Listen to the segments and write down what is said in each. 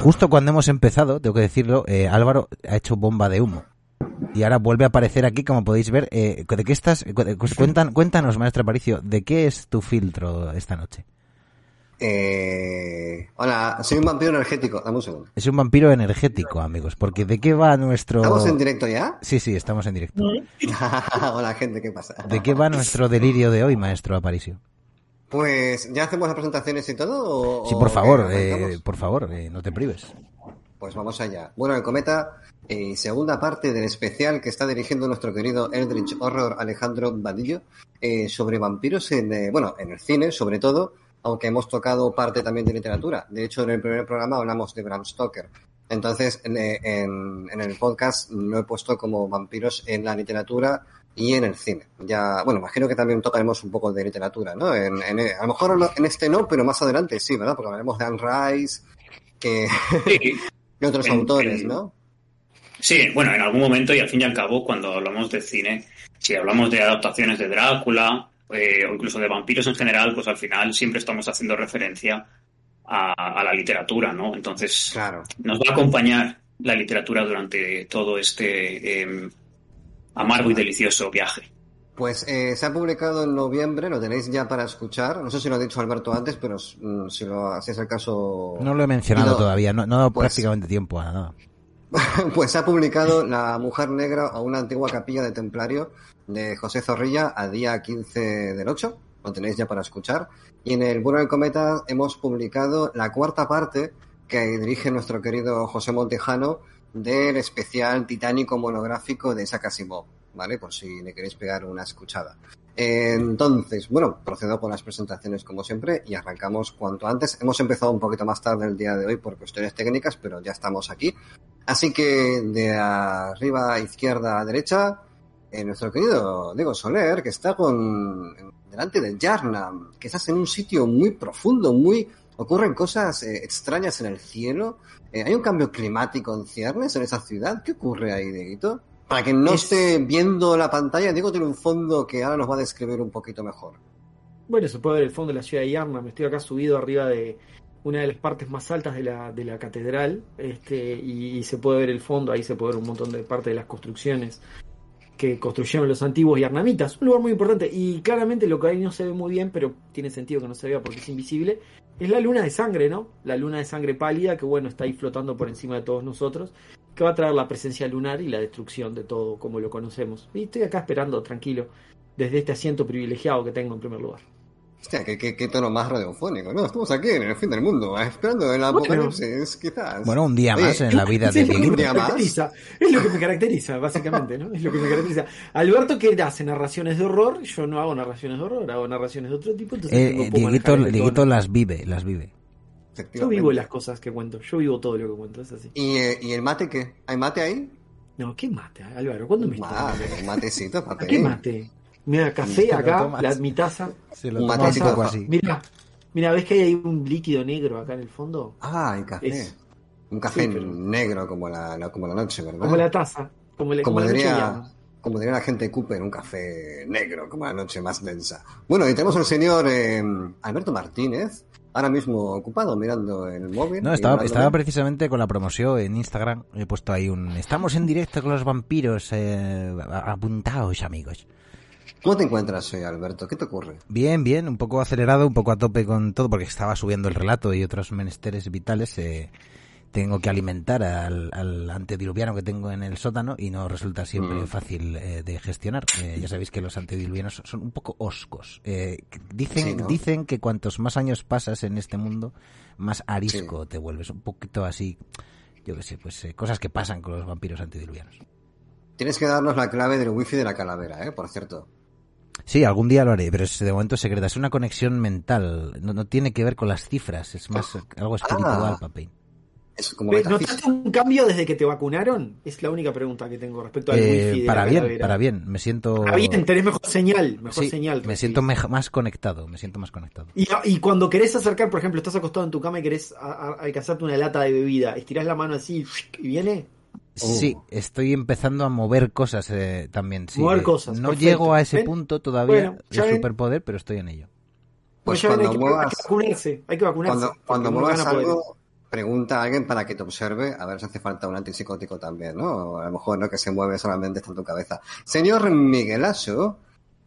Justo cuando hemos empezado, tengo que decirlo, eh, Álvaro ha hecho bomba de humo. Y ahora vuelve a aparecer aquí, como podéis ver. Eh, ¿De qué estás? Cuentan, cuéntanos, maestro Aparicio, ¿de qué es tu filtro esta noche? Eh, hola, soy un vampiro energético. Dame un segundo. Es un vampiro energético, amigos. Porque ¿de qué va nuestro. ¿Estamos en directo ya? Sí, sí, estamos en directo. hola, gente, ¿qué pasa? ¿De qué va nuestro delirio de hoy, maestro Aparicio? Pues, ¿ya hacemos las presentaciones y todo? sí, por favor, eh, por favor, eh, no te prives. Pues vamos allá. Bueno, el Cometa, eh, segunda parte del especial que está dirigiendo nuestro querido Eldritch Horror Alejandro Vadillo eh, sobre vampiros en, eh, bueno, en el cine, sobre todo, aunque hemos tocado parte también de literatura. De hecho, en el primer programa hablamos de Bram Stoker. Entonces, en, en, en el podcast lo he puesto como vampiros en la literatura y en el cine. Ya, bueno, imagino que también tocaremos un poco de literatura, ¿no? En, en, a lo mejor en este no, pero más adelante sí, ¿verdad? Porque hablaremos de Anne Rice, que... y otros en, autores, ¿no? Sí, bueno, en algún momento y al fin y al cabo, cuando hablamos de cine, si hablamos de adaptaciones de Drácula eh, o incluso de vampiros en general, pues al final siempre estamos haciendo referencia a, a la literatura, ¿no? Entonces, claro. nos va a acompañar la literatura durante todo este eh, amargo y delicioso viaje. Pues eh, se ha publicado en noviembre, lo tenéis ya para escuchar. No sé si lo ha dicho Alberto antes, pero mm, si, lo, si es el caso. No lo he mencionado todavía, no, no he dado pues, prácticamente tiempo a nada. pues se ha publicado La Mujer Negra a una antigua capilla de templario de José Zorrilla a día 15 del 8. Lo tenéis ya para escuchar. Y en el Bueno del Cometa hemos publicado la cuarta parte que dirige nuestro querido José Montejano del especial titánico monográfico de Isaac Asimov, ¿vale? Por si le queréis pegar una escuchada. Entonces, bueno, procedo con las presentaciones como siempre y arrancamos cuanto antes. Hemos empezado un poquito más tarde el día de hoy por cuestiones técnicas, pero ya estamos aquí. Así que de arriba izquierda derecha, eh, nuestro querido Diego Soler, que está con delante del Yarnam, que estás en un sitio muy profundo, muy ocurren cosas eh, extrañas en el cielo. Eh, ¿Hay un cambio climático en ciernes en esa ciudad? ¿Qué ocurre ahí, Dieguito? Para que no es... esté viendo la pantalla, Diego tiene un fondo que ahora nos va a describir un poquito mejor. Bueno, se puede ver el fondo de la ciudad de Yarna. Me estoy acá subido arriba de una de las partes más altas de la, de la catedral este, y, y, se puede ver el fondo. Ahí se puede ver un montón de parte de las construcciones que construyeron los antiguos yarnamitas. Un lugar muy importante y claramente lo que ahí no se ve muy bien, pero tiene sentido que no se vea porque es invisible, es la luna de sangre, ¿no? La luna de sangre pálida que, bueno, está ahí flotando por encima de todos nosotros, que va a traer la presencia lunar y la destrucción de todo como lo conocemos. Y estoy acá esperando, tranquilo, desde este asiento privilegiado que tengo en primer lugar. Hostia, qué, qué, qué, tono más radiofónico, ¿no? Estamos aquí en el fin del mundo, esperando el apocalipsis, quizás. Bueno, un día más Oye, en la vida sí, de un día más. Es lo que me caracteriza, básicamente, ¿no? Es lo que me caracteriza. Alberto, que hace narraciones de horror, yo no hago narraciones de horror, hago narraciones de otro tipo, entonces eh, eh, Dieguito, Dieguito las vive, las vive. Yo vivo las cosas que cuento, yo vivo todo lo que cuento, es así. ¿Y, eh, ¿y el mate qué? ¿Hay mate ahí? No, ¿qué mate, Álvaro? ¿Cuándo me mate, matecito, papel. ¿Qué mate? Mira, café acá, la, mi taza. un matecito taza, así. Mira, mira, ¿ves que hay un líquido negro acá en el fondo? Ah, hay café. Es, un café sí, pero... negro como la, la, como la noche, ¿verdad? Como la taza. Como, le, como, como diría, la como diría la gente Cooper, un café negro, como la noche más densa. Bueno, y tenemos al señor eh, Alberto Martínez, ahora mismo ocupado mirando el móvil. No, estaba, estaba precisamente con la promoción en Instagram. He puesto ahí un. Estamos en directo con los vampiros. Eh, apuntaos, amigos. ¿Cómo te encuentras hoy, Alberto? ¿Qué te ocurre? Bien, bien, un poco acelerado, un poco a tope con todo, porque estaba subiendo el relato y otros menesteres vitales. Eh, tengo que alimentar al, al, antediluviano que tengo en el sótano y no resulta siempre mm. fácil eh, de gestionar. Eh, ya sabéis que los antediluvianos son un poco oscos. Eh, dicen, sí, ¿no? dicen que cuantos más años pasas en este mundo, más arisco sí. te vuelves. Un poquito así, yo qué sé, pues cosas que pasan con los vampiros antediluvianos. Tienes que darnos la clave del wifi de la calavera, ¿eh? Por cierto. Sí, algún día lo haré, pero es de momento secreta. Es una conexión mental. No, no tiene que ver con las cifras. Es más algo espiritual, Ah. Es como metafísica. ¿Notaste un cambio desde que te vacunaron? Es la única pregunta que tengo respecto al Eh, wifi de para bien, calavera. para bien. Me siento. Para bien, tenés mejor señal, mejor Sí, señal. me siento más conectado. Me siento más conectado. Y, y cuando querés acercar, por ejemplo, estás acostado en tu cama y querés a- a- alcanzarte una lata de bebida, estirás la mano así y viene. Sí, estoy empezando a mover cosas eh, también. Sí. Mover cosas, No perfecto. llego a ese ¿Ven? punto todavía Bueno, de superpoder, pero estoy en ello. Pues ven, cuando hay, que, muevas- hay que vacunarse, hay que vacunarse. Cuando, muevas a algo, pregunta a alguien para que te observe, a ver si hace falta un antipsicótico también, ¿no? O a lo mejor no que se mueve solamente está en tu cabeza. Señor Miguelazo,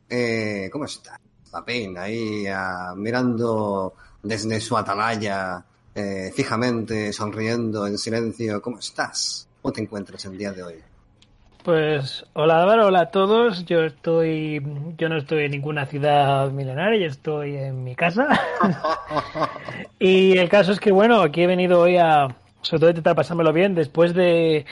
eh, ¿cómo está? Papín, ahí ah, mirando desde su atalaya, eh, fijamente, sonriendo en silencio. ¿Cómo estás? ¿Cómo te encuentras el día de hoy? Pues hola Álvaro, hola a todos. Yo estoy, yo no estoy en ninguna ciudad milenaria, yo estoy en mi casa. y el caso es que bueno, aquí he venido hoy a, sobre todo a intentar pasármelo bien, después de,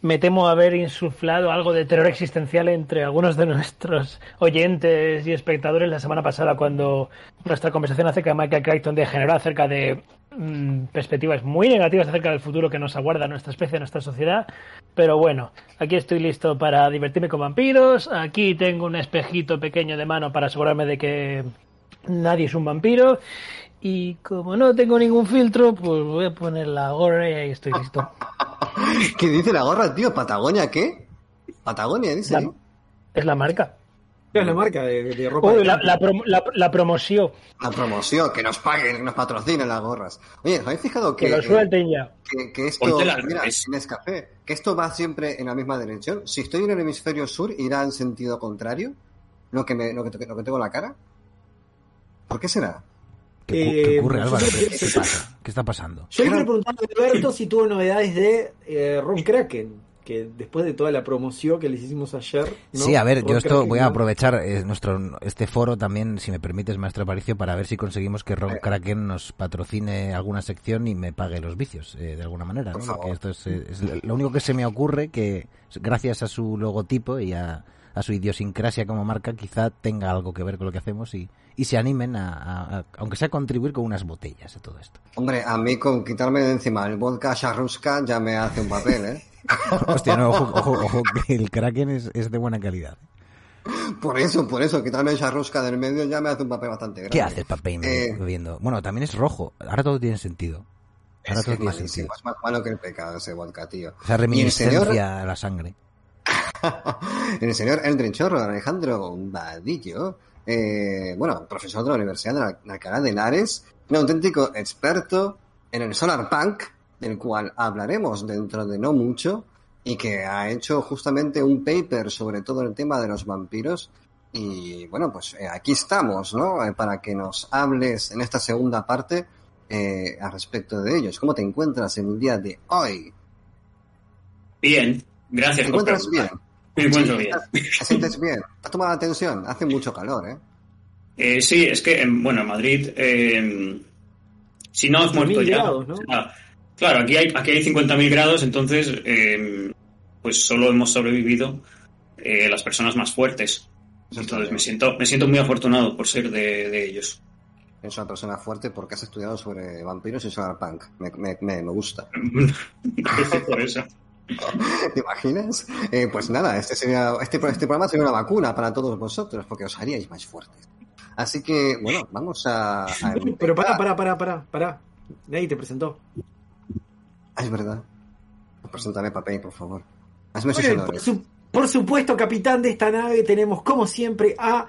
me temo haber insuflado algo de terror existencial entre algunos de nuestros oyentes y espectadores la semana pasada cuando nuestra conversación acerca de Michael Crichton degeneró acerca de mm, perspectivas muy negativas acerca del futuro que nos aguarda nuestra especie, nuestra sociedad. Pero bueno, aquí estoy listo para divertirme con vampiros. Aquí tengo un espejito pequeño de mano para asegurarme de que nadie es un vampiro. Y como no tengo ningún filtro, pues voy a poner la gorra y ahí estoy listo. ¿Qué dice la gorra, tío? ¿Patagonia qué? Patagonia, dice. La- es la marca. Es la marca de, de ropa. Uy, de la, campo. la, prom- la- la promoción. La promoción, que nos paguen, que nos patrocinen las gorras. Oye, ¿os habéis fijado que, Que lo suelten ya. que, que esto, mira, café, que esto va siempre en la misma dirección? Si estoy en el hemisferio sur, irá en sentido contrario, lo que, me, lo que, lo que tengo en la cara. ¿Por qué será? ¿Qué, Eh, ocurre, Álvaro? ¿Qué, pasa? ¿Qué está pasando? Yo le quiero preguntar a Alberto si tuvo novedades de eh, Ron Kraken, que después de toda la promoción que les hicimos ayer. ¿no? Sí, a ver, yo esto voy a aprovechar eh, nuestro este foro también, si me permites, maestro Aparicio, para ver si conseguimos que Ron Eh. Kraken nos patrocine alguna sección y me pague los vicios, eh, de alguna manera. esto es, eh, es lo único que se me ocurre que, gracias a su logotipo y a, a su idiosincrasia como marca, quizá tenga algo que ver con lo que hacemos y, y se animen a, a- a- aunque sea, contribuir con unas botellas a todo esto. Hombre, a mí con quitarme de encima el vodka Sharuska ya me hace un papel, ¿eh? Hostia, no, ojo, ojo, ojo, que el Kraken es, es de buena calidad. Por eso, por eso, quitarme el Sharuska del medio ya me hace un papel bastante grande. ¿Qué haces, Papein, Eh, bebiendo? Bueno, también es rojo. Ahora todo tiene sentido. Ahora Es, que todo tiene malísimo, sentido. es más malo que el pecado ese vodka, tío. Esa el reminiscencia señor- a la sangre. el señor Eldrin Chorro, Alejandro Vadillo, eh, bueno, profesor de la Universidad de la- de Alcalá de Henares, un auténtico experto en el solar punk, del cual hablaremos dentro de no mucho, y que ha hecho justamente un paper sobre todo el tema de los vampiros. Y bueno, pues eh, aquí estamos, ¿no? Eh, para que nos hables en esta segunda parte eh, al respecto de ellos. ¿Cómo te encuentras en el día de hoy? Bien, gracias ¿Te por encuentras bien? Me encuentro Sí, bien. ¿Te sientes bien? ¿Has tomado atención? Hace mucho calor, ¿eh? Eh, sí, es que, en- bueno, en Madrid, eh, si no has muerto ya. grados, ¿no? o sea, claro, aquí hay, aquí hay 50.000 grados, entonces, eh, pues solo hemos sobrevivido eh, las personas más fuertes. Entonces me siento, me siento muy afortunado por ser de, de ellos. Eres una persona fuerte porque has estudiado sobre vampiros y solar punk. Me, me, me, me gusta. por eso. ¿Te imaginas? Eh, pues nada, este, sería, este, este programa sería una vacuna para todos vosotros porque os haríais más fuertes. Así que, bueno, vamos a... a Pero pará, pará, pará, pará, pará. Nadie te presentó. Ah, es verdad. Preséntame papel, por favor. Hazme Bueno, por, su- por supuesto, capitán de esta nave, tenemos como siempre a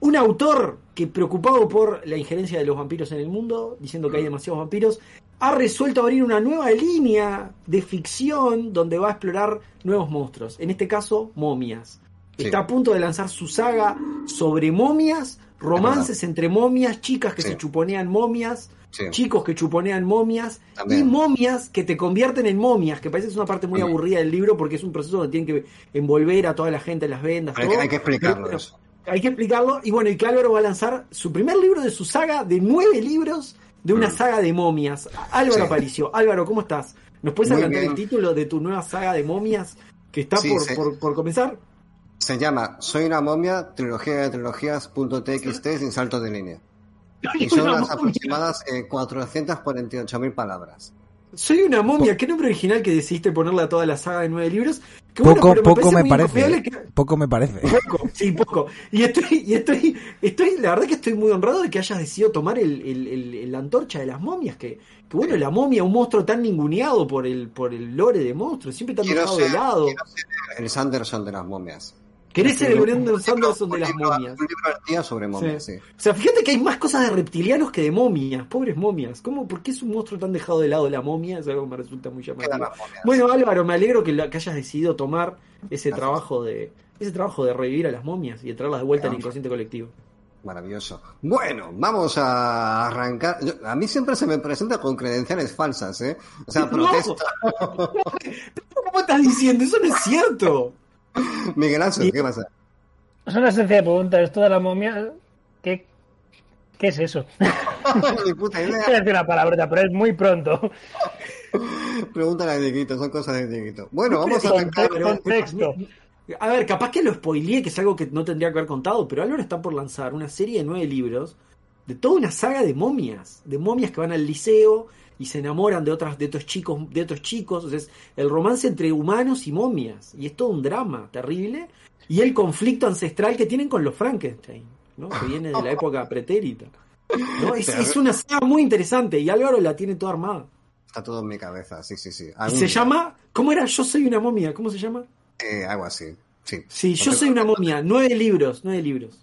un autor que, preocupado por la injerencia de los vampiros en el mundo, diciendo que hay demasiados vampiros, ha resuelto abrir una nueva línea de ficción donde va a explorar nuevos monstruos. En este caso, momias. Sí. Está a punto de lanzar su saga sobre momias, romances entre momias, chicas que Sí. se chuponean momias, Sí. chicos que chuponean momias También. y momias que te convierten en momias, que parece que es una parte muy aburrida del libro porque es un proceso donde tienen que envolver a toda la gente en las vendas. Hay, todo. que- hay que explicarlo Pero- eso. hay que explicarlo. Y bueno, y Álvaro va a lanzar su primer libro de su saga de nueve libros de una Mm. saga de momias. Álvaro Sí. Aparicio. Álvaro, ¿cómo estás? ¿Nos puedes adelantar el título de tu nueva saga de momias? que está Sí, por, por, por comenzar. Se llama Soy una momia, trilogía de trilogías.txt sin salto de línea. Y son Una unas momia. aproximadas eh, 448.000 palabras. Soy una momia. ¿Qué nombre original que decidiste ponerle a toda la saga de nueve libros? Que bueno, Poco, poco me parece. inconfiable que- Poco me parece. Poco, sí, poco. Y estoy, y estoy, estoy, la verdad que estoy muy honrado de que hayas decidido tomar el, el- el- la antorcha de las momias, que, que bueno, la momia, un monstruo tan ninguneado por el, por el lore de monstruos, siempre tan dejado de lado. quiero ser el Sanderson de las momias. Querés ser el Brandon Sanderson de las momias. Un libro sobre momias, sí. O sea, fíjate que hay más cosas de reptilianos que de momias, pobres momias. ¿Cómo, ¿Por qué es un monstruo tan dejado de lado la momia? Es algo que me resulta muy llamativo. momias. Bueno, Álvaro, me alegro que, la- que hayas decidido tomar ese Gracias. trabajo de ese trabajo de revivir a las momias y de traerlas de vuelta al inconsciente colectivo. Maravilloso. Bueno, vamos a arrancar. Yo- a mí siempre se me presenta con credenciales falsas, ¿eh? O sea, No. protesta. ¿Cómo estás diciendo? Eso no es cierto. Miguel Ángel, ¿qué pasa? Es una sencilla pregunta. Esto de la momia, ¿qué, qué es eso? Ni puta Voy a idea. decir una palabrota, pero es muy pronto. Pregúntale a Dieguito, son cosas de Dieguito. Bueno, vamos a arrancar. Contexto. A ver, capaz que lo spoileé, que es algo que no tendría que haber contado, pero Álvaro está por lanzar una serie de nueve libros de toda una saga de momias, de momias que van al liceo y se enamoran de otras, de otros chicos, de otros chicos, o sea, es el romance entre humanos y momias, y es todo un drama terrible, y el conflicto ancestral que tienen con los Frankenstein, ¿no? que viene de la época pretérita. ¿no? Es, es una saga muy interesante, y Álvaro la tiene toda armada. Está todo en mi cabeza, sí, sí, sí. Y se día. llama, ¿cómo era? Yo soy una momia, ¿cómo se llama? Eh, algo así, sí. Sí, yo soy una momia. Nueve libros, nueve libros.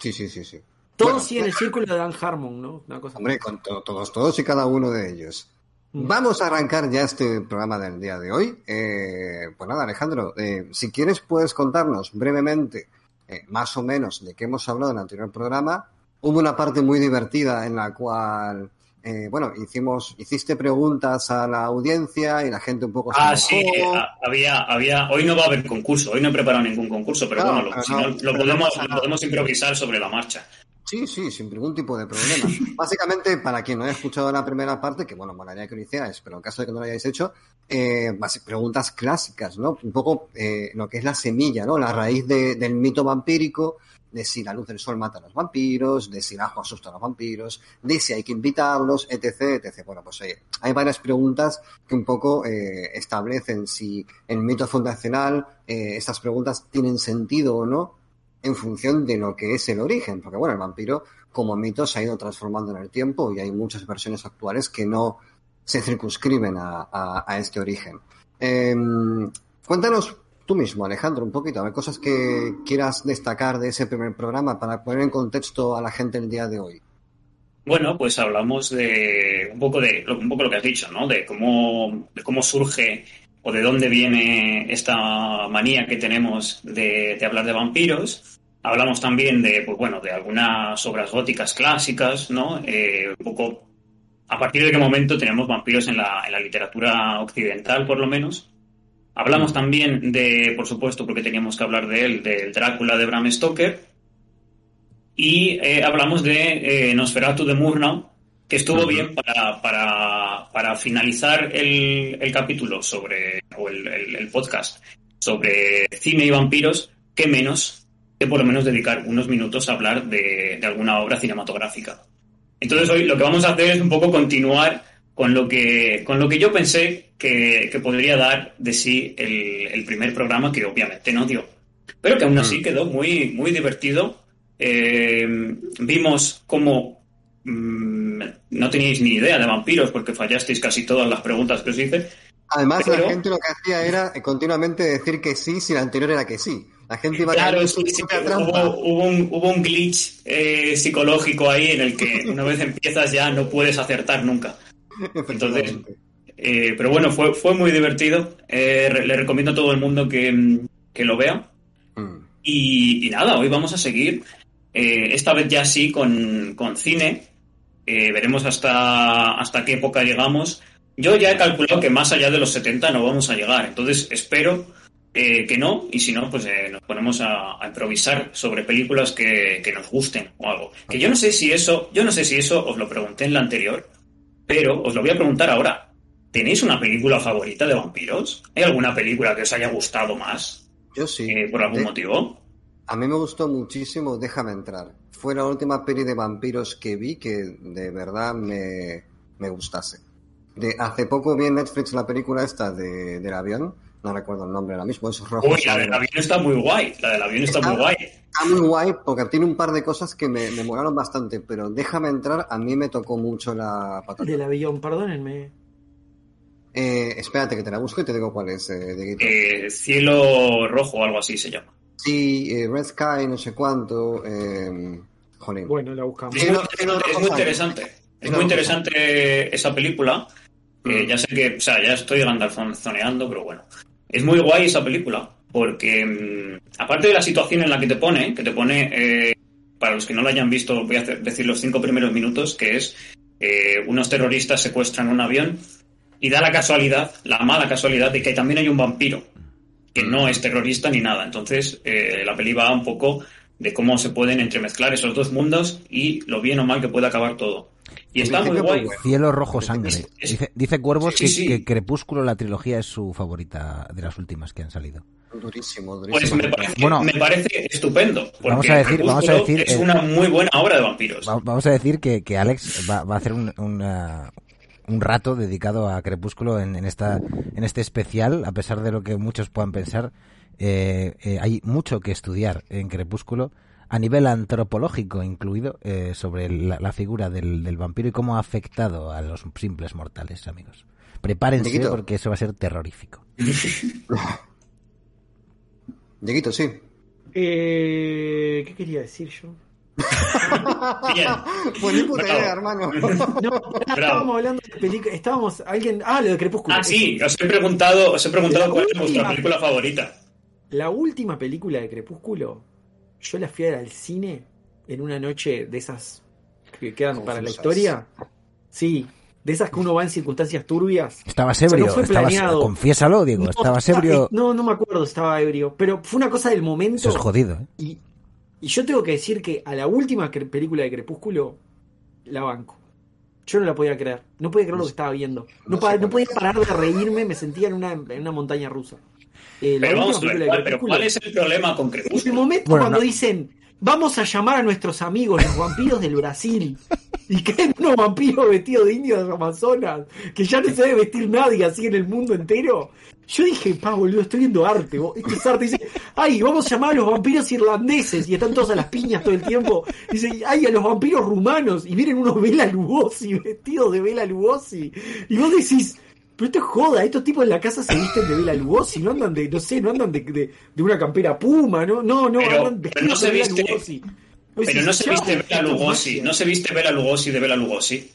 Sí, sí, sí, sí. Todos Bueno, siguen el círculo de Dan Harmon, ¿no? Una cosa. Hombre, con to- todos, todos y cada uno de ellos. Mm. Vamos a arrancar ya este programa del día de hoy. Eh, pues nada, Alejandro, eh, si quieres puedes contarnos brevemente, eh, más o menos, de qué hemos hablado en el anterior programa. Hubo una parte muy divertida en la cual, eh, bueno, hicimos, hiciste preguntas a la audiencia y la gente un poco se Ah, sí, eh, había, había, hoy no va a haber concurso, hoy no he preparado ningún concurso, pero No, bueno, lo, pero si no, no, lo pero no podemos, lo podemos improvisar sobre la marcha. Sí, sí, sin ningún tipo de problema. Básicamente, para quien no haya escuchado la primera parte, que bueno, molaría que lo hicierais, pero en caso de que no lo hayáis hecho, eh, preguntas clásicas, ¿no? Un poco eh, lo que es la semilla, ¿no? La raíz de- del mito vampírico, de si la luz del sol mata a los vampiros, de si el ajo asusta a los vampiros, de si hay que invitarlos, etc, etc. Bueno, pues oye, hay varias preguntas que un poco eh, establecen si el mito fundacional, eh, estas preguntas tienen sentido o no, en función de lo que es el origen, porque bueno, el vampiro como mito se ha ido transformando en el tiempo y hay muchas versiones actuales que no se circunscriben a, a- este origen. Eh, cuéntanos tú mismo, Alejandro, un poquito, a cosas que quieras destacar de ese primer programa para poner en contexto a la gente el día de hoy. Bueno, pues hablamos de un poco de un poco lo que has dicho, ¿no? De cómo, de cómo surge o de dónde viene esta manía que tenemos de, de hablar de vampiros. Hablamos también de, pues bueno, de algunas obras góticas clásicas, ¿no? Eh, un poco a partir de qué momento tenemos vampiros en la, en la literatura occidental, por lo menos. Hablamos también de, por supuesto, porque teníamos que hablar de él, del Drácula de Bram Stoker. Y eh, hablamos de eh, Nosferatu de Murnau, que estuvo bien para, para, para finalizar el, el capítulo sobre, o el, el- el podcast sobre cine y vampiros, que menos que por lo menos dedicar unos minutos a hablar de, de alguna obra cinematográfica. Entonces hoy lo que vamos a hacer es un poco continuar con lo que, con lo que yo pensé que, que podría dar de sí el, el primer programa, que obviamente no dio. Pero que aún así quedó muy, muy divertido. Eh, vimos cómo mm, no teníais ni idea de vampiros porque fallasteis casi todas las preguntas que os hice. Además, Pero- la gente lo que hacía era eh, continuamente decir que sí si la anterior era que sí. La gente iba Claro, cayendo sí, sí, hubo, hubo un, hubo un glitch eh, psicológico ahí en el que una vez empiezas ya no puedes acertar nunca. Efectivamente. Eh, pero bueno, fue, fue muy divertido. Eh, le recomiendo a todo el mundo que, mm, que lo vea. Mm. Y, y nada, hoy vamos a seguir. eh, esta vez ya sí con, con cine. Veremos hasta, hasta qué época llegamos. Yo ya he calculado que más allá de los 70 no vamos a llegar. Entonces espero eh, que no. Y si no, pues eh, nos ponemos a, a improvisar sobre películas que, que nos gusten o algo. Que yo no sé si eso, yo no sé si eso os lo pregunté en la anterior, pero os lo voy a preguntar ahora. ¿Tenéis una película favorita de vampiros? ¿Hay alguna película que os haya gustado más? Yo sí. Eh, ¿Por algún De- motivo? A mí me gustó muchísimo Déjame entrar. Fue la última peli de vampiros que vi que de verdad me, me gustase. De, hace poco vi en Netflix la película esta de, del avión, no recuerdo el nombre ahora mismo, es rojo. Uy, la del avión está muy guay. La del avión está muy guay. Está muy guay porque tiene un par de cosas que me, me molaron bastante, pero Déjame entrar a mí me tocó mucho la patata. Del avión, perdónenme. Eh, espérate que te la busco y te digo cuál es, eh. Eh, cielo rojo o algo así se llama. Sí, eh, Red Sky, no sé cuánto. Eh, jolín. Bueno, la buscamos. Es muy, es interesante. Es muy interesante esa película. Eh, Mm. ya sé que, o sea, ya estoy zoneando, pero bueno. Es muy guay esa película, porque mm, aparte de la situación en la que te pone, que te pone, eh, para los que no la hayan visto, voy a decir los cinco primeros minutos, que es eh, unos terroristas secuestran un avión y da la casualidad, la mala casualidad, de que también hay un vampiro, que no es terrorista ni nada. Entonces, eh, la peli va un poco de cómo se pueden entremezclar esos dos mundos y lo bien o mal que puede acabar todo. Y está muy guay. pues, Cielo rojo sangre. es- Dice, dice Cuervos Sí, que, sí. que Crepúsculo, la trilogía, es su favorita de las últimas que han salido. Durísimo, Pues durísimo. me parece, Bueno, me parece estupendo. Porque vamos a decir- vamos a decir, es una muy buena obra de vampiros. Va- Vamos a decir que, que Alex va, va a hacer un, una- un rato dedicado a Crepúsculo en, en esta, en este especial, a pesar de lo que muchos puedan pensar. Eh, eh, hay mucho que estudiar en Crepúsculo, a nivel antropológico incluido, eh, sobre la, la figura del, del vampiro y cómo ha afectado a los simples mortales, amigos. Prepárense Dieguito. porque eso va a ser terrorífico. Dieguito, sí. Eh, ¿Qué quería decir yo? Bien. Pues ni puta idea, hermano. No, estábamos hablando de películas. Estábamos. Alguien. Ah, lo de Crepúsculo. Ah, sí, os he preguntado, os he preguntado cuál es vuestra película favorita. La última película de Crepúsculo, yo la fui a ver al cine en una noche de esas que quedan para la historia. Sí, de esas que uno va en circunstancias turbias. Estabas sea, no ebrio, fue estabas- planeado. confiésalo, Diego, No, estabas estaba- ebrio. No, no me acuerdo estaba ebrio, pero fue una cosa del momento. Eso es jodido, ¿eh? Y, y yo tengo que decir que a la última cre- película de Crepúsculo la banco. Yo no la podía creer. No podía creer lo que estaba viendo. No, No pa- sé no cuál podía parar de reírme, me sentía en una, en una montaña rusa. Eh, Pero vamos última a ver, película de ¿cuál, pero Crepúsculo- ¿cuál es el problema con en el momento Bueno, cuando no. dicen, vamos a llamar a nuestros amigos, los vampiros del Brasil, y caen unos vampiros vestidos de indios amazonas, que ya no se debe vestir nadie así en el mundo entero. Yo dije, pa, boludo, estoy viendo arte. vos- Esto es arte. Dice, ay, vamos a llamar a los vampiros irlandeses, y están todos a las piñas todo el tiempo. Dice, ay, a los vampiros rumanos, y vienen unos Bela Lugosi, vestidos de Bela Lugosi. Y vos decís, pero esto es joda, estos tipos en la casa se visten de Bela Lugosi, no andan de, no sé, no andan de, de, de una campera puma, no, no, no, Pero- andan pero no se de Bela viste- Lugosi. Pero no se viste Bela Lugosi, no se viste Bela Lugosi de Bela Lugosi.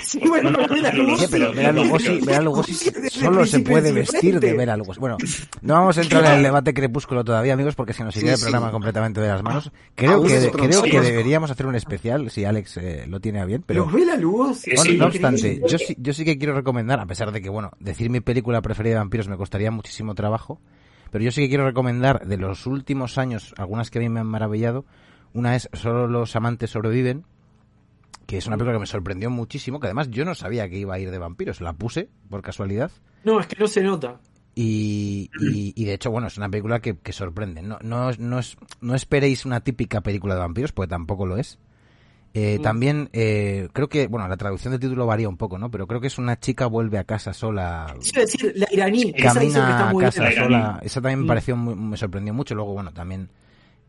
Sí, bueno, no, no, pero Bela no, no, Lugosi- Oye, pero Bela Lugosi, Bela Lugosi solo se puede vestir de Bela Lugosi. Bueno, no vamos a entrar en el debate crepúsculo todavía, amigos, porque se nos iría el programa completamente de las manos. Creo que, creo que deberíamos hacer un especial, si Alex eh, lo tiene a bien, pero... Los Bela Lugosi. No, no obstante, yo sí, yo sí que quiero recomendar, a pesar de que, bueno, decir mi película preferida de vampiros me costaría muchísimo trabajo, pero yo sí que quiero recomendar de los últimos años algunas que a mí me han maravillado. Una es Solo los amantes sobreviven, que es una película que me sorprendió muchísimo, que además yo no sabía que iba a ir de vampiros, la puse por casualidad. No, es que no se nota. Y, y, y de hecho, bueno, es una película que, que sorprende. No, no, no, es, no esperéis una típica película de vampiros, porque tampoco lo es. Eh, Mm. También eh, creo que, bueno, la traducción del título varía un poco, ¿no? Pero creo que es una chica vuelve a casa sola, Quiero decir, la iraní, esa dicen que camina está a muy casa bien. La sola. iraní. Esa también me Mm. pareció muy- me sorprendió mucho. Luego, bueno, también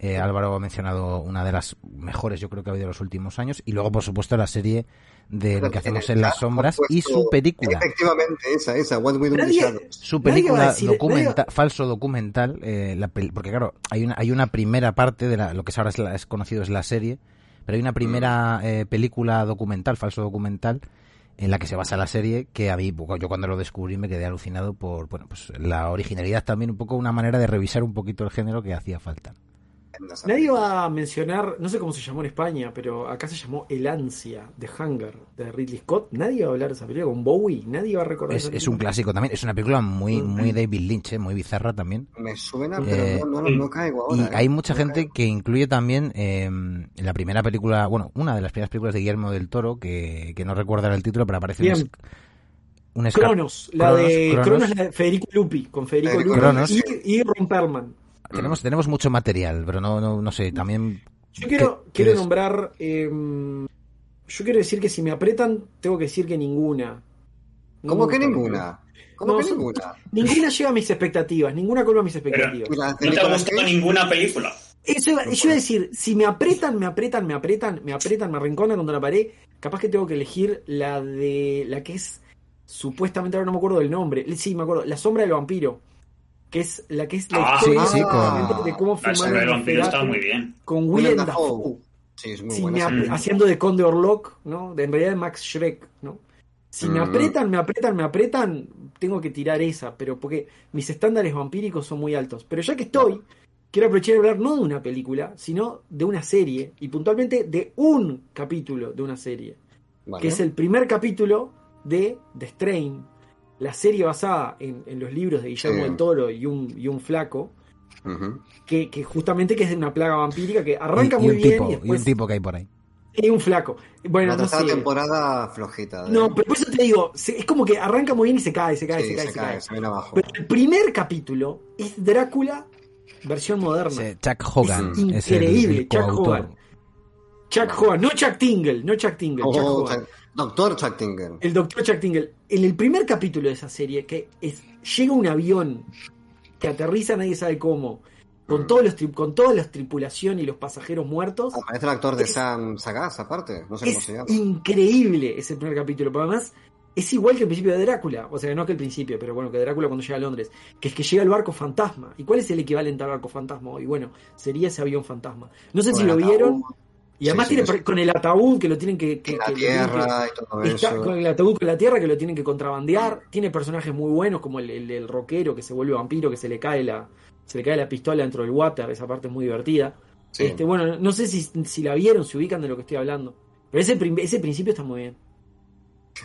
eh, Álvaro ha mencionado una de las mejores, yo creo que ha habido en los últimos años. Y luego, por supuesto, la serie de lo que hacemos en las sombras y su película. Efectivamente, esa, esa, What We Do Nadie-. Su película decir- documenta- falso documental, eh, la pel- porque claro, hay una, hay una primera parte de la, lo que es ahora es, la- es conocido es la serie, pero hay una primera eh, película documental, falso documental, en la que se basa la serie, que a mí, yo cuando lo descubrí me quedé alucinado por, bueno, pues la originalidad también, un poco una manera de revisar un poquito el género que hacía falta. Nadie va a mencionar, no sé cómo se llamó en España, pero acá se llamó El Ansia de Hunger de Ridley Scott. Nadie va a hablar de esa película con Bowie, nadie va a recordar. Es, esa es un clásico también, es una película muy, Mm. muy David Lynch, eh, muy bizarra también. Me suena, Eh, pero no, no, no caigo Y ahora. ¿eh? hay mucha No gente caigo. que incluye también eh, en la primera película, bueno, una de las primeras películas de Guillermo del Toro, que, que no recuerda el título, pero aparece Bien. Un Cronos, la Cronos, de Cronos. Cronos, la de Federico Lupi, con Federico Federico Lupi Cronos. y, y Ron Perlman. Tenemos, tenemos mucho material, pero no, no, no sé, también... Yo quiero, ¿Qué- quiero nombrar. em, yo quiero decir que si me apretan, tengo que decir que ninguna. ¿Cómo que ninguna? ¿Cómo No, que ninguna? Ninguna llega a mis expectativas, ninguna colma a mis Pero- expectativas. ¿Y la de ¿No te ha gustado Cage? ninguna película? Eso iba- yo iba a decir, si me apretan, me apretan, me apretan, me apretan, me arrinconan contra la pared, capaz que tengo que elegir la de. la que es. Supuestamente ahora no me acuerdo del nombre. Sí, me acuerdo. La sombra del vampiro. Que es la que es la Ah, historia sí, sí, con- de, cómo La sombra del filmaron vampiro está muy bien. con Willem Dafoe. Sí, es muy Si buena. me haciendo de Conde Orlok, ¿no? De, en realidad de Max Schreck, ¿no? Si me Mm. apretan, me apretan, me apretan, tengo que tirar esa, pero porque mis estándares vampíricos son muy altos. Pero ya que estoy, quiero aprovechar y hablar no de una película, sino de una serie, y puntualmente de un capítulo de una serie, Vale. que es el primer capítulo de The Strain, la serie basada en, en los libros de Guillermo Sí. del Toro y un, y un flaco, que, que justamente que es de una plaga vampírica que arranca y, y muy un bien tipo, y un tipo que hay por ahí. y un flaco. Bueno, la no tercera sé. temporada flojita. de- No, pero por eso te digo, es como que arranca muy bien y se cae, se cae, Sí, se cae, se se cae, cae. se viene abajo. Pero el primer capítulo es Drácula versión moderna. Ese Chuck Hogan Es es el, increíble, el Chuck. Hogan. Chuck Hogan, no Chuck Tingle, no Chuck Tingle, Chuck Oh, Hogan. Doctor Chuck Tingle. El doctor Chuck Tingle. En el primer capítulo de esa serie, que es, llega un avión que aterriza, nadie sabe cómo, con todos los con toda la tripulación y los pasajeros muertos. Aparece el actor de Es- Sam Sagaz, aparte. No sé cómo Es se llama. increíble ese primer capítulo, pero además es igual que el principio de Drácula, o sea, no que el principio, pero bueno, que Drácula cuando llega a Londres, que es que llega el barco fantasma. ¿Y cuál es el equivalente al barco fantasma hoy? Bueno, sería ese avión fantasma. No sé si lo vieron. Y además sí, tiene sí. con el ataúd que lo tienen que, que- la tierra y todo Está eso. con el ataúd con la tierra que lo tienen que contrabandear. Tiene personajes muy buenos como el, el, el rockero que se vuelve vampiro, que se le cae la, se le cae la pistola dentro del water. Esa parte es muy divertida. Sí. Este, bueno, no sé si, si la vieron, se ubican de lo que estoy hablando. Pero ese, ese principio está muy bien.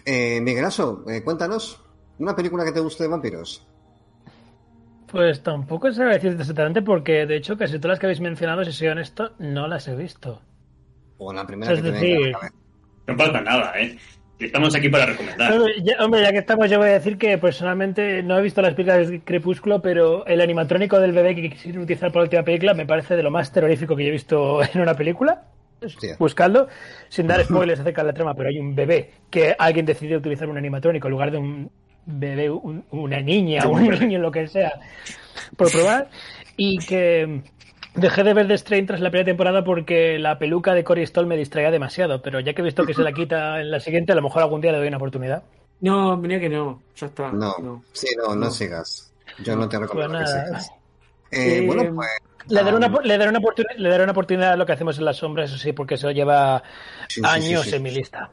Eh, Miguelazo, eh, cuéntanos. Una película que te guste de vampiros. Pues tampoco sé decirte exactamente porque, de hecho, casi todas las que habéis mencionado, si soy honesto, no las he visto. O la primera Es que te venga decir- a la cabeza. No pasa nada, ¿eh? Estamos aquí para recomendar. Hombre ya, hombre, ya que estamos, yo voy a decir que personalmente no he visto las películas de Crepúsculo, pero el animatrónico del bebé que quisieron utilizar para la última película me parece de lo más terrorífico que yo he visto en una película. Hostia. Buscando, sin dar spoilers acerca de la trama, pero hay un bebé que alguien decidió utilizar un animatrónico en lugar de un bebé, un- una niña, un niño, lo que sea, por probar. Y que dejé de ver The Strain tras la primera temporada porque la peluca de Cory Stoll me distraía demasiado, pero ya que he visto que se la quita en la siguiente, a lo mejor algún día le doy una oportunidad. No, mira que no, ya está. No, sí, no, no, No. sigas. Yo no te recomiendo Pues que sigas. Eh, Eh, bueno, pues. Le daré, una, ah, le, daré una oportunidad, le daré una oportunidad a lo que hacemos en las sombras, eso sí, porque eso lleva sí, sí, años sí, sí. en mi lista.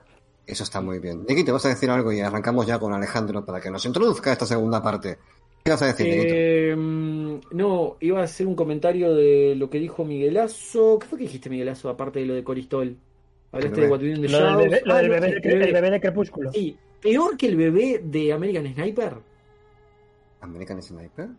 Eso está muy bien. Niki, te vas a decir algo y arrancamos ya con Alejandro para que nos introduzca esta segunda parte. ¿Qué vas a decir, Niguito? Eh, mm, no, iba a hacer un comentario de lo que dijo Miguelazo. ¿Qué fue que dijiste, Miguelazo, aparte de lo de Coristol? Hablaste El de bebé. What We Do in the Lo del Shadows. bebé, lo Ah, del no, bebé, el de, Cre- el bebé de Crepúsculo. Sí, peor que el bebé de American Sniper, ¿American Sniper?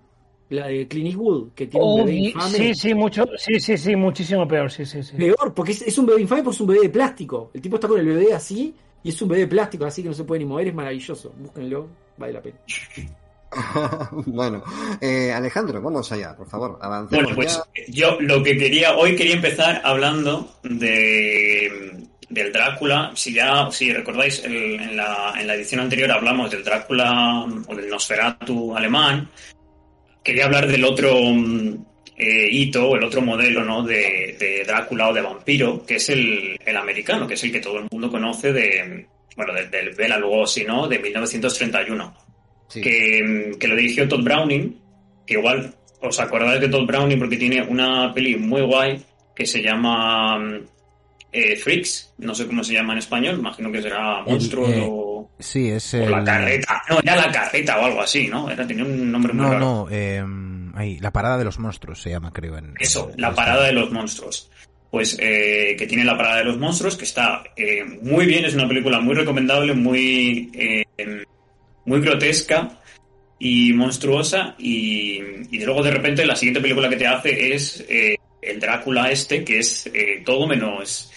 la de Clint Eastwood, que tiene un bebé infame. sí, sí, mucho, sí, sí, sí, muchísimo peor, sí, sí, sí. Peor, porque es, es un bebé infame, porque es un bebé de plástico. El tipo está con el bebé así y es un bebé de plástico, así que no se puede ni mover, es maravilloso. Búsquenlo, vale la pena. bueno, eh, Alejandro, vamos allá, por favor, avancemos Bueno, pues ya. yo lo que quería, hoy quería empezar hablando de del Drácula. Si ya, si recordáis, el- en, la, en la edición anterior hablamos del Drácula o del Nosferatu alemán. Quería hablar del otro eh, hito, el otro modelo ¿no? de, de Drácula o de vampiro, que es el, el americano, que es el que todo el mundo conoce de, bueno, del, del Bela Lugosi, ¿no? De 1931 Sí. que, que lo dirigió Todd Browning, que igual os acordáis de Todd Browning porque tiene una peli muy guay que se llama mm, eh, Freaks, no sé cómo se llama en español, imagino que será Monstruos eh, o, Sí, es o el... La Carreta, no, era La Carreta o algo así, ¿no? Era, tenía un nombre muy No, raro. no, eh, ahí, la parada de los monstruos se llama, creo. En, Eso, en- La en Parada de los Monstruos. Pues eh, que tiene La Parada de los Monstruos, que está eh, muy bien, es una película muy recomendable, muy, eh, muy grotesca y monstruosa. Y, y luego de repente la siguiente película que te hace es eh, el Drácula este, que es eh, todo menos,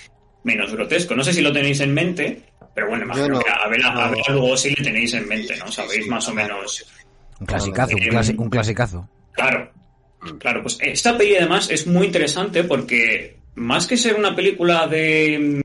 menos grotesco. No sé si lo tenéis en mente, Pero bueno, imagino que a ver, a ver luego sí le tenéis en mente, ¿no? Sabéis más o menos. Un clasicazo, un, clasi- un clasicazo. Claro, claro, pues esta peli además es muy interesante porque más que ser una película de,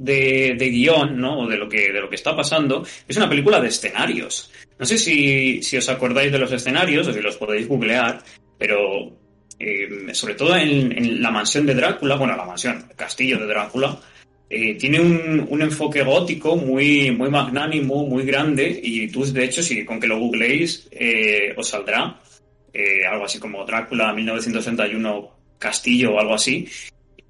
de, de guion, ¿no? O de lo que, de lo que está pasando, es una película de escenarios. No sé si, si os acordáis de los escenarios o si los podéis googlear, pero eh, sobre todo en, la mansión de Drácula, bueno, la mansión, castillo de Drácula, eh, tiene un, un, enfoque gótico muy, muy magnánimo, muy grande, y tú, de hecho, si con que lo googleéis, eh, os saldrá algo así como Drácula 1961 Castillo o algo así.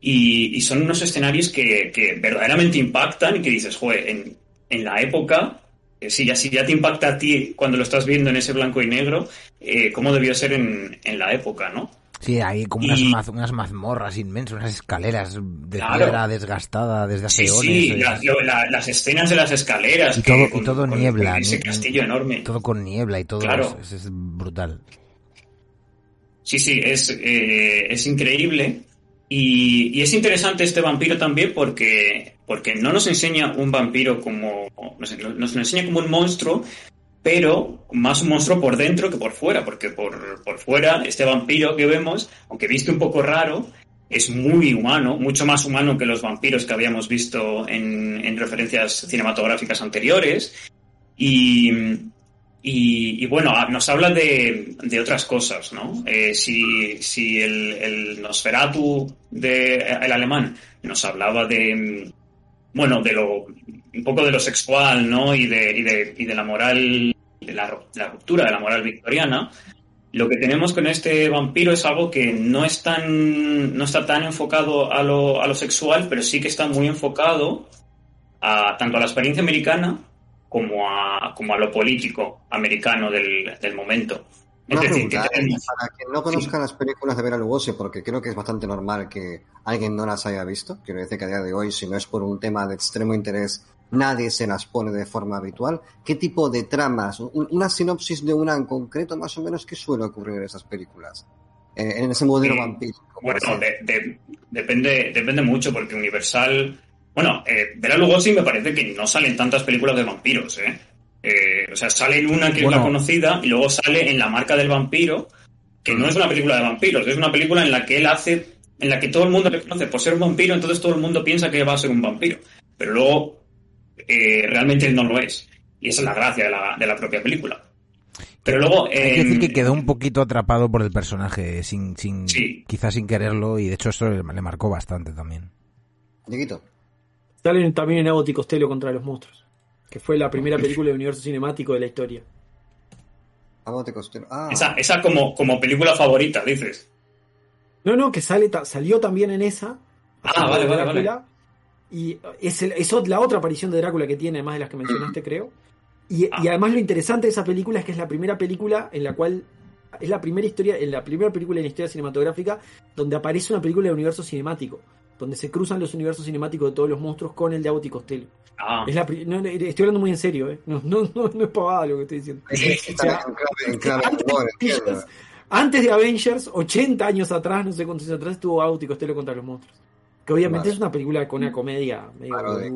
Y, y son unos escenarios que, que, verdaderamente impactan y que dices, joder, en, en la época, eh, si, ya, si ya te impacta a ti cuando lo estás viendo en ese blanco y negro, eh, ¿cómo debió ser en, en la época, no? Sí, hay como unas, maz, unas, mazmorras inmensas, unas escaleras de claro. piedra desgastada desde hace sí, años. Sí, la, la, las escenas de las escaleras. Y todo, que, y todo con, niebla. Con ese castillo enorme. Todo con niebla y todo. Claro. Es, es brutal. Sí, sí, es, eh, es increíble. Y, es interesante este vampiro también porque, porque no nos enseña un vampiro como. Nos, nos enseña como un monstruo, pero más un monstruo por dentro que por fuera, porque por, por fuera este vampiro que vemos, aunque viste un poco raro, es muy humano, mucho más humano que los vampiros que habíamos visto en, en referencias cinematográficas anteriores. Y, y, bueno, nos habla de, otras cosas, ¿no? Eh, si el, Nosferatu de, el alemán nos hablaba de, bueno, de lo, un poco de lo sexual, ¿no? Y de, y de, y de la moral, de la, la, ruptura de la moral victoriana. Lo que tenemos con este vampiro es algo que no es tan, no está tan enfocado a lo, a lo sexual, pero sí que está muy enfocado a, tanto a la experiencia americana como a, como a lo político americano del, del momento. Una es decir, pregunta, que tenemos... para quien no conozca sí. las películas de Bela Lugosi, porque creo que es bastante normal que alguien no las haya visto, quiero decir que a día de hoy, si no es por un tema de extremo interés, nadie se las pone de forma habitual. ¿Qué tipo de tramas? Una sinopsis de una en concreto, más o menos, ¿qué suele ocurrir en esas películas? Eh, en ese modelo sí. vampiro. Bueno, de, de, depende, depende mucho, porque Universal... Bueno, eh, Bela Lugosi me parece que no salen tantas películas de vampiros, ¿eh? Eh, o sea, sale en una que bueno. es la conocida y luego sale en La marca del vampiro, que no es una película de vampiros, es una película en la que él hace, en la que todo el mundo le conoce por ser un vampiro, entonces todo el mundo piensa que va a ser un vampiro. Pero luego eh, realmente él no lo es. Y esa es la gracia de la, de la propia película. Pero luego. Hay que decir que quedó un poquito atrapado por el personaje, sin, sin sí. quizás sin quererlo, y de hecho esto le, le marcó bastante también. Dieguito. Salen también en Abbott y Costello contra los monstruos que fue la primera película del universo cinemático de la historia. Ah. Esa, esa como, como película favorita, dices. No, no, que sale, salió también en esa. Ah, vale, vale, vale. Y es, el, es, la otra aparición de Drácula que tiene, además de las que mencionaste, creo. Y, ah. y, además lo interesante de esa película es que es la primera película en la cual. Es la primera historia, en la primera película en la historia cinematográfica donde aparece una película de universo cinemático donde se cruzan los universos cinemáticos de todos los monstruos con el de Abbott y Costello. Ah. Es la, no, estoy hablando muy en serio, ¿eh? no, no, no, no es pavada lo que estoy diciendo. o sea, en clave, en clave, antes, antes, de Avengers, 80 años atrás, no sé cuántos años atrás, estuvo Abbott y Costello contra los monstruos. Que obviamente es una película con una comedia medio Claro, sí,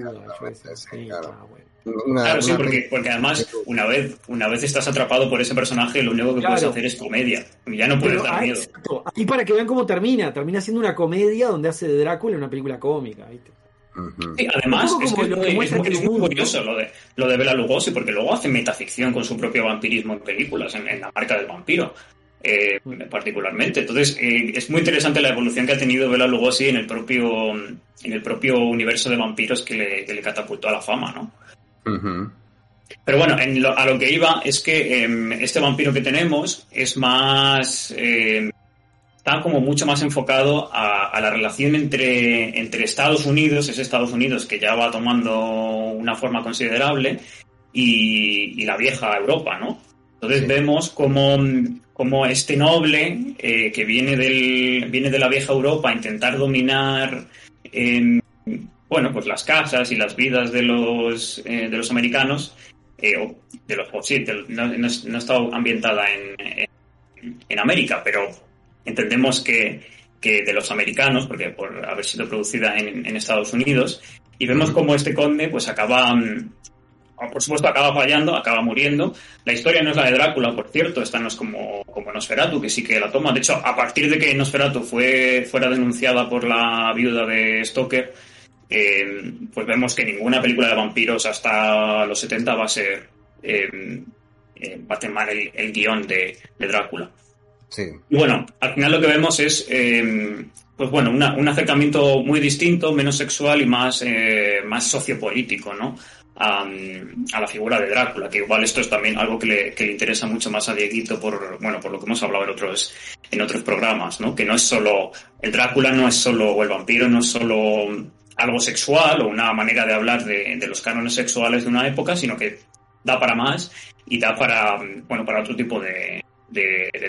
claro. bueno. Una- Claro, sí, porque, además, una vez, una vez estás atrapado por ese personaje, lo único que puedes Claro. hacer es comedia. Y ya no puedes Pero, dar ah, miedo. exacto. Y para que vean cómo termina, termina siendo una comedia donde hace de Drácula una película cómica, ¿viste? Sí, además, es, que es lo muy, que es muestra muy- es muy Telemundo, curioso lo de, lo de Bela Lugosi, porque luego hace metaficción con su propio vampirismo en películas, en, en la marca del vampiro, eh, particularmente. Entonces, eh, es muy interesante la evolución que ha tenido Bela Lugosi en el propio, en el propio universo de vampiros que le, que le catapultó a la fama, ¿no? Pero bueno, en lo- a lo que iba es que em, este vampiro que tenemos es más. em, está como mucho más enfocado a, a la relación entre, entre Estados Unidos, ese Estados Unidos que ya va tomando una forma considerable, y, y la vieja Europa, ¿no? Entonces vemos como, como este noble eh, que viene, del, viene de la vieja Europa a intentar dominar. em, bueno, pues las casas y las vidas de los, eh, de los americanos, eh, o de los, sí, no, no, no está ambientada en, en, en América, pero entendemos que, que de los americanos, porque por haber sido producida en, en Estados Unidos, y vemos cómo este conde pues acaba, por supuesto acaba fallando, acaba muriendo. La historia no es la de Drácula, por cierto, esta no es como, como Nosferatu, que sí que la toma. De hecho, a partir de que Nosferatu fue, fuera denunciada por la viuda de Stoker, eh, pues vemos que ninguna película de vampiros hasta los 70 va a ser eh, eh, va a tomar el, guion de, Drácula. Sí. Y bueno, al final lo que vemos es pues bueno, un acercamiento muy distinto, menos sexual y más, más sociopolítico, ¿no? A, la figura de Drácula, que igual esto es también algo que le, que le, interesa mucho más a Dieguito por, bueno, por lo que hemos hablado en otros, en otros programas, ¿no? Que no es solo, el Drácula no es solo, o el vampiro no es solo algo sexual o una manera de hablar de, los cánones sexuales de una época, sino que da para más y da para, bueno, para otro tipo de,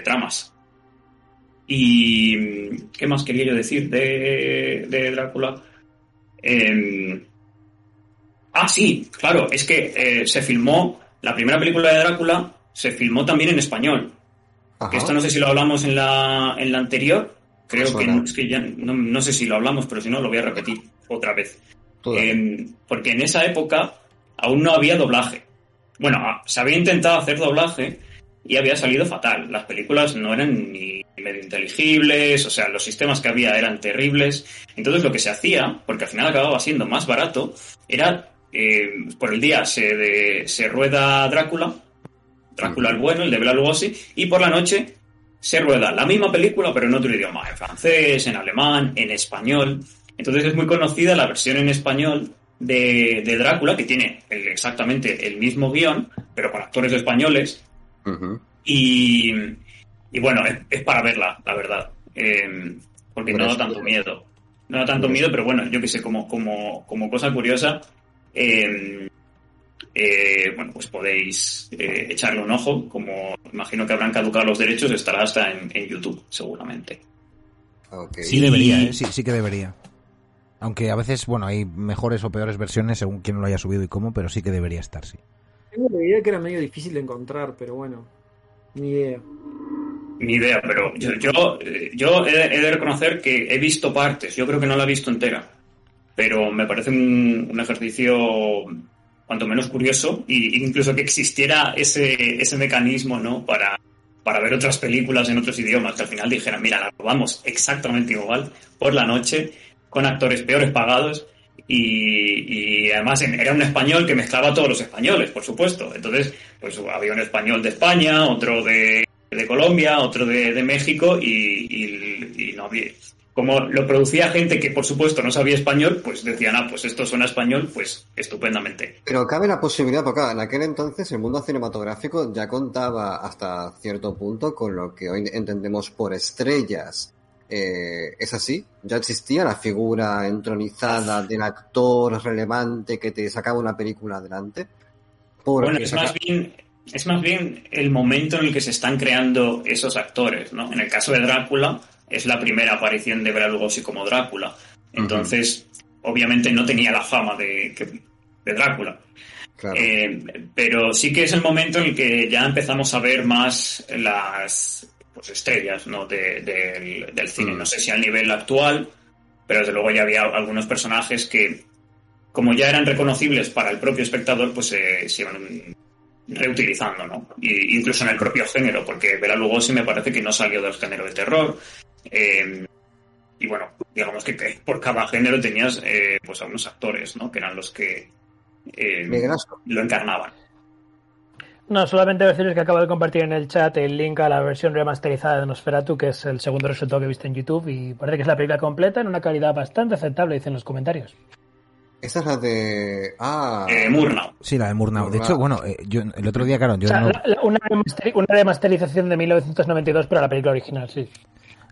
tramas. ¿Y qué más quería yo decir de, Drácula? Em, ah, sí, claro, es que eh, se filmó, la primera película de Drácula se filmó también en español. Que esto no sé si lo hablamos en la, en la anterior, creo que, es que ya no, no, sé si lo hablamos, pero si no lo voy a repetir otra vez. Em, porque en esa época aún no había doblaje. Bueno, ah, se había intentado hacer doblaje y había salido fatal. Las películas no eran ni medio inteligibles, o sea, los sistemas que había eran terribles. Entonces lo que se hacía, porque al final acababa siendo más barato, era eh, por el día se, se rueda Drácula, Drácula el bueno, el de Bela Lugosi, y por la noche se rueda la misma película, pero en otro idioma, en francés, en alemán, en español. Entonces es muy conocida la versión en español de, Drácula, que tiene exactamente el mismo guion, pero con actores españoles. y, bueno, es, para verla, la verdad. Eh, porque no da tanto miedo. No da tanto miedo, pero bueno, yo que sé, como, como, como cosa curiosa, eh, eh, bueno, pues podéis echarle un ojo. Como imagino que habrán caducado los derechos, estará hasta en, YouTube, seguramente. Sí debería, sí, sí que debería. Aunque a veces, bueno, hay mejores o peores versiones según quién lo haya subido y cómo, pero sí que debería estar, sí. Tengo la idea que era medio difícil de encontrar, pero bueno, ni idea. Ni idea, pero yo, yo, he, de reconocer que he visto partes, yo creo que no la he visto entera, pero me parece un, ejercicio cuanto menos curioso e incluso que existiera ese, ese mecanismo, ¿no? Para, para ver otras películas en otros idiomas, que al final dijeran, mira, la probamos exactamente igual por la noche con actores peores pagados y, además era un español que mezclaba a todos los españoles, por supuesto. Entonces, pues había un español de España, otro de, Colombia, otro de, México y, no había... Como lo producía gente que, por supuesto, no sabía español, pues decían, ah, pues esto suena español, pues estupendamente. Pero cabe la posibilidad, porque en aquel entonces el mundo cinematográfico ya contaba hasta cierto punto con lo que hoy entendemos por estrellas eh, es así, ya existía la figura entronizada del actor relevante que te sacaba una película adelante. Bueno, es, más bien, es más bien el momento en el que se están creando esos actores, ¿no? En el caso de Drácula, es la primera aparición de Bela Lugosi como Drácula. Entonces, obviamente no tenía la fama de, de Drácula. Eh, pero sí que es el momento en el que ya empezamos a ver más las pues estrellas ¿no? del cine. Mm. No sé si al nivel actual, pero desde luego ya había algunos personajes que, como ya eran reconocibles para el propio espectador, pues se iban reutilizando, ¿no? Y, incluso en el propio género, porque Bela Lugosi me parece que no salió del género de terror. Eh, y bueno, digamos que, por cada género tenías eh, pues algunos actores, ¿no? Que eran los que eh, lo encarnaban. No, solamente decirles que acabo de compartir en el chat el link a la versión remasterizada de Nosferatu, que es el segundo resultado que he visto en YouTube, y parece que es la película completa en una calidad bastante aceptable, dicen los comentarios. Esa es la de. Ah. Eh, Murnau. Sí, la de Murnau. De hecho, bueno, eh, yo el otro día, claro, yo. una, remasterización de 1992, pero la película original, sí.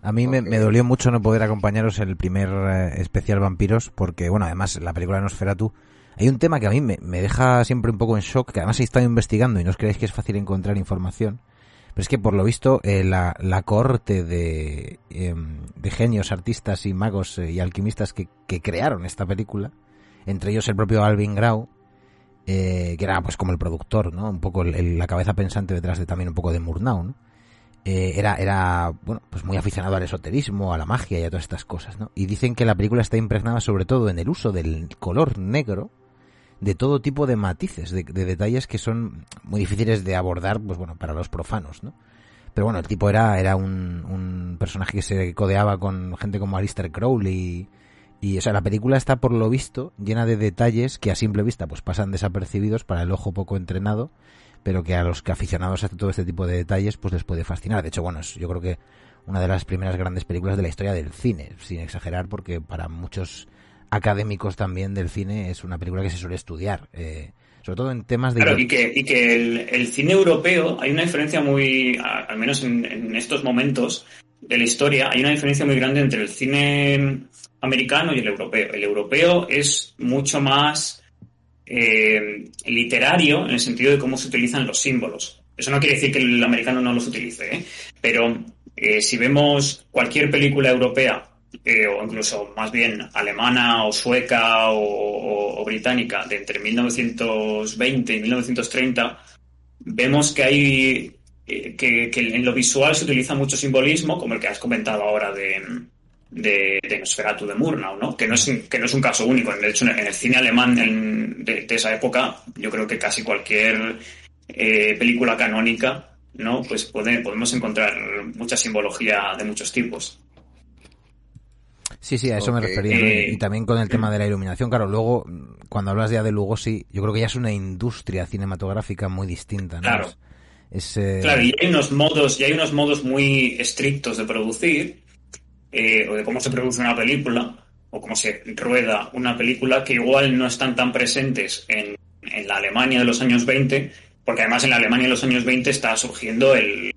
A mí me, dolió mucho no poder acompañaros el primer eh, especial Vampiros, porque, bueno, además la película de Nosferatu hay un tema que a mí me, deja siempre un poco en shock, que además he estado investigando y no os creéis que es fácil encontrar información, pero es que por lo visto eh, la, la corte de, em, de genios, artistas y magos eh, y alquimistas que, crearon esta película, entre ellos el propio Alvin Grau, eh, que era pues como el productor, ¿no? Un poco la cabeza pensante detrás de también un poco de Murnau, eh, era, era, bueno, pues muy aficionado al esoterismo, a la magia y a todas estas cosas, ¿no? Y dicen que la película está impregnada sobre todo en el uso del color negro, de todo tipo de matices, de, detalles que son muy difíciles de abordar, pues bueno, para los profanos, ¿no? Pero bueno, el tipo era, era un, un personaje que se codeaba con gente como Alistair Crowley o sea, la película está por lo visto llena de detalles que a simple vista pues pasan desapercibidos para el ojo poco entrenado, pero que a los que aficionados a todo este tipo de detalles pues les puede fascinar. De hecho, bueno, yo creo que una de las primeras grandes películas de la historia del cine, sin exagerar, porque para muchos académicos también del cine es una película que se suele estudiar. Eh, sobre todo en temas de... Claro, y que, y que el, cine europeo, hay una diferencia muy, al menos en, estos momentos de la historia, hay una diferencia muy grande entre el cine americano y el europeo. El europeo es mucho más eh, literario en el sentido de cómo se utilizan los símbolos. Eso no quiere decir que el americano no los utilice, ¿eh? pero eh, si vemos cualquier película europea eh, o incluso más bien alemana o sueca o, británica de entre 1920 y 1930, vemos que hay que, en lo visual se utiliza mucho simbolismo, como el que has comentado ahora de, de, de Nosferatu de Murnau, ¿no? Que no, es, que no es un caso único. De hecho, en el cine alemán de, esa época, yo creo que casi cualquier eh, película canónica, ¿no? Pues podemos encontrar mucha simbología de muchos tipos. Sí, sí, a eso me refería. Eh, y también con el tema de la iluminación. Claro, luego, cuando hablas ya de Lugosi, yo creo que ya es una industria cinematográfica muy distinta. Claro. Eh, claro, y hay unos modos, y hay unos modos muy estrictos de producir, eh, o de cómo se produce una película, o cómo se rueda una película, que igual no están tan presentes en, en la Alemania de los años 20, porque además en la Alemania de los años 20 está surgiendo el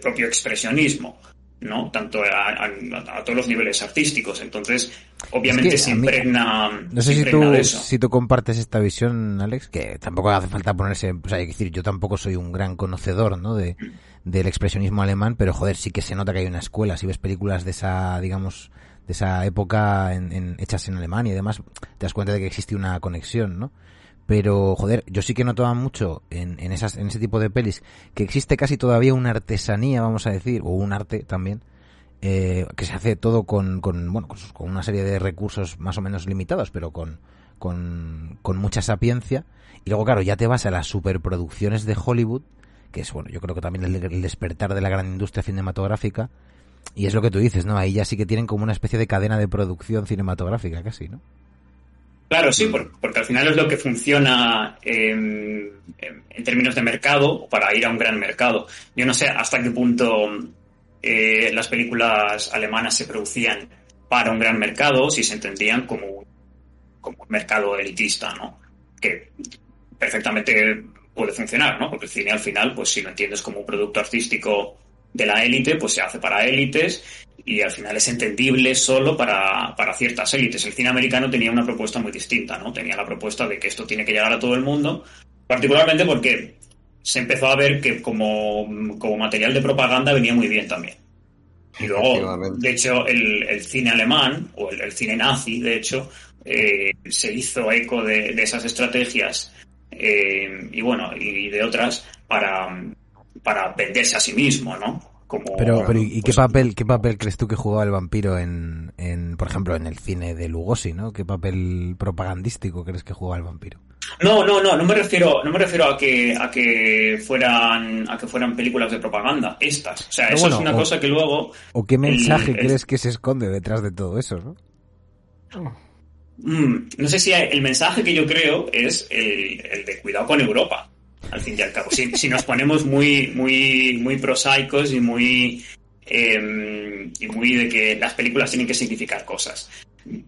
propio expresionismo. ¿No? Tanto a, todos los niveles artísticos. Entonces, obviamente se impregna. No sé si tú, si tú compartes esta visión, Alex, que tampoco hace falta ponerse. O sea, hay que decir, yo tampoco soy un gran conocedor, ¿no? De, del expresionismo alemán, pero joder, sí que se nota que hay una escuela. Si ves películas de esa, digamos, de esa época en, hechas en Alemania y demás, te das cuenta de que existe una conexión, ¿no? Pero, joder, yo sí que notaba mucho en, esas, en ese tipo de pelis que existe casi todavía una artesanía, vamos a decir, o un arte también, eh, que se hace todo con, con, bueno, con, una serie de recursos más o menos limitados, pero con, con, con mucha sapiencia. Y luego, claro, ya te vas a las superproducciones de Hollywood, que es, bueno, yo creo que también el despertar de la gran industria cinematográfica. Y es lo que tú dices, ¿no? Ahí ya sí que tienen como una especie de cadena de producción cinematográfica, casi, ¿no? Claro, sí, porque, al final es lo que funciona en, términos de mercado para ir a un gran mercado. Yo no sé hasta qué punto eh, las películas alemanas se producían para un gran mercado, si se entendían como, como un mercado elitista, ¿no? Que perfectamente puede funcionar, ¿no? Porque el cine al final, pues si lo entiendes como un producto artístico de la élite, pues se hace para élites y al final es entendible solo para, para ciertas élites. El cine americano tenía una propuesta muy distinta, ¿no? Tenía la propuesta de que esto tiene que llegar a todo el mundo, particularmente porque se empezó a ver que como, como material de propaganda venía muy bien también. Y luego, de hecho, el, el cine alemán, o el, cine nazi, de hecho, eh, se hizo eco de, de esas estrategias eh, y bueno, y de otras para, para venderse a sí mismo, ¿no? pero, pero ¿y qué papel qué papel crees tú que jugaba el vampiro en, en, por ejemplo, en el cine de Lugosi, ¿no? ¿Qué papel propagandístico crees que jugaba el vampiro? No, no, no, no me refiero, no me refiero a que a que fueran a que fueran películas de propaganda, estas. O sea, eso es una cosa que luego ¿O qué mensaje crees que se esconde detrás de todo eso, no? Mm, no sé si el mensaje que yo creo es el, el de cuidado con Europa al fin y al cabo. Si, nos ponemos muy, muy, muy prosaicos y muy, em, y muy de que las películas tienen que significar cosas.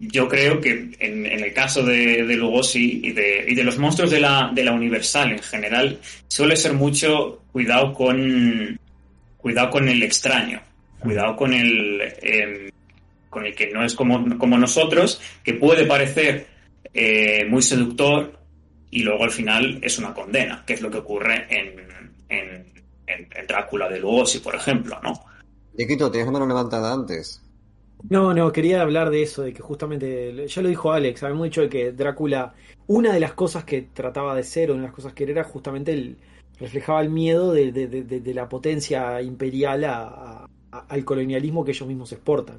Yo creo que en, el caso de, de Lugosi y de, y de los monstruos de la, de la Universal en general, suele ser mucho cuidado con, cuidado con el extraño, cuidado con el, em, con el que no es como, como nosotros, que puede parecer eh, muy seductor, y luego al final es una condena, que es lo que ocurre en, en, en, Drácula de Lugosi, por ejemplo, ¿no? Diquito, tienes la mano levantada antes. No, no, quería hablar de eso, de que justamente, ya lo dijo Alex, habíamos dicho de que Drácula, una de las cosas que trataba de ser, o una de las cosas que era, justamente el, reflejaba el miedo de, de- de- de- de la potencia imperial a- a- al colonialismo que ellos mismos exportan.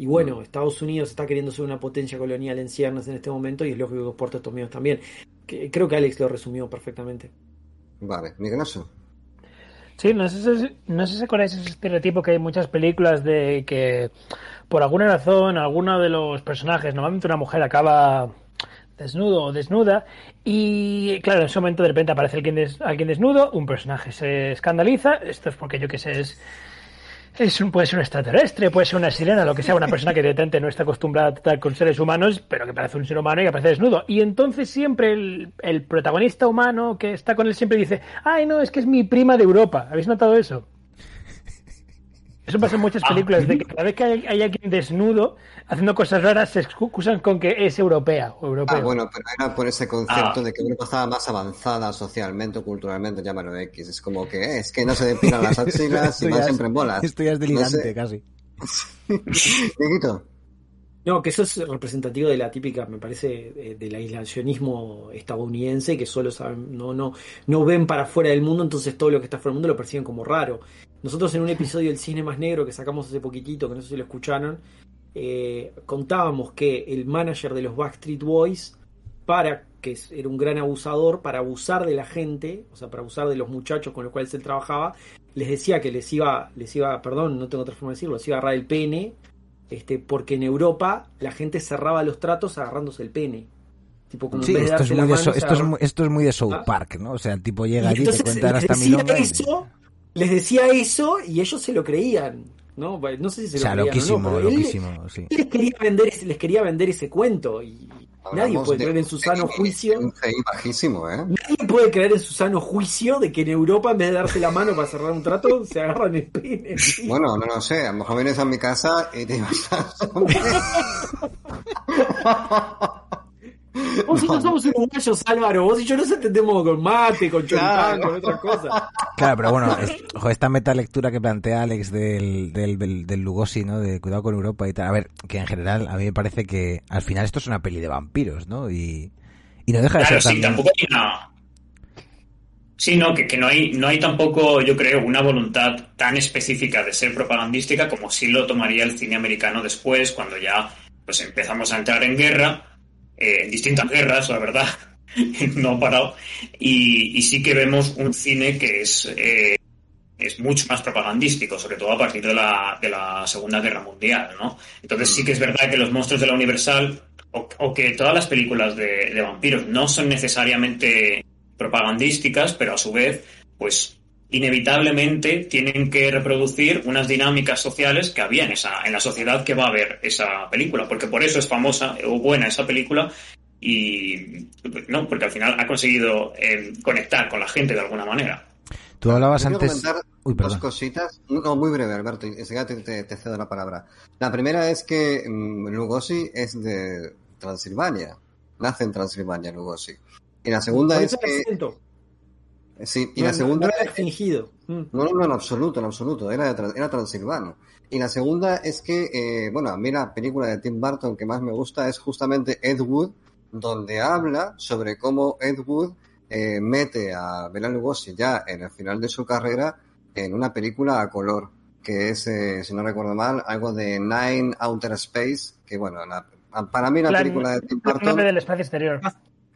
Y bueno, Estados Unidos está queriendo ser una potencia colonial en ciernes en este momento y es lógico que exporta estos miedos también. Que- creo que Alex lo resumió perfectamente. Vale, Miguelazo. Sí, no sé, si, no sé si acordáis ese estereotipo que hay en muchas películas de que por alguna razón alguno de los personajes, normalmente una mujer, acaba desnudo o desnuda y claro, en ese momento de repente aparece alguien, des- alguien desnudo, un personaje se escandaliza, esto es porque yo que sé, es, es un, puede ser un extraterrestre, puede ser una sirena, lo que sea, una persona que directamente no está acostumbrada a tratar con seres humanos, pero que parece un ser humano y que aparece desnudo. Y entonces siempre el, el protagonista humano que está con él siempre dice, ay no, es que es mi prima de Europa. ¿Habéis notado eso? Eso pasa en muchas películas, de que cada vez que hay, hay alguien desnudo haciendo cosas raras se excusan con que es europea o europeo. Ah, bueno, pero era por ese concepto Ah. de que Europa estaba más avanzada socialmente o culturalmente, llámalo X. Es como que eh, es que no se depilan las axilas y Esto van ya siempre en bolas. Esto ya es No delirante sé. casi. No, que eso es representativo de la típica, me parece, eh, del aislacionismo estadounidense, que solo saben, no, no, no ven para afuera del mundo, entonces todo lo que está fuera del mundo lo perciben como raro. Nosotros en un episodio del Cine Más Negro que sacamos hace poquitito, que no sé si lo escucharon, eh, contábamos que el manager de los Backstreet Boys, para que era un gran abusador, para abusar de la gente, o sea, para abusar de los muchachos con los cuales él trabajaba, les decía que les iba, les iba, perdón, no tengo otra forma de decirlo, les iba a agarrar el pene, este, porque en Europa la gente cerraba los tratos agarrándose el pene. Tipo, como Sí, esto es, muy de, So- esto, es muy, esto es muy de South Ah. Park, ¿no? O sea, el tipo llega Y allí, te entonces cuenta hasta milonga. y- eso, les decía eso y ellos se lo creían. No, no sé si se O sea, lo creían o loquísimo, no, pero él- loquísimo, sí. él les quería vender ese, les quería vender ese cuento y nadie puede de creer en su sano juicio. Bajísimo, ¿eh? Nadie puede creer en su sano juicio de que en Europa en vez de darse la mano para cerrar un trato se agarran el pene. sí. Bueno, no lo sé. A lo mejor vienes a mi casa y te ibas a... Vos y yo somos uruguayos, Álvaro. Vos y yo nos entendemos con mate, con choripán, Claro. con otras cosas. Claro, pero bueno, es- ojo, esta metalectura que plantea Alex del, del, del, del Lugosi, ¿no? De cuidado con Europa y tal. A ver, que en general a mí me parece que al final esto es una peli de vampiros, ¿no? Y, y no deja de Claro, ser sí, también... tampoco hay una. Sí, no, que, que no hay, no hay tampoco, yo creo, una voluntad tan específica de ser propagandística como sí lo tomaría el cine americano después, cuando ya pues empezamos a entrar en guerra, eh, en distintas guerras, la verdad, no ha parado, y, sí que vemos un cine que es, eh, es mucho más propagandístico, sobre todo a partir de la, de la Segunda Guerra Mundial, ¿no? Entonces sí que es verdad que los monstruos de la Universal, o, o que todas las películas de, de vampiros no son necesariamente propagandísticas, pero a su vez, pues inevitablemente tienen que reproducir unas dinámicas sociales que había en, esa, en la sociedad que va a ver esa película, porque por eso es famosa o buena esa película y no, porque al final ha conseguido eh, conectar con la gente de alguna manera. Tú hablabas quiero antes... Uy, dos cositas, no, muy breve, Alberto, y enseguida te, te- te cedo la palabra. La primera es que mm, Lugosi es de Transilvania, nace en Transilvania Lugosi. Y la segunda es que... acento. Sí, y No, la no, segunda... no era fingido. Mm. No, no, no, en absoluto, en absoluto. Era, era transilvano. Y la segunda es que, eh, bueno, a mí la película de Tim Burton que más me gusta es justamente Ed Wood, donde habla sobre cómo Ed Wood eh, mete a Bela Lugosi ya en el final de su carrera en una película a color, que es, eh, si no recuerdo mal, algo de Nine Outer Space, que bueno, la- para mí la película de Tim Burton... 9 del espacio exterior.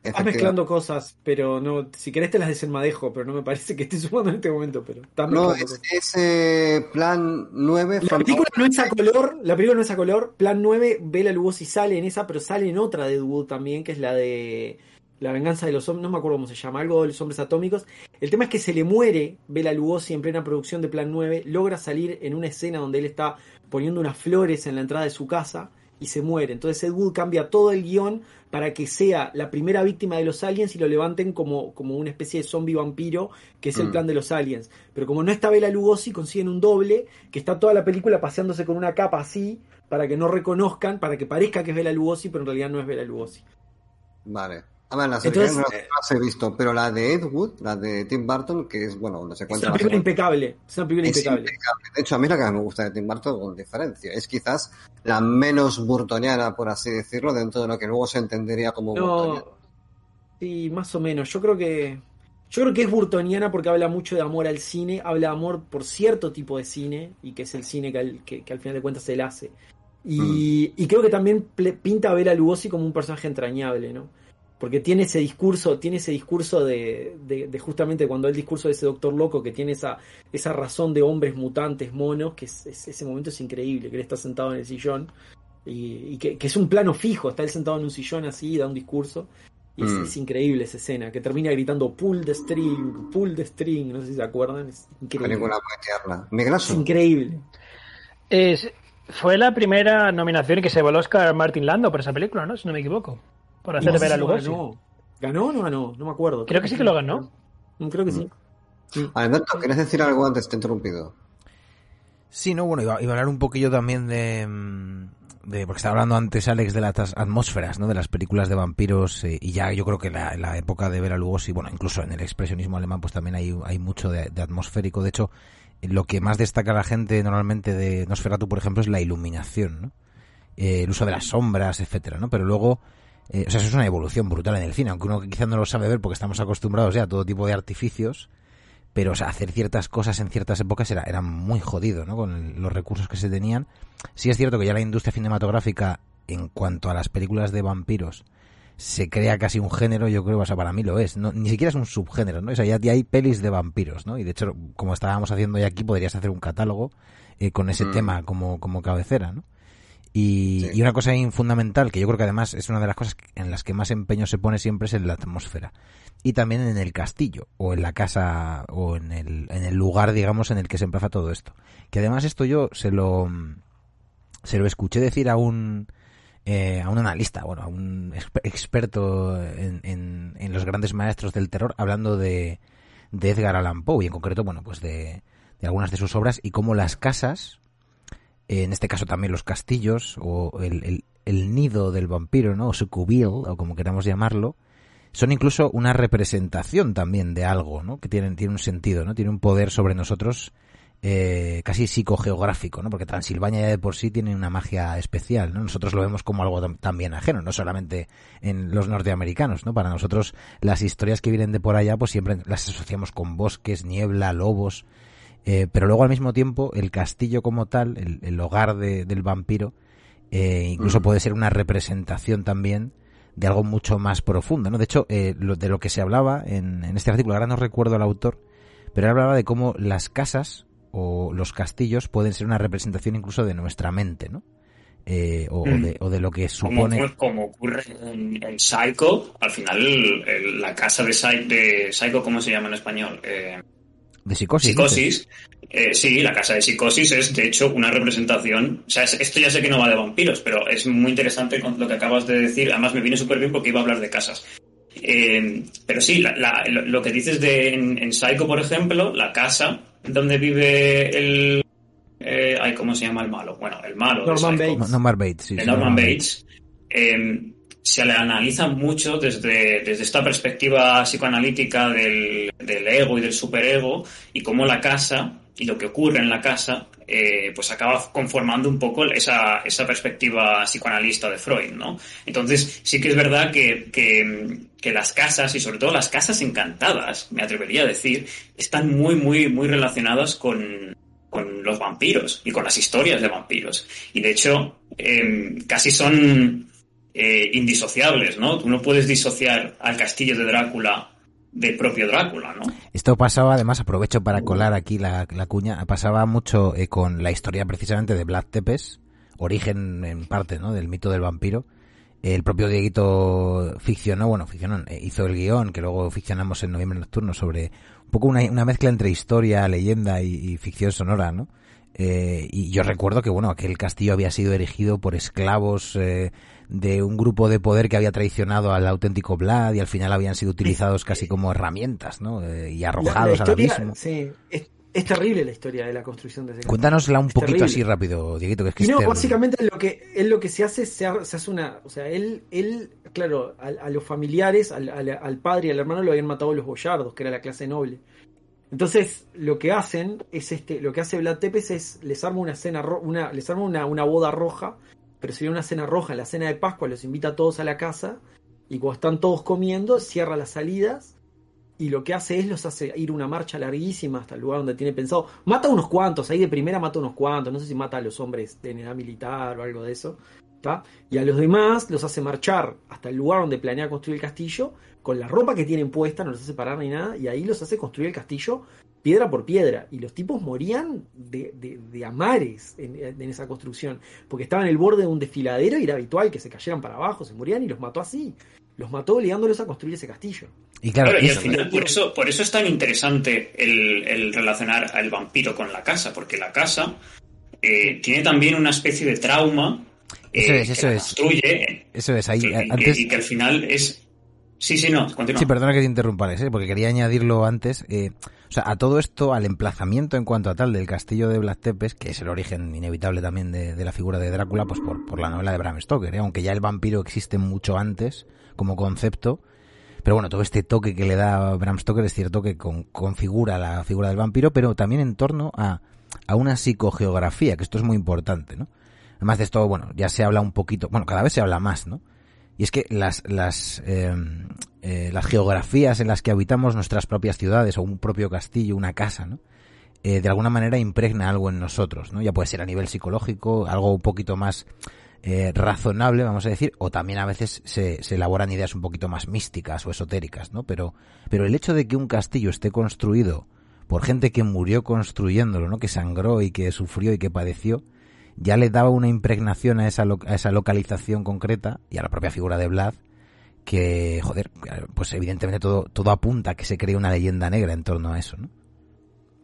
Estás mezclando cosas, pero no. Si querés te las desenmadejo, pero no me parece que esté sumando en este momento. Pero No, es, cosas. es, eh, plan 9... La película no es a color, la película no es a color. Plan 9, Bela Lugosi sale en esa, pero sale en otra de Wood también, que es la de La venganza de los hombres, no me acuerdo cómo se llama, algo de los hombres atómicos. El tema es que se le muere Bela Lugosi en plena producción de Plan 9, logra salir en una escena donde él está poniendo unas flores en la entrada de su casa y se muere. Entonces Ed Wood cambia todo el guion para que sea la primera víctima de los aliens y lo levanten como, como una especie de zombie vampiro, que es el Mm. plan de los aliens. Pero como no está Bela Lugosi, consiguen un doble que está toda la película paseándose con una capa así para que no reconozcan, para que parezca que es Bela Lugosi, pero en realidad no es Bela Lugosi. Vale. A ver, las Entonces, no las he visto, pero la de Ed Wood, la de Tim Burton, que es, bueno, donde se Es encuentra una la película impecable. Es una película es impecable. impecable. De hecho, a mí la que me gusta de Tim Burton, con diferencia, es quizás la menos burtoniana, por así decirlo, dentro de lo que luego se entendería como burtoniana. No, sí, más o menos. Yo creo que Yo creo que es burtoniana porque habla mucho de amor al cine, habla de amor por cierto tipo de cine, y que es el cine que al, que, que al final de cuentas él hace. Y, y creo que también pinta a Bela Lugosi como un personaje entrañable, ¿no? Porque tiene ese discurso, tiene ese discurso de, de, de justamente cuando el discurso de ese doctor loco que tiene esa, esa razón de hombres mutantes, monos, que es, es- ese momento es increíble, que él está sentado en el sillón y, y que, que es un plano fijo, está él sentado en un sillón así, da un discurso. Y es, Mm. es increíble esa escena, que termina gritando pull the string, pull the string, no sé si se acuerdan, es increíble. Es increíble. Es- fue la primera nominación que se llevó el Oscar Martin Lando por esa película, ¿no? Si no me equivoco. Por hacer si lo Lugosi. ganó. ¿Ganó o no ganó? No me acuerdo. Creo que sí que lo ganó. Mm, Creo que sí. Sí. Alberto, ¿quieres decir algo antes? Te he interrumpido. Sí, no, bueno, iba, iba a hablar un poquillo también de, mm, de porque estaba hablando antes Alex de las atmósferas, ¿no? De las películas de vampiros eh, y ya yo creo que la, la época de Bela Lugosi, bueno, incluso en el expresionismo alemán, pues también hay, hay mucho de, de atmosférico. De hecho, lo que más destaca la gente normalmente de Nosferatu, por ejemplo, es la iluminación, ¿no? Eh, el uso de las sombras, etcétera, ¿no? Pero luego, eh, o sea, eso es una evolución brutal en el cine, aunque uno quizá no lo sabe ver porque estamos acostumbrados ya a todo tipo de artificios, pero o sea, hacer ciertas cosas en ciertas épocas era, era muy jodido, ¿no? Con el- los recursos que se tenían. Sí es cierto que ya la industria cinematográfica, en cuanto a las películas de vampiros, se crea casi un género, yo creo, o sea, para mí lo es. No, ni siquiera es un subgénero, ¿no? O sea, ya, ya hay pelis de vampiros, ¿no? Y de hecho, como estábamos haciendo hoy aquí, podrías hacer un catálogo eh, con ese Mm. tema como, como cabecera, ¿no? Y, Sí. y una cosa fundamental, que yo creo que además es una de las cosas en las que más empeño se pone siempre, es en la atmósfera. Y también en el castillo, o en la casa, o en el, en el lugar, digamos, en el que se emplaza todo esto. Que además esto yo se lo, se lo escuché decir a un, eh, a un analista, bueno, a un exper- experto en, en, en los grandes maestros del terror, hablando de, de Edgar Allan Poe, y en concreto, bueno, pues de, de algunas de sus obras, y cómo las casas, en este caso también los castillos, o el, el, nido del vampiro, ¿no? O su cubil, o como queramos llamarlo, son incluso una representación también de algo, ¿no? Que tienen, tiene un sentido, ¿no? Tiene un poder sobre nosotros eh, casi psicogeográfico, ¿no? Porque Transilvania ya de por sí tiene una magia especial, ¿no? Nosotros lo vemos como algo tam- también ajeno, no solamente en los norteamericanos, ¿no? Para nosotros las historias que vienen de por allá, pues siempre las asociamos con bosques, niebla, lobos, eh, pero luego al mismo tiempo el castillo como tal, el, el hogar de- del vampiro, eh, incluso Mm. puede ser una representación también de algo mucho más profundo, ¿no? De hecho, eh, lo, de lo que se hablaba en, en este artículo, ahora no recuerdo el autor, pero él hablaba de cómo las casas o los castillos pueden ser una representación incluso de nuestra mente, ¿no? Eh, o, Mm. de, o de lo que Como, supone... ocurre- como ocurre en, en Psycho, al final el- el- la casa de Psycho, ¿cómo se llama en español? Eh, De psicosis. Psicosis. Eh, sí, la casa de Psicosis es de hecho una representación. O sea, es- esto ya sé que no va de vampiros, pero es muy interesante con lo que acabas de decir. Además, me viene súper bien porque iba a hablar de casas. Eh, pero sí, la- la- lo, que dices de en, en Psycho, por ejemplo, la casa donde vive el. eh, ay, ¿cómo se llama el malo? Bueno, el malo. Norman. Bates. No- Norman Bates, sí. de sí, Norman Bates, eh, se le analiza mucho desde, desde esta perspectiva psicoanalítica del, del ego y del superego y cómo la casa y lo que ocurre en la casa eh, pues acaba conformando un poco esa, esa perspectiva psicoanalista de Freud, ¿no? Entonces sí que es verdad que, que, que las casas y sobre todo las casas encantadas, me atrevería a decir, están muy, muy, muy relacionadas con, con los vampiros y con las historias de vampiros. Y de hecho, eh, casi son eh, indisociables, ¿no? Tú no puedes disociar al castillo de Drácula del propio Drácula, ¿no? Esto pasaba, además, aprovecho para colar aquí la, cuña, pasaba mucho eh, con la historia precisamente de Vlad Tepes, origen en parte, ¿no? Del mito del vampiro. El propio Dieguito ficcionó, bueno, ficcionó, eh, hizo el guion que luego ficcionamos en Noviembre Nocturno sobre un poco una, mezcla entre historia, leyenda y, ficción sonora, ¿no? Eh, y yo recuerdo que, bueno, aquel castillo había sido erigido por esclavos de un grupo de poder que había traicionado al auténtico Vlad y al final habían sido utilizados casi como herramientas, ¿no? Eh, y La- la arrojados al historia- abismo. Sí, es, es terrible la historia de la construcción de ese Cuéntanosla un Es poquito terrible. así rápido, Dieguito, que es que Y no, este- básicamente lo que él lo que se hace se, ha- se hace una, o sea, él él claro, a, a los familiares, al, al- al padre y al hermano lo habían matado los boyardos, que era la clase noble. Entonces, lo que hacen es este, lo que hace Vlad Tepes es les arma una cena ro- una les arma una, una boda roja, pero una cena roja, en la cena de Pascua los invita a todos a la casa y cuando están todos comiendo, cierra las salidas y lo que hace es los hace ir una marcha larguísima hasta el lugar donde tiene pensado. Mata a unos cuantos, ahí de primera mata a unos cuantos, no sé si mata a los hombres de edad militar o algo de eso. Y a los demás los hace marchar hasta el lugar donde planea construir el castillo, con la ropa que tienen puesta, no los hace parar ni nada, y ahí los hace construir el castillo piedra por piedra. Y los tipos morían de, de, amares en, en, esa construcción, porque estaban en el borde de un desfiladero y era habitual que se cayeran para abajo, se morían y los mató así. Los mató obligándolos a construir ese castillo. Y claro, y al final, por eso, por eso es tan interesante el, relacionar al vampiro con la casa, porque la casa eh, tiene también una especie de trauma eso es, eso es. Construye, eso es, ahí, antes... y que al final es Sí, sí, no, continúa. Sí, perdona que te interrumpa, ¿eh? porque quería añadirlo antes. Eh, o sea, a todo esto, al emplazamiento en cuanto a tal del castillo de Black Tepes, que es el origen inevitable también de, la figura de Drácula, pues por, la novela de Bram Stoker, ¿eh? aunque ya el vampiro existe mucho antes como concepto. Pero bueno, todo este toque que le da Bram Stoker es cierto que configura la figura del vampiro, pero también en torno a, a una psicogeografía, que esto es muy importante, ¿no? Además de esto, bueno, ya se habla un poquito, bueno, cada vez se habla más, ¿no? Y es que las, las, em, eh, las geografías en las que habitamos nuestras propias ciudades o un propio castillo, una casa, ¿no? Eh, de alguna manera impregna algo en nosotros, ¿no? Ya puede ser a nivel psicológico, algo un poquito más eh, razonable, vamos a decir, o también a veces se, se, elaboran ideas un poquito más místicas o esotéricas, ¿no? Pero, pero el hecho de que un castillo esté construido por gente que murió construyéndolo, ¿no? Que sangró y que sufrió y que padeció, ya le daba una impregnación a esa, a esa localización concreta y a la propia figura de Vlad que, joder, pues evidentemente todo, todo apunta a que se cree una leyenda negra en torno a eso, ¿no?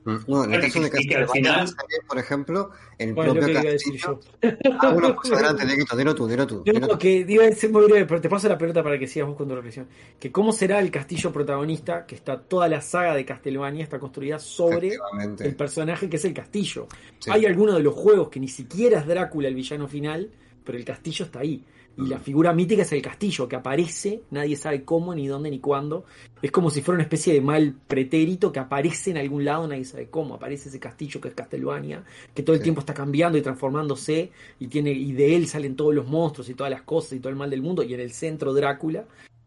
No, en el caso de Castlevania, por ejemplo, el propio castillo... Ah, bueno, pues adelante, dilo tú, dilo tú. Yo que digo, es muy breve, pero te paso la pelota para que sigas buscando la reflexión. Que cómo será el castillo protagonista, que está toda la saga de Castlevania está construida sobre el personaje que es el castillo. Hay algunos de los juegos que ni siquiera es Drácula el villano final, pero el castillo está ahí. Y la figura mítica es el castillo, que aparece, nadie sabe cómo, ni dónde, ni cuándo. Es como si fuera una especie de mal pretérito que aparece en algún lado, nadie sabe cómo. Aparece ese castillo que es Castelvania, que todo el tiempo está cambiando y transformándose, y, tiene, y de él salen todos los monstruos y todas las cosas y todo el mal del mundo, y en el centro Drácula.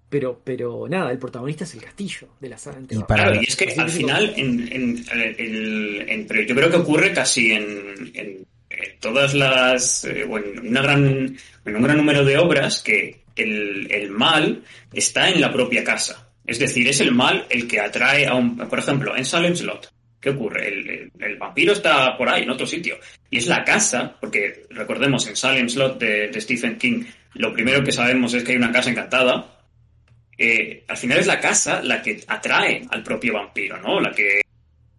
Pero, pero nada, el protagonista es el castillo de la saga Y, para... y es que al final, en, yo creo que ocurre casi en todas las, eh, en, una gran, en un gran número de obras que el, el, mal está en la propia casa. Es decir, es el mal el que atrae a un, por ejemplo, en Salem Slot. ¿Qué ocurre? El, el, vampiro está por ahí, en otro sitio. Y es la casa, porque recordemos, en Salem Slot de, de Stephen King, lo primero que sabemos es que hay una casa encantada. Eh, al final es la casa la que atrae al propio vampiro, ¿no? La que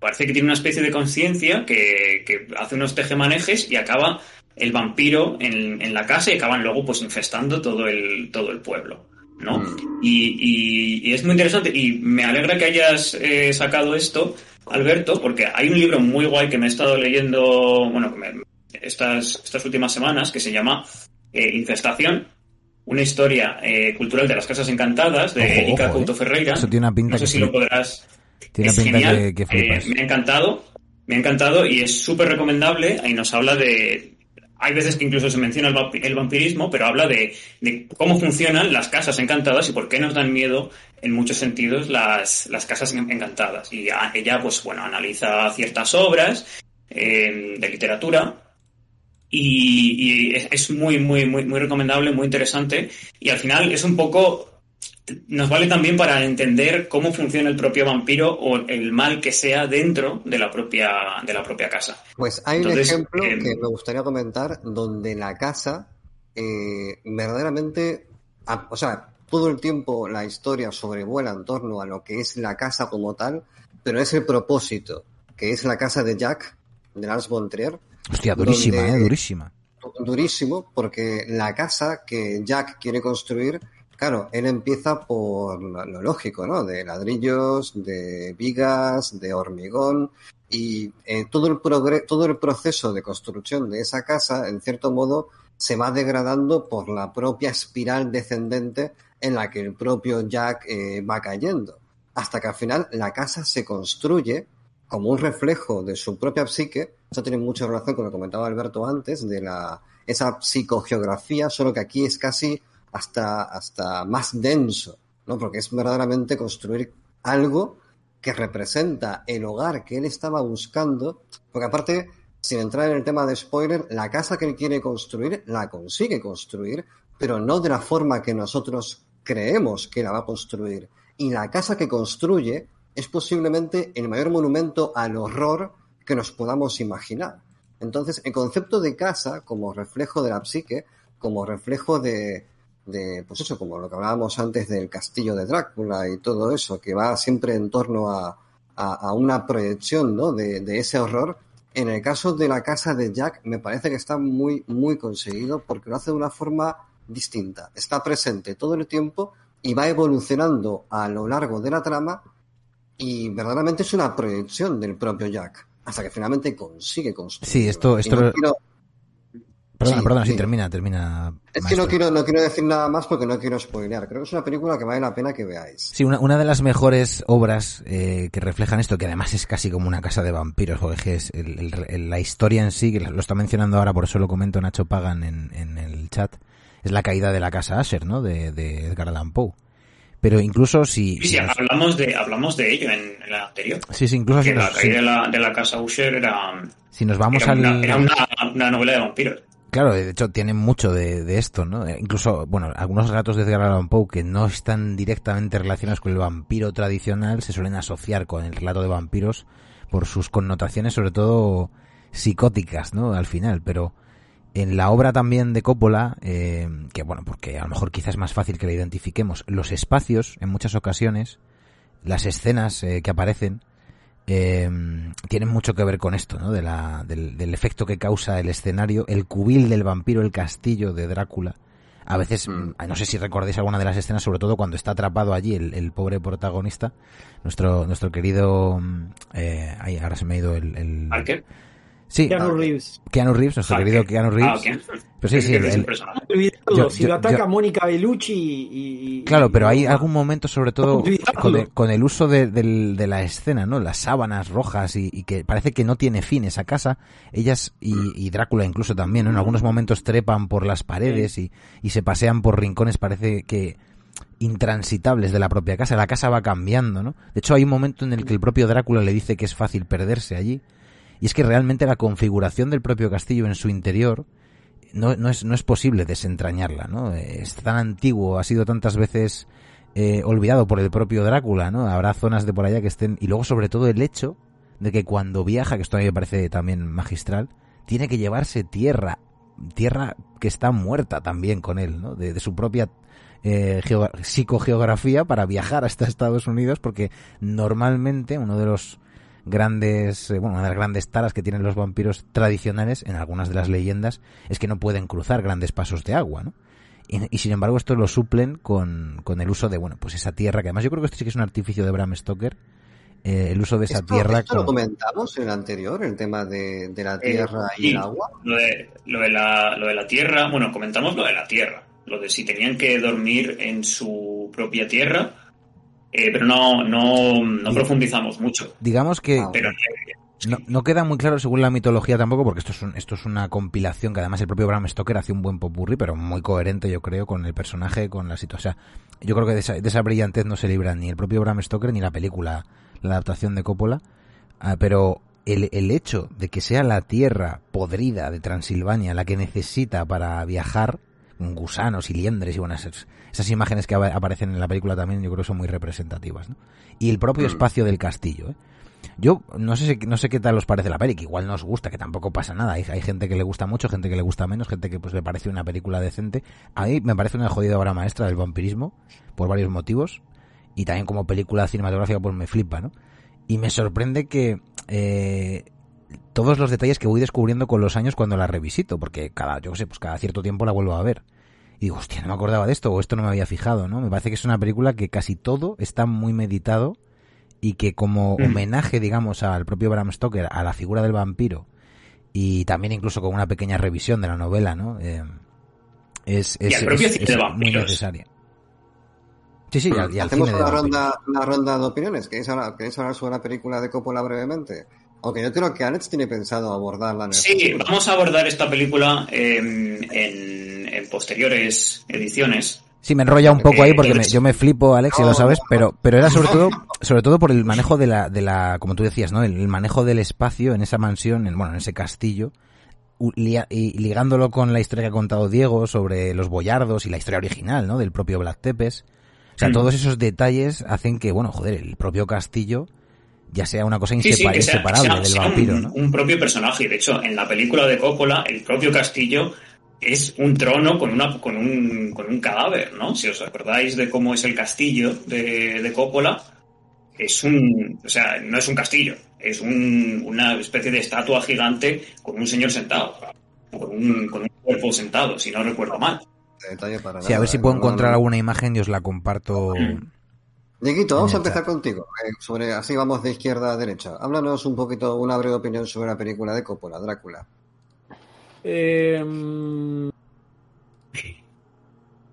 parece que tiene una especie de conciencia que, hace unos tejemanejes y acaba el vampiro en, la casa y acaban luego pues infestando todo el, todo el pueblo. ¿no? Mm. Y, es muy interesante y me alegra que hayas eh, sacado esto, Alberto, porque hay un libro muy guay que me he estado leyendo, bueno, estas, estas últimas semanas que se llama eh, Infestación, una historia eh, cultural de las casas encantadas de Ica Couto Ferreira. Eso tiene una pinta no sé si lo podrás tiene es genial. Que, eh, me ha encantado, me ha encantado y es súper recomendable. Ahí nos habla de. Hay veces que incluso se menciona el vampirismo, pero habla de, cómo funcionan las casas encantadas y por qué nos dan miedo, en muchos sentidos, las, las casas encantadas. Y ella, pues bueno, analiza ciertas obras eh, de literatura y, y, es muy, muy, muy, muy recomendable, muy interesante. Y al final es un poco nos vale también para entender cómo funciona el propio vampiro o el mal que sea dentro de la propia, de la propia casa. Pues hay un ejemplo eh, que me gustaría comentar donde la casa eh, verdaderamente, o sea, todo el tiempo la historia sobrevuela en torno a lo que es la casa como tal, pero es el propósito, que es la casa de Jack, de Lars von Trier. Hostia, durísima, eh, durísima. Durísimo, porque la casa que Jack quiere construir Claro, él empieza por lo lógico, ¿no? De ladrillos, de vigas, de hormigón y eh, todo, el todo el proceso de construcción de esa casa, en cierto modo, se va degradando por la propia espiral descendente en la que el propio Jack eh, va cayendo. Hasta que al final la casa se construye como un reflejo de su propia psique. Eso tiene mucha relación con lo que comentaba Alberto antes, de la, esa psicogeografía, solo que aquí es casi hasta, hasta más denso, ¿no? Porque es verdaderamente construir algo que representa el hogar que él estaba buscando, porque aparte, sin entrar en el tema de spoiler, la casa que él quiere construir la consigue construir, pero no de la forma que nosotros creemos que la va a construir. Y la casa que construye es posiblemente el mayor monumento al horror que nos podamos imaginar. Entonces, el concepto de casa como reflejo de la psique, como reflejo de, de, pues eso, como lo que hablábamos antes del castillo de Drácula y todo eso, que va siempre en torno a, a, una proyección ¿no? de, de, ese horror. En el caso de la casa de Jack, me parece que está muy, muy conseguido porque lo hace de una forma distinta. Está presente todo el tiempo y va evolucionando a lo largo de la trama y verdaderamente es una proyección del propio Jack hasta que finalmente consigue construir. Sí, esto, esto, Perdona, sí, perdona, sí, termina, termina. Es que no quiero, no quiero decir nada más porque no quiero spoilear. Creo que es una película que vale la pena que veáis. Sí, una, una de las mejores obras eh, que reflejan esto, que además es casi como una casa de vampiros, porque es el, el, la historia en sí, que lo está mencionando ahora, por eso lo comento Nacho Pagan en, en el chat, es la caída de la casa Asher, ¿no? De, de Edgar Allan Poe. Pero incluso si... Sí, hablamos, de, hablamos de ello en, en la anterior. Sí, sí, incluso que si la caída de, la, de la casa Usher era... Si nos vamos era al... Una, era una, una novela de vampiros. Claro, de hecho tiene mucho de, esto, ¿no? Incluso, bueno, algunos relatos de Edgar Allan que no están directamente relacionados con el vampiro tradicional se suelen asociar con el relato de vampiros por sus connotaciones, sobre todo psicóticas, ¿no? Al final, pero en la obra también de Coppola, eh, que bueno, porque a lo mejor quizás es más fácil que la identifiquemos, los espacios, en muchas ocasiones, las escenas eh, que aparecen, eh, tienen mucho que ver con esto, ¿no? De la, del, del, efecto que causa el escenario, el cubil del vampiro, el castillo de Drácula. A veces, mm. no sé si recordáis alguna de las escenas, sobre todo cuando está atrapado allí el, el pobre protagonista, nuestro, nuestro querido, eh, ay, ahora se me ha ido el, el Sí, Keanu Reeves. Keanu Reeves, nuestro Ah, querido. Keanu Reeves. Ah, ¿quién? Pero sí, sí, el- Yo- si lo ataca yo- Mónica Bellucci y, y- Claro, pero hay algún momento, sobre todo, con el, con el uso de, la escena, ¿no? Las sábanas rojas y, y que parece que no tiene fin esa casa. Ellas y, y Drácula incluso también, ¿no? En algunos momentos trepan por las paredes y, y se pasean por rincones, parece que intransitables de la propia casa. La casa va cambiando, ¿no? De hecho, hay un momento en el que el propio Drácula le dice que es fácil perderse allí. Y es que realmente la configuración del propio castillo en su interior no, no, es, no es posible desentrañarla, ¿no? Es tan antiguo, ha sido tantas veces eh, olvidado por el propio Drácula, ¿no? Habrá zonas de por allá que estén... Y luego sobre todo el hecho de que cuando viaja, que esto a mí me parece también magistral, tiene que llevarse tierra, tierra que está muerta también con él, ¿no? De, su propia eh, geo- psicogeografía para viajar hasta Estados Unidos, porque normalmente uno de los grandes, eh, bueno, una de las grandes taras que tienen los vampiros tradicionales en algunas de las leyendas es que no pueden cruzar grandes pasos de agua, ¿no? Y, y sin embargo esto lo suplen con, con el uso de, bueno, pues esa tierra, que además yo creo que esto sí que es un artificio de Bram Stoker, eh, el uso de esa Esto, tierra esto lo comentamos en el anterior, el tema de, de la Eh, tierra y sí, el agua. Lo de, lo, de la, lo de la tierra, bueno, comentamos lo de la tierra, lo de si tenían que dormir en su propia tierra, eh, pero no, no, no profundizamos mucho. Digamos que Ah, Pero no, no queda muy claro según la mitología tampoco, porque esto es, un- esto es una compilación que además el propio Bram Stoker hace un buen popurrí, pero muy coherente yo creo con el personaje, con la situación. O sea, yo creo que de esa, de esa brillantez no se libra ni el propio Bram Stoker ni la película, la adaptación de Coppola, Ah, pero el, el hecho de que sea la tierra podrida de Transilvania la que necesita para viajar, gusanos y liendres y bueno, esas, imágenes que apa- aparecen en la película también yo creo que son muy representativas, ¿no? Y el propio Mm. espacio del castillo, ¿eh? Yo no sé, si- no sé qué tal os parece la peli, que igual no os gusta, que tampoco pasa nada. Hay, hay gente que le gusta mucho, gente que le gusta menos, gente que pues le parece una película decente. A mí me parece una jodida obra maestra del vampirismo, por varios motivos. Y también como película cinematográfica pues me flipa, ¿no? Y me sorprende que eh, todos los detalles que voy descubriendo con los años cuando la revisito, porque cada, yo qué sé, pues cada cierto tiempo la vuelvo a ver. Y digo, hostia, no me acordaba de esto, o esto no me había fijado, ¿no? Me parece que es una película que casi todo está muy meditado y que como Mm. homenaje, digamos, al propio Bram Stoker, a la figura del vampiro, y también incluso con una pequeña revisión de la novela, ¿no? Eh, es, Y es, al propio es- cine es de muy necesaria. Sí, sí, y al, y al Hacemos una ronda, una ronda de opiniones. ¿Queréis hablar, ¿Queréis hablar sobre la película de Coppola brevemente? Aunque yo creo que Alex tiene pensado abordarla en el Sí, futuro. vamos a abordar esta película eh, en, en posteriores ediciones. Sí, me enrolla un poco Eh, ahí porque me- yo me flipo, Alex, ya lo sabes, pero, pero era sobre todo, sobre todo por el manejo de la, de la, como tú decías, ¿no? El, el manejo del espacio en esa mansión, en, bueno, en ese castillo, lia- y ligándolo con la historia que ha contado Diego sobre los boyardos y la historia original, ¿no? Del propio Black Tepes. O sea, Mm. todos esos detalles hacen que, bueno, joder, el propio castillo ya sea una cosa Sí, sí, insepa- que sea- inseparable sea- del sea vampiro, un, ¿no? un propio personaje. Y de hecho, en la película de Coppola, el propio castillo es un trono con, una, con, un, con un cadáver, ¿no? Si os acordáis de cómo es el castillo de, de Coppola, es un. O sea, no es un castillo, es un- una especie de estatua gigante con un señor sentado, con un, con un cuerpo sentado, si no recuerdo mal. Detalle para Sí, a ver si puedo no, encontrar no. alguna imagen y os la comparto. Dieguito, vamos a empezar contigo. Eh, sobre, así vamos de izquierda a derecha. Háblanos un poquito, una breve opinión sobre la película de Coppola, Drácula. Eh,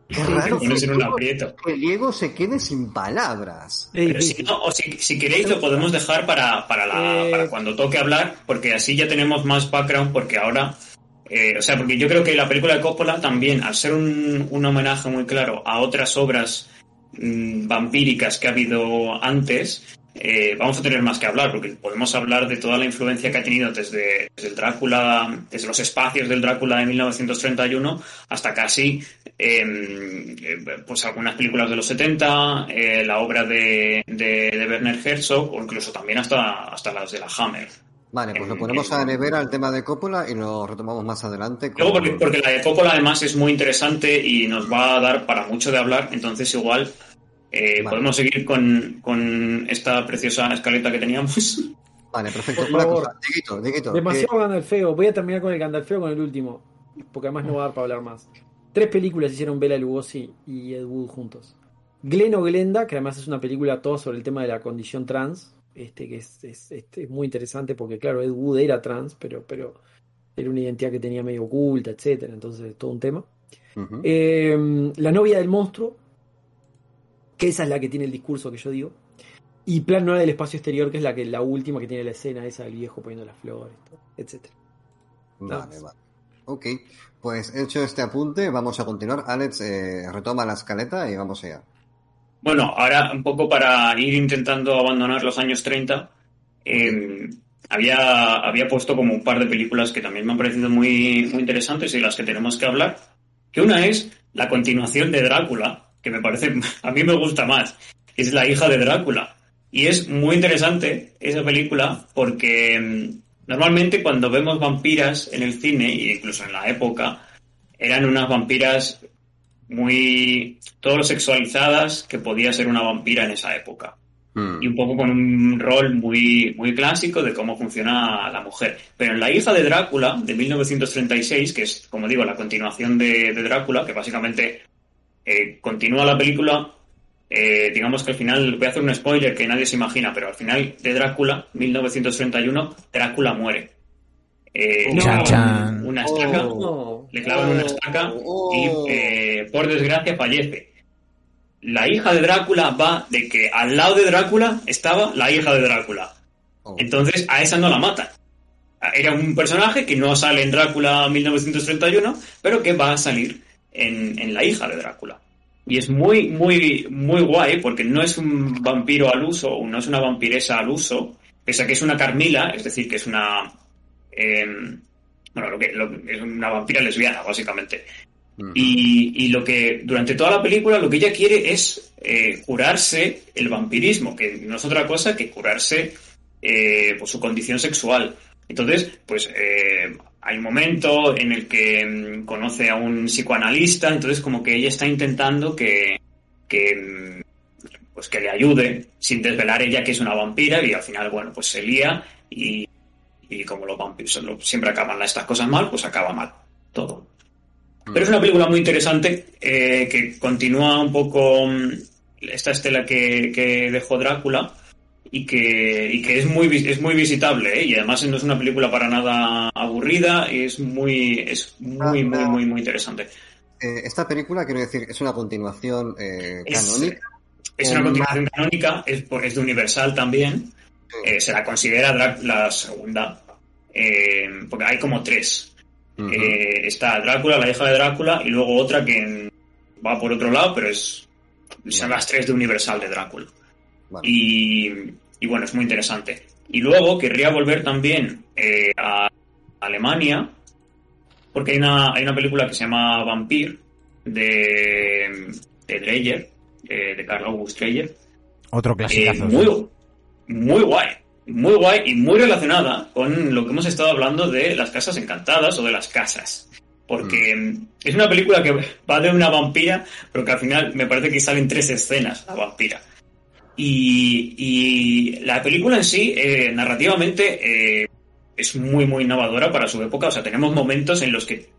Qué raro un aprieto. que Diego se quede sin palabras. Pero si, no, o si, si queréis lo podemos dejar para, para, la- Eh. para cuando toque hablar, porque así ya tenemos más background, porque ahora, eh, o sea, porque yo creo que la película de Coppola también, al ser un, un homenaje muy claro a otras obras mm, vampíricas que ha habido antes, eh, vamos a tener más que hablar, porque podemos hablar de toda la influencia que ha tenido desde, desde el Drácula, desde los espacios del Drácula de 1931 hasta casi eh, eh, pues algunas películas de los 70, eh, la obra de, de, de Werner Herzog o incluso también hasta, hasta las de la Hammer. Vale, pues lo Eh, ponemos a nevera el tema de Coppola y lo retomamos más adelante. con- Luego porque, porque la de Coppola además es muy interesante y nos va a dar para mucho de hablar, entonces igual eh, Vale. podemos seguir con, con esta preciosa escaleta que teníamos. Vale, perfecto. Por Una favor. cosa, Dieguito, Dieguito, Demasiado Gandalfeo. Voy a terminar con el Gandalfeo con el último. Porque además no va a dar para hablar más. Tres películas hicieron Bela Lugosi y Ed Wood juntos. Glen o Glenda, que además es una película todo sobre el tema de la condición trans. Este, que es, es- este, es muy interesante porque, claro, Ed Wood era trans, pero, pero era una identidad que tenía medio oculta, etcétera. Entonces, todo un tema. Eh, la novia del monstruo, que esa es la que tiene el discurso que yo digo. Y Plan 9 del espacio exterior, que es la que la última que tiene la escena esa del viejo poniendo las flores, etcétera. Vale, vale. Ok, pues hecho este apunte, vamos a continuar. Alex, eh, retoma la escaleta y vamos allá. Bueno, ahora un poco para ir intentando abandonar los años 30, eh, había, había puesto como un par de películas que también me han parecido muy, muy interesantes y de las que tenemos que hablar. Que una es la continuación de Drácula, que me parece, a mí me gusta más, es La hija de Drácula. Y es muy interesante esa película porque mm, normalmente cuando vemos vampiras en el cine, e incluso en la época, eran unas vampiras muy todo sexualizadas que podía ser una vampira en esa época Mm. y un poco con un rol muy muy clásico de cómo funciona la mujer pero en la hija de Drácula de 1936 que es como digo la continuación de, de Drácula que básicamente eh, continúa la película eh, digamos que al final voy a hacer un spoiler que nadie se imagina pero al final de Drácula 1931 Drácula muere Eh, No. le clavan Chan. una estaca No. le clavan una estaca Oh. y eh, por desgracia fallece. La hija de Drácula va de que al lado de Drácula estaba la hija de Drácula. Oh. Entonces a esa no la matan. Era un personaje que no sale en Drácula 1931, pero que va a salir en, en la hija de Drácula. Y es muy, muy, muy guay porque no es un vampiro al uso, no es una vampiresa al uso, pese a que es una Carmila, es decir, que es una... em, bueno, lo que, lo es una vampira lesbiana, básicamente. Mm. Y, y lo que durante toda la película lo que ella quiere es eh, curarse el vampirismo, que no es otra cosa que curarse eh, pues, su condición sexual. Entonces, pues eh, hay un momento en el que mm, conoce a un psicoanalista, entonces como que ella está intentando que, que mm, pues que le ayude sin desvelar ella que es una vampira y al final, bueno, pues se lía y, y como los vampiros siempre acaban estas cosas mal, pues acaba mal todo. Pero es una película muy interesante eh, que continúa un poco mm, esta estela que, que dejó Drácula y que, y que es muy es muy visitable ¿eh? y además no es una película para nada aburrida es muy es muy muy muy muy interesante Eh, esta película, quiero decir, es una continuación eh, canónica. es una continuación canónica es, es de Universal también eh, se la considera la segunda porque hay como tres está Drácula, la hija de Drácula, y luego otra que, va por otro lado, pero es son las tres de Universal de Drácula. Vale. Y, y bueno, es muy interesante. Y luego querría volver también eh, a Alemania, porque hay una, hay una película que se llama Vampir, de, de Dreyer, eh, de Carl August Dreyer, Otro eh, clasicazo. muy, muy guay, muy guay y muy relacionada con lo que hemos estado hablando de las casas encantadas o de las casas. Porque mm, es una película que va de una vampira, pero que al final me parece que salen tres escenas la vampira. Y, y la película en sí, eh, narrativamente, eh, es muy, muy innovadora para su época. O sea, tenemos momentos en los que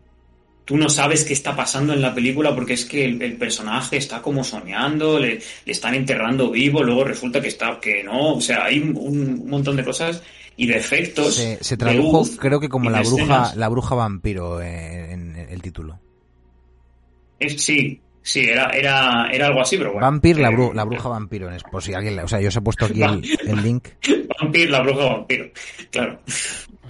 tú no sabes qué está pasando en la película porque es que el, el personaje está como soñando, le, le están enterrando vivo, luego resulta que está que no, o sea, hay un, un montón de cosas y de efectos. Se, tradujo, luz creo que como la bruja, escenas. la bruja vampiro en, en el título. Es- sí, sí, era, era, era algo así, pero bueno. Vampir, la, Eh, bru- la bruja vampiro. Por si alguien, la- o sea, yo os he puesto aquí el, el link. Vampir, la bruja vampiro. Claro.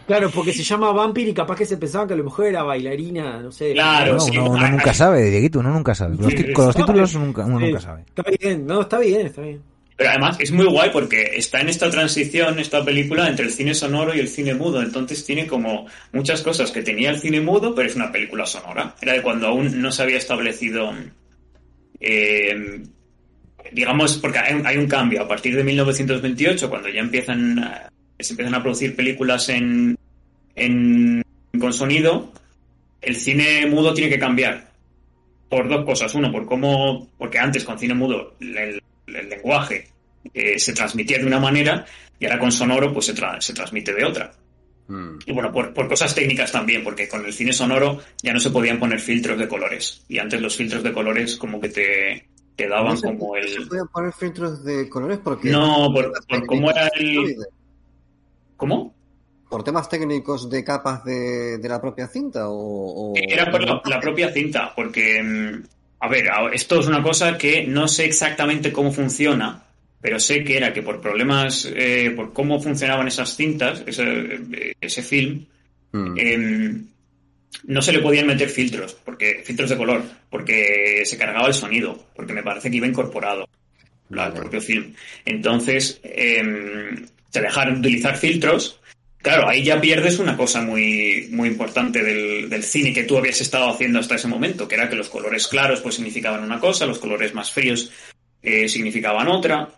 Claro, porque se llama Vampir y capaz que se pensaba que a lo mejor era bailarina, no sé. Claro, No, sí. uno, uno Ay, nunca sabe, Dieguito, uno nunca sabe. Con los, ti- con los títulos nunca, uno Sí, nunca sabe. Está bien, no, está bien, está bien. Pero además es muy guay porque está en esta transición, esta película, entre el cine sonoro y el cine mudo. Entonces tiene como muchas cosas que tenía el cine mudo, pero es una película sonora. Era de cuando aún no se había establecido, eh, digamos, porque hay, un cambio. A partir de 1928, cuando ya empiezan, a- se empiezan a producir películas en, en- con sonido, el cine mudo tiene que cambiar. Por dos cosas. Uno, por cómo, porque antes con cine mudo el, el lenguaje eh, se transmitía de una manera y ahora con sonoro pues se, tra- se transmite de otra. Mm. Y bueno, por, por cosas técnicas también, porque con el cine sonoro ya no se podían poner filtros de colores. Y antes los filtros de colores como que te, te daban No se- como no se el... pueden poner filtros de colores porque... No, por, por cómo era el... ¿Por ¿Cómo? temas técnicos de capas de, de la propia cinta o...? o- Era por la, la propia cinta, porque, mm, a ver, esto es una cosa que no sé exactamente cómo funciona, pero sé que era que por problemas, eh, por cómo funcionaban esas cintas, ese, eh, ese film, Mm. em, no se le podían meter filtros, porque filtros de color, porque se cargaba el sonido, porque me parece que iba incorporado Vale. propio film. Entonces, em, se dejaron de utilizar filtros. Claro, ahí ya pierdes una cosa muy, muy importante del, del cine que tú habías estado haciendo hasta ese momento, que era que los colores claros pues significaban una cosa, los colores más fríos eh, significaban otra.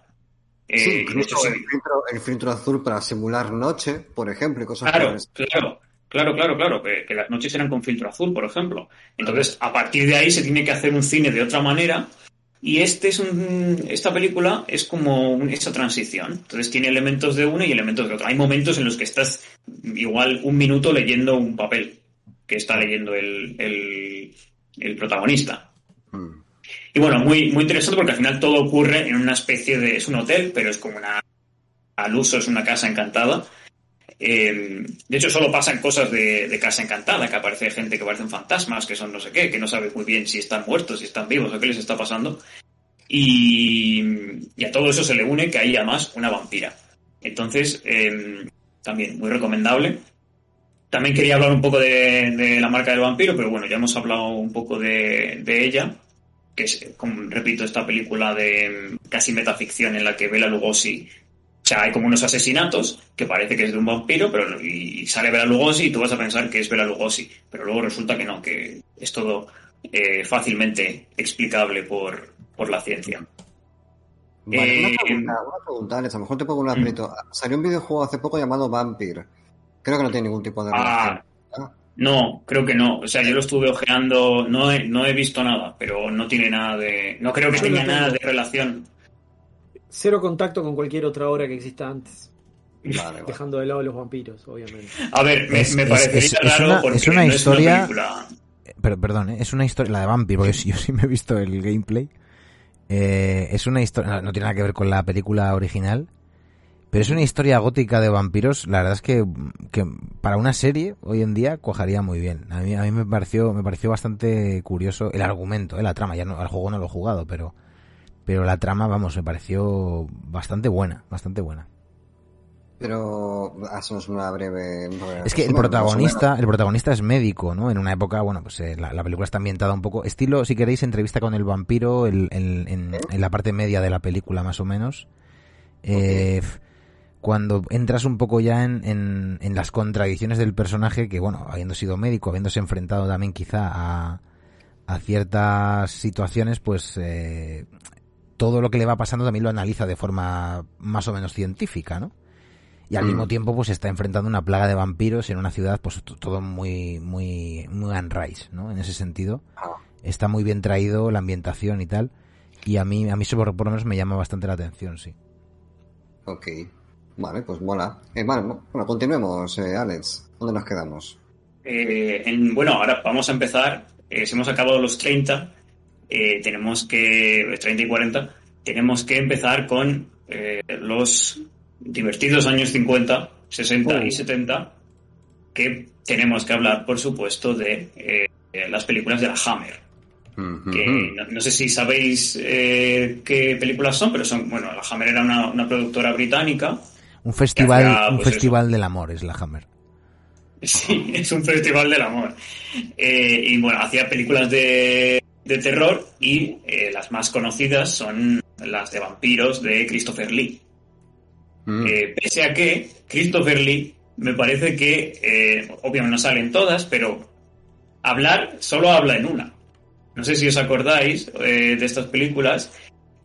Eh, Sí, de incluso el filtro, el filtro azul para simular noche, por ejemplo, y cosas Claro, claro, claro, claro, claro, que, que las noches eran con filtro azul, por ejemplo. Entonces, a partir de ahí se tiene que hacer un cine de otra manera y este es un, esta película es como un- esa transición. Entonces tiene elementos de una y elementos de otra. Hay momentos en los que estás igual un minuto leyendo un papel que está leyendo el, el, el protagonista. Mm. Y bueno, muy, muy interesante porque al final todo ocurre en una especie de... Es un hotel, pero es como una... Al uso es una casa encantada. Eh, de hecho, solo pasan cosas de, casa encantada, que aparece gente que parecen fantasmas, que son no sé qué, que no sabes muy bien si están muertos, si están vivos o qué les está pasando. Y, a todo eso se le une que hay además una vampira. Entonces, eh, también muy recomendable. También quería hablar un poco de, la marca del vampiro, pero bueno, ya hemos hablado un poco de ella, que es, como repito, esta película de mm, casi metaficción en la que Bela Lugosi, o sea, hay como unos asesinatos que parece que es de un vampiro, pero y sale Bela Lugosi y tú vas a pensar que es Bela Lugosi, pero luego resulta que no, que es todo eh, fácilmente explicable por, por la ciencia. Vale, una Eh, pregunta, una pregunta, Alex, a lo mejor te pongo un mm. aprieto. Salió un videojuego hace poco llamado Vampire. Creo que no tiene ningún tipo de relación. No, creo que no. O sea, yo lo estuve ojeando, no he, no he visto nada, pero no tiene nada de. No creo que tenga nada de relación. Cero contacto con cualquier otra obra que exista antes. Vale. Dejando de lado los vampiros, obviamente. A ver, me, Es- me es- parecería es- es raro una- porque es una no historia- es una película. Pero perdón, ¿eh? es una historia, la de Vampire, porque yo sí me he visto el gameplay. Eh, es una historia, no, no tiene nada que ver con la película original, pero es una historia gótica de vampiros. La verdad es que, que para una serie hoy en día cuajaría muy bien. A mí, a mí me pareció, me pareció bastante curioso el argumento, eh, la trama. Ya no, al juego no lo he jugado, pero, pero la trama, vamos, me pareció bastante buena, bastante buena. Pero hacemos una breve. Es que el protagonista, el protagonista es médico, ¿no? En una época, bueno, pues eh, la, película está ambientada un poco. Estilo, si queréis, entrevista con el vampiro en, en, la parte media de la película, más o menos. Eh, cuando entras un poco ya en, en, las contradicciones del personaje, que bueno, habiendo sido médico, habiéndose enfrentado también quizá a, a ciertas situaciones, pues eh, todo lo que le va pasando también lo analiza de forma más o menos científica, ¿no? y al mm. mismo tiempo pues está enfrentando una plaga de vampiros en una ciudad pues todo muy muy muy unrise no en ese sentido ah. está muy bien traído la ambientación y tal y a mí a mí por, por lo menos me llama bastante la atención sí Ok. Vale pues mola. Eh, bueno continuemos eh, Alex. Dónde nos quedamos eh, en, bueno ahora vamos a empezar. Si hemos acabado los 30 tenemos que 30 y 40 tenemos que empezar con los divertidos años 50, 60 y 70, que tenemos que hablar, por supuesto, de eh, las películas de la Hammer. que no, sé si sabéis eh, qué películas son, pero son, bueno, la Hammer era una, productora británica. Un festival, un pues festival del amor es la Hammer. Sí, es un festival del amor. Eh, y bueno, hacía películas de, de terror y las más conocidas son las de vampiros de Christopher Lee. Mm. Eh, pese a que Christopher Lee me parece que, eh, obviamente no salen todas, pero hablar solo habla en una. No sé si os acordáis eh, de estas películas,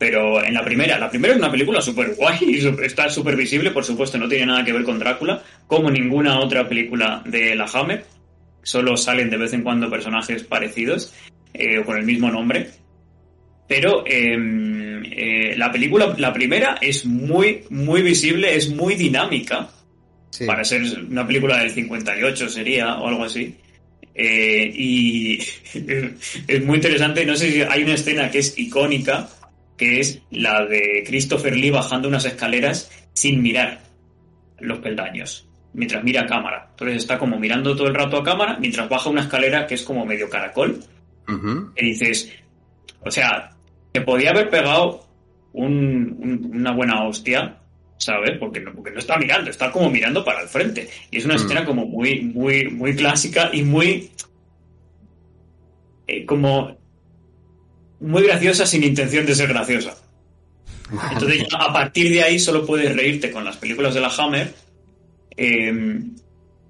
pero en la primera, la primera es una película súper guay y está súper visible, por supuesto, no tiene nada que ver con Drácula, como ninguna otra película de la Hammer. Solo salen de vez en cuando personajes parecidos o con el mismo nombre. Pero em, eh, la película, la primera, es muy, muy visible, es muy dinámica. Para ser una película del 58 sería, o algo así. Eh, y es muy interesante. No sé si hay una escena que es icónica, que es la de Christopher Lee bajando unas escaleras sin mirar los peldaños, mientras mira a cámara. Entonces está como mirando todo el rato a cámara mientras baja una escalera que es como medio caracol. Y dices, o sea, que podía haber pegado una buena hostia, ¿sabes? Porque no, porque no está mirando, está como mirando para el frente. Y es una mm. escena como muy, muy, muy clásica y muy. Eh, como. Muy graciosa sin intención de ser graciosa. Entonces, a partir de ahí solo puedes reírte con las películas de la Hammer. Em,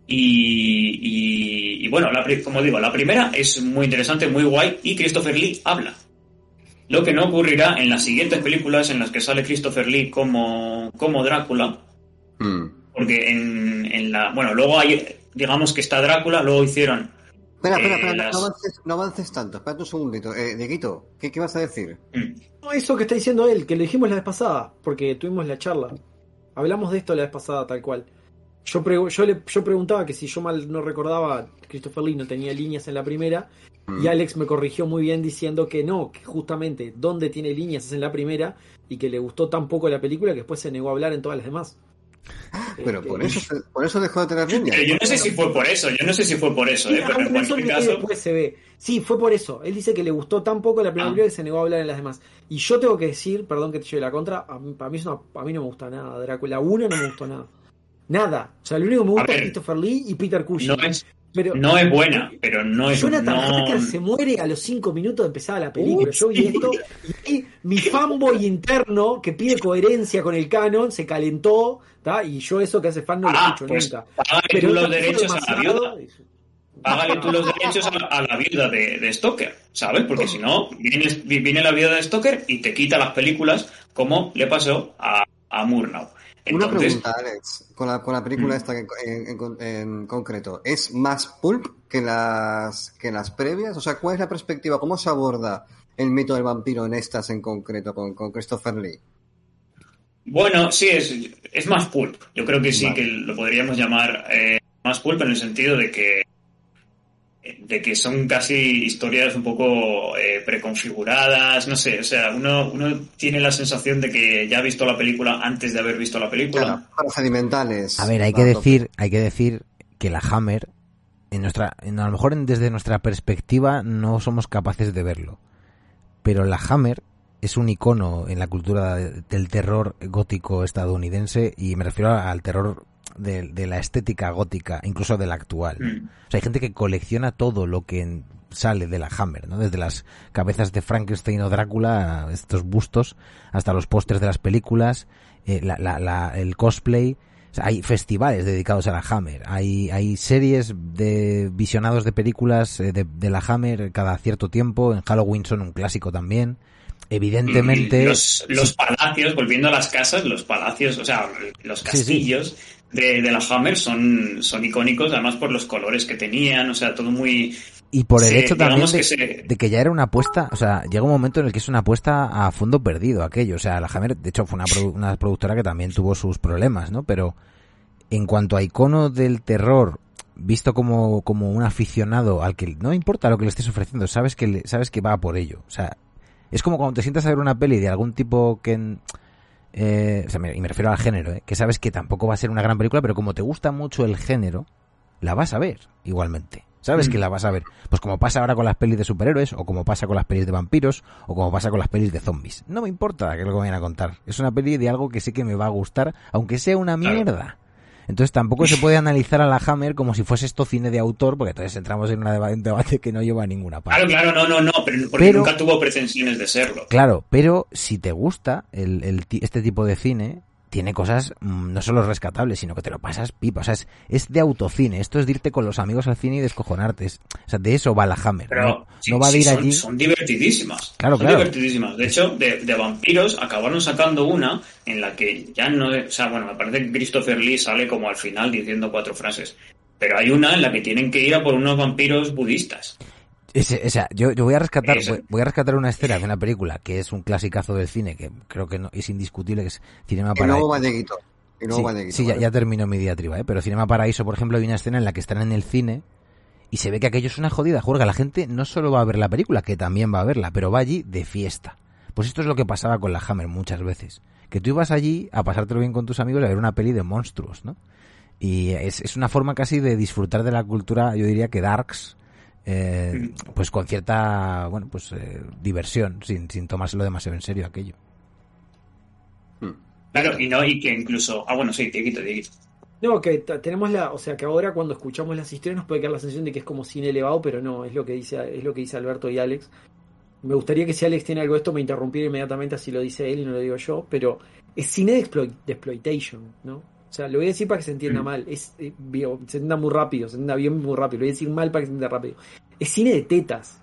y, y, bueno, como digo, la primera es muy interesante, muy guay. Y Christopher Lee habla. Lo que no ocurrirá en las siguientes películas en las que sale Christopher Lee como, como Drácula. Hmm. Porque en, la. Bueno, luego hay. Digamos que está Drácula, luego hicieron. Espera, espera, espera, eh, no, avances, tanto. Espera un segundito. Eh, Dieguito, ¿qué, vas a decir? Hmm. No, eso que está diciendo él, que lo dijimos la vez pasada, porque tuvimos la charla. Hablamos de esto la vez pasada, tal cual. Yo, yo, le, yo preguntaba que si yo mal no recordaba, Christopher Lee no tenía líneas en la primera, y Alex me corrigió muy bien diciendo que no, que justamente donde tiene líneas es en la primera y que le gustó tan poco la película que después se negó a hablar en todas las demás. Pero este, por eso, por eso dejó de tener líneas. yo no sé si fue por eso, yo no sé si fue por eso, eh, pero en cualquier caso. Se ve. Sí, fue por eso. Él dice que le gustó tan poco la primera ah. que se negó a hablar en las demás. Y yo tengo que decir, perdón que te lleve la contra, a mí, para mí, a mí no me gusta nada. Drácula 1 no me gustó nada. Nada. O sea, lo único que me gusta es Christopher Lee y Peter Cushing. No es, no es buena, pero no es Jonathan Hacker se muere a los 5 minutos de empezar la película. Yo vi esto y mi fanboy interno que pide coherencia con el canon se calentó, y yo eso que hace fan no lo ah, escucho pues nunca. Págale tú los derechos a la viuda. Págale tú los derechos a, la viuda de, de, Stoker, ¿sabes? Porque si no, viene, viene la viuda de Stoker y te quita las películas como le pasó a, a Murnau. Una pregunta, Alex, con la, con la película mm. esta en, concreto. ¿Es más pulp que las, que las previas? O sea, ¿cuál es la perspectiva? ¿Cómo se aborda el mito del vampiro en estas en concreto con, con Christopher Lee? Bueno, sí, es, es más pulp. Yo creo que sí que lo podríamos llamar eh, más pulp en el sentido de que de que son casi historias un poco eh, preconfiguradas, no sé, o sea, uno, uno tiene la sensación de que ya ha visto la película antes de haber visto la película. Claro, procedimentales. A ver, hay que decir, hay que decir que la Hammer, en nuestra, a lo mejor desde nuestra perspectiva no somos capaces de verlo, pero la Hammer es un icono en la cultura del terror gótico estadounidense y me refiero al terror de, la estética gótica, incluso de la actual. Mm. O sea, hay gente que colecciona todo lo que sale de la Hammer, ¿no? Desde las cabezas de Frankenstein o Drácula, estos bustos, hasta los pósters de las películas, eh, la, la, el cosplay. O sea, hay festivales dedicados a la Hammer, hay, hay series de visionados de películas eh, de, de, la Hammer cada cierto tiempo, en Halloween son un clásico también. Evidentemente. Los, los palacios, volviendo a las casas, los palacios, o sea, los castillos sí, sí. De, de, la Hammer son, son icónicos, además por los colores que tenían, o sea, todo muy. Y por el hecho también de que, se... de que, ya era una apuesta, o sea, llega un momento en el que es una apuesta a fondo perdido aquello. O sea, la Hammer, de hecho, fue una, produ una productora que también tuvo sus problemas, ¿no? Pero en cuanto a icono del terror, visto como, como un aficionado al que no importa lo que le estés ofreciendo, sabes que, le, sabes que va por ello. O sea, es como cuando te sientas a ver una peli de algún tipo que... Eh, o sea, me, y me refiero al género, ¿eh? que sabes que tampoco va a ser una gran película, pero como te gusta mucho el género, la vas a ver igualmente. Sabes mm. que la vas a ver. Pues como pasa ahora con las pelis de superhéroes, o como pasa con las pelis de vampiros, o como pasa con las pelis de zombies. No me importa que lo que vayan a contar. Es una peli de algo que sé que me va a gustar, aunque sea una mierda. Entonces tampoco se puede analizar a la Hammer como si fuese esto cine de autor, porque entonces entramos en un debate que no lleva a ninguna parte. Claro, claro, no, no, no, pero porque pero, nunca tuvo pretensiones de serlo. Claro, pero si te gusta el, el, este tipo de cine, tiene cosas mmm, no solo rescatables, sino que te lo pasas pipa. O sea, es, es, de autocine. Esto es de irte con los amigos al cine y descojonarte. Es, o sea, de eso va la Hammer. Pero no, sí, no va de sí, ir son, allí. son divertidísimas. Claro, son claro. divertidísimas. De hecho, de, de, vampiros acabaron sacando una en la que ya no. O sea, bueno, me parece que Christopher Lee sale como al final diciendo cuatro frases. Pero hay una en la que tienen que ir a por unos vampiros budistas. Ese, o sea, yo, yo voy a rescatar voy, voy, a rescatar una escena de una película que es un clasicazo del cine que creo que no, es indiscutible que es Cinema para sí, sí ya, ya, terminó mi diatriba, ¿eh? pero Cinema Paraíso, por ejemplo, hay una escena en la que están en el cine y se ve que aquello es una jodida juerga. La gente no solo va a ver la película, que también va a verla, pero va allí de fiesta. Pues esto es lo que pasaba con la Hammer muchas veces. Que tú ibas allí a pasártelo bien con tus amigos y a ver una peli de monstruos, ¿no? Y es, es una forma casi de disfrutar de la cultura, yo diría que Darks, eh, pues con cierta, bueno, pues eh, diversión, sin, sin tomárselo demasiado en serio aquello. Claro, y no, y que incluso. Ah, bueno, sí, Dieguito, Dieguito. No, que tenemos la, o sea, que ahora cuando escuchamos las historias nos puede quedar la sensación de que es como cine elevado, pero no, es lo que dice, es lo que dice Alberto y Alex. Me gustaría que si Alex tiene algo de esto me interrumpiera inmediatamente así lo dice él y no lo digo yo, pero es cine de, exploit, de exploitation, ¿no? O sea, lo voy a decir para que se entienda mm. mal, es eh, se entienda muy rápido, se entienda bien muy rápido, lo voy a decir mal para que se entienda rápido. Es cine de tetas.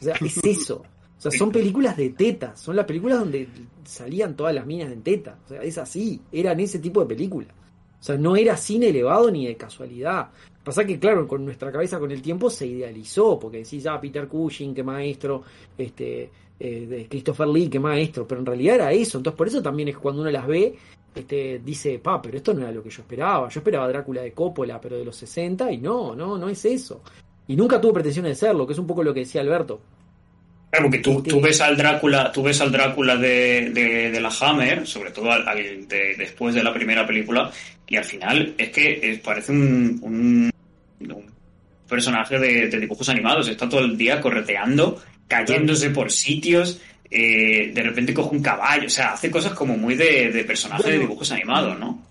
O sea, es eso. O sea, son películas de tetas, son las películas donde salían todas las minas en teta. O sea, es así, eran ese tipo de películas. O sea, no era cine elevado ni de casualidad. Pasa que, claro, con nuestra cabeza con el tiempo se idealizó, porque decís, ya, Peter Cushing, qué maestro, este, eh, de Christopher Lee, qué maestro, pero en realidad era eso. Entonces, por eso también es que cuando uno las ve, este, dice, pa, pero esto no era lo que yo esperaba. Yo esperaba Drácula de Coppola, pero de los 60, y no, no, no es eso. Y nunca tuvo pretensiones de serlo, que es un poco lo que decía Alberto. Claro, porque tú, tú ves al Drácula, tú ves al Drácula de, de, de la Hammer, sobre todo al, al de, después de la primera película, y al final es que es, parece un, un, un personaje de, de, dibujos animados, está todo el día correteando, cayéndose por sitios, eh, de repente coge un caballo, o sea, hace cosas como muy de, de personaje bueno, de dibujos animados, ¿no?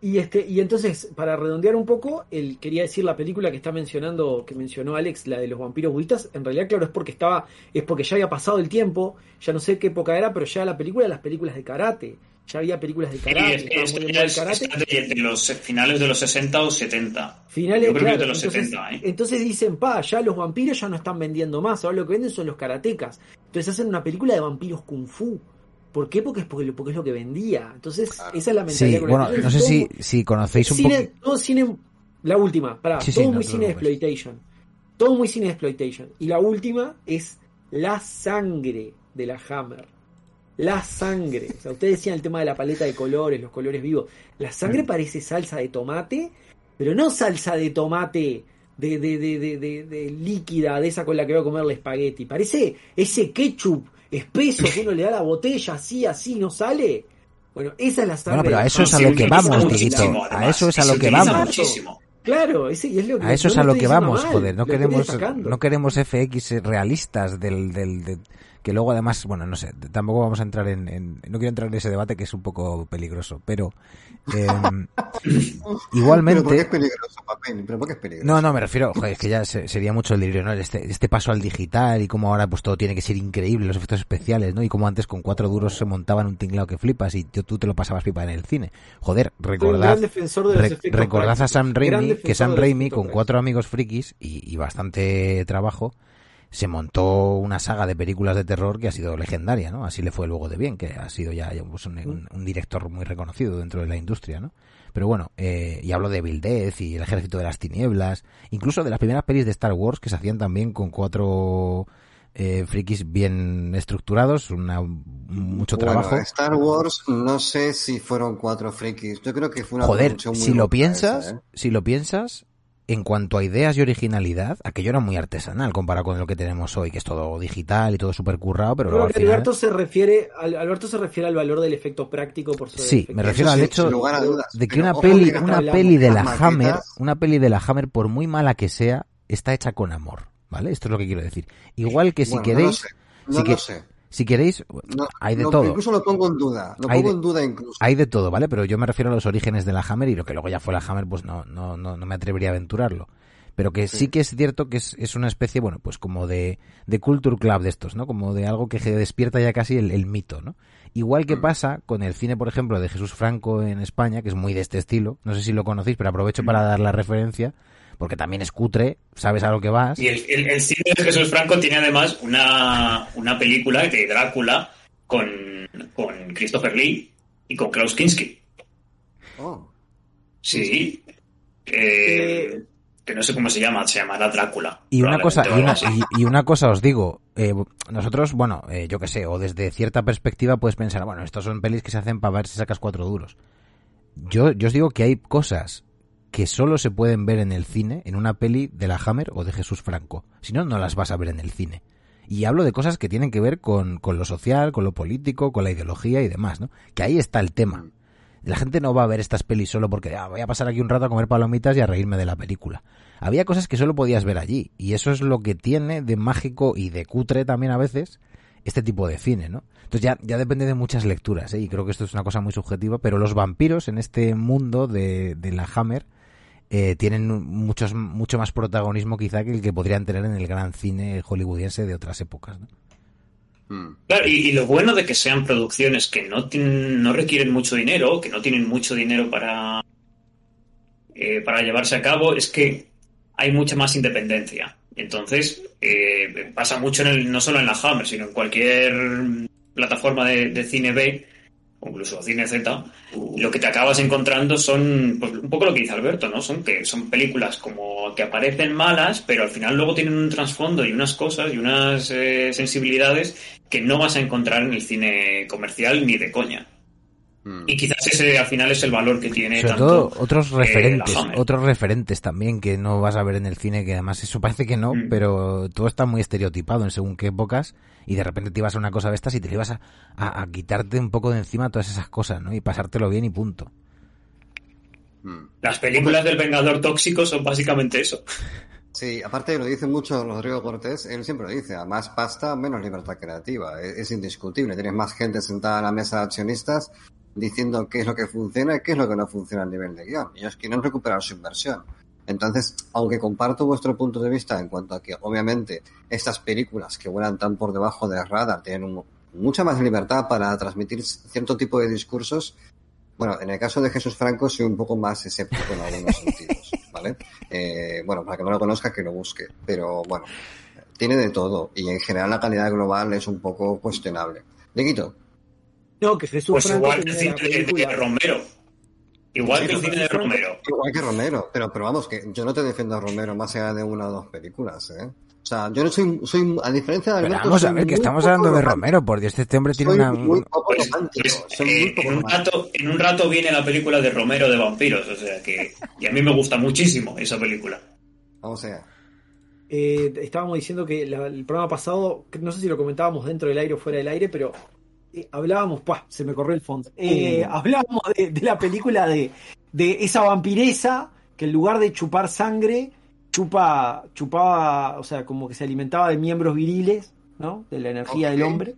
Y este, y entonces, para redondear un poco, él quería decir la película que está mencionando, que mencionó Alex, la de los vampiros budistas, en realidad, claro, es porque estaba, es porque ya había pasado el tiempo, ya no sé qué época era, pero ya la película de las películas de karate. Ya había películas de karate, sí, es, muy es, karate. De, de, los finales de los 60 o 70. Finales Yo creo claro, que de los entonces, 70, ¿eh? entonces dicen, pa, ya los vampiros ya no están vendiendo más, ahora lo que venden son los karatecas. Entonces hacen una película de vampiros kung fu. ¿Por qué? Porque es, porque, porque es lo que vendía. Entonces, claro. esa es la mentalidad. Sí, bueno, no sé si, si conocéis un poco... Todo cine... La última, pará, sí, todo sí, muy no, cine de exploitation. Todo muy cine de exploitation. Y la última es la sangre de la Hammer. La sangre. O sea, ustedes decían el tema de la paleta de colores, los colores vivos. La sangre parece salsa de tomate, pero no salsa de tomate de, de, de, de, de, de líquida, de esa con la que voy a comer el espagueti. Parece ese ketchup espeso que uno le da la botella así, así, no sale. Bueno, esa es la sangre. Bueno, pero a eso es a lo que vamos, Dieguito. A eso es a lo que vamos. Muchísimo. Claro, ese, es lo que a eso es a lo que vamos, mal, joder. No queremos, no queremos FX realistas del, del, del, que luego además, bueno, no sé, tampoco vamos a entrar en, en- no quiero entrar en ese debate que es un poco peligroso, pero em, ¿Pero por qué es igualmente, peligroso, papel? ¿Pero por qué es peligroso? no, no, me refiero, joder, es que ya se- sería mucho el delirio, ¿no? Este, este paso al digital y cómo ahora pues todo tiene que ser increíble, los efectos especiales, ¿no? Y como antes con cuatro duros se montaban un tinglado que flipas y tú te lo pasabas pipa en el cine. Joder, recordad, Re- recordad a. Sam Raimi, que Sam Raimi con cuatro amigos frikis y, y bastante trabajo se montó una saga de películas de terror que ha sido legendaria, ¿no? Así le fue luego de bien, que ha sido ya, ya, pues, un, un- un director muy reconocido dentro de la industria, ¿no? Pero bueno, eh, y hablo de Bill Death y El Ejército de las Tinieblas, incluso de las primeras pelis de Star Wars que se hacían también con cuatro eh, frikis bien estructurados, una, mucho Bueno, trabajo. Star Wars, no sé si fueron cuatro frikis. Yo creo que fue una Joder, muy si lo piensas, esa, ¿eh? si lo piensas, en cuanto a ideas y originalidad, aquello era muy artesanal comparado con lo que tenemos hoy, que es todo digital y todo súper currado, pero luego Creo al que final... Alberto se refiere al, Alberto se refiere al valor del efecto práctico por sobre Sí, me refiero Eso al sí, hecho de que una peli, que una peli de la maquetas- Hammer, una peli de la Hammer, por muy mala que sea, está hecha con amor, ¿vale? Esto es lo que quiero decir. Igual que si Bueno, no lo queréis, si, que- sé. Si queréis, No, hay de lo- todo. Incluso lo pongo en duda. Lo Hay pongo de- en duda incluso. Hay de todo, ¿vale? Pero yo me refiero a los orígenes de la Hammer y lo que luego ya fue la Hammer, pues no, no, no, no me atrevería a aventurarlo. Pero que sí, Sí. que es cierto que es, es una especie, bueno, pues como de, de culture club de estos, ¿no? Como de algo que despierta ya casi el, el mito, ¿no? Igual que Mm. pasa con el cine, por ejemplo, de Jesús Franco en España, que es muy de este estilo. No sé si lo conocéis, pero aprovecho para dar la referencia, porque también es cutre, sabes a lo que vas. Y el, el- el cine de Jesús Franco tiene además una, una película de Drácula con, con Christopher Lee y con Klaus Kinski. Oh, Sí. Eh, que no sé cómo se llama, se llamará Drácula. Y una cosa, y una, y, y una cosa os digo, eh, nosotros, bueno, eh, yo que sé, o desde cierta perspectiva puedes pensar, bueno, estos son pelis que se hacen para ver si sacas cuatro duros. Yo, yo os digo que hay cosas que solo se pueden ver en el cine, en una peli de la Hammer o de Jesús Franco. Si no, no las vas a ver en el cine. Y hablo de cosas que tienen que ver con, con lo social, con lo político, con la ideología y demás, ¿no? Que ahí está el tema. La gente no va a ver estas pelis solo porque ah, voy a pasar aquí un rato a comer palomitas y a reírme de la película. Había cosas que solo podías ver allí. Y eso es lo que tiene de mágico y de cutre también a veces este tipo de cine, ¿no? Entonces ya, depende de muchas lecturas, ¿eh? Y creo que esto es una cosa muy subjetiva, pero los vampiros en este mundo de, de la Hammer eh, tienen muchos, mucho más protagonismo quizá que el que podrían tener en el gran cine hollywoodiense de otras épocas, ¿no? mm. Claro, y, y lo bueno de que sean producciones que no, tienen- no requieren mucho dinero, que no tienen mucho dinero para, eh, para llevarse a cabo, es que hay mucha más independencia. Entonces, eh, pasa mucho en el, no solo en la Hammer, sino en cualquier plataforma de, de cine B, o incluso cine Z, lo que te acabas encontrando son pues, un poco lo que dice Alberto, ¿no? Son que son películas como que aparecen malas, pero al final luego tienen un trasfondo y unas cosas y unas eh, sensibilidades que no vas a encontrar en el cine comercial ni de coña. Mm. Y quizás ese al final es el valor que tiene Sobre tanto todo otros eh, referentes, otros referentes también que no vas a ver en el cine, que además eso parece que no, Mm. pero todo está muy estereotipado en según qué épocas y de repente te ibas a una cosa de estas y te ibas a, a- a quitarte un poco de encima todas esas cosas, ¿no? Y pasártelo bien y punto. Mm. Las películas del Vengador Tóxico son básicamente eso. Sí, aparte lo dice mucho Rodrigo Cortés, él siempre lo dice, a más pasta, menos libertad creativa. Es, es indiscutible. Tienes más gente sentada a la mesa de accionistas diciendo qué es lo que funciona y qué es lo que no funciona a nivel de guion. Ellos quieren recuperar su inversión. Entonces, aunque comparto vuestro punto de vista en cuanto a que obviamente estas películas que vuelan tan por debajo del radar tienen un- mucha más libertad para transmitir cierto tipo de discursos, bueno, en el caso de Jesús Franco soy un poco más escéptico en algunos sentidos, ¿vale? Eh, bueno, para que no lo conozca, que lo busque. Pero bueno, tiene de todo y en general la calidad global es un poco cuestionable. Leguito, No, que Jesús Pues Franco igual que el cine de, Romero. Igual que el cine de Romero. igual que Romero, pero, pero vamos, que yo no te defiendo a Romero más allá de una o dos películas, ¿eh? O sea, yo no soy, soy a diferencia de Pero Alberto, vamos a ver, que estamos hablando de. Romero, por Dios, este hombre tiene Soy una... muy poco Pues, romántico, pues, soy muy eh, poco en, un rato, en un rato viene la película de Romero de vampiros, o sea que. Y a mí me gusta muchísimo esa película. Vamos allá. Eh, estábamos diciendo que la- el programa pasado, no sé si lo comentábamos dentro del aire o fuera del aire, pero eh, hablábamos, ¡pua! se me corrió el fondo. Eh, Uh. Hablábamos de, de la película de, de esa vampiresa que en lugar de chupar sangre, chupa, chupaba, o sea, como que se alimentaba de miembros viriles ¿no? De la energía del hombre.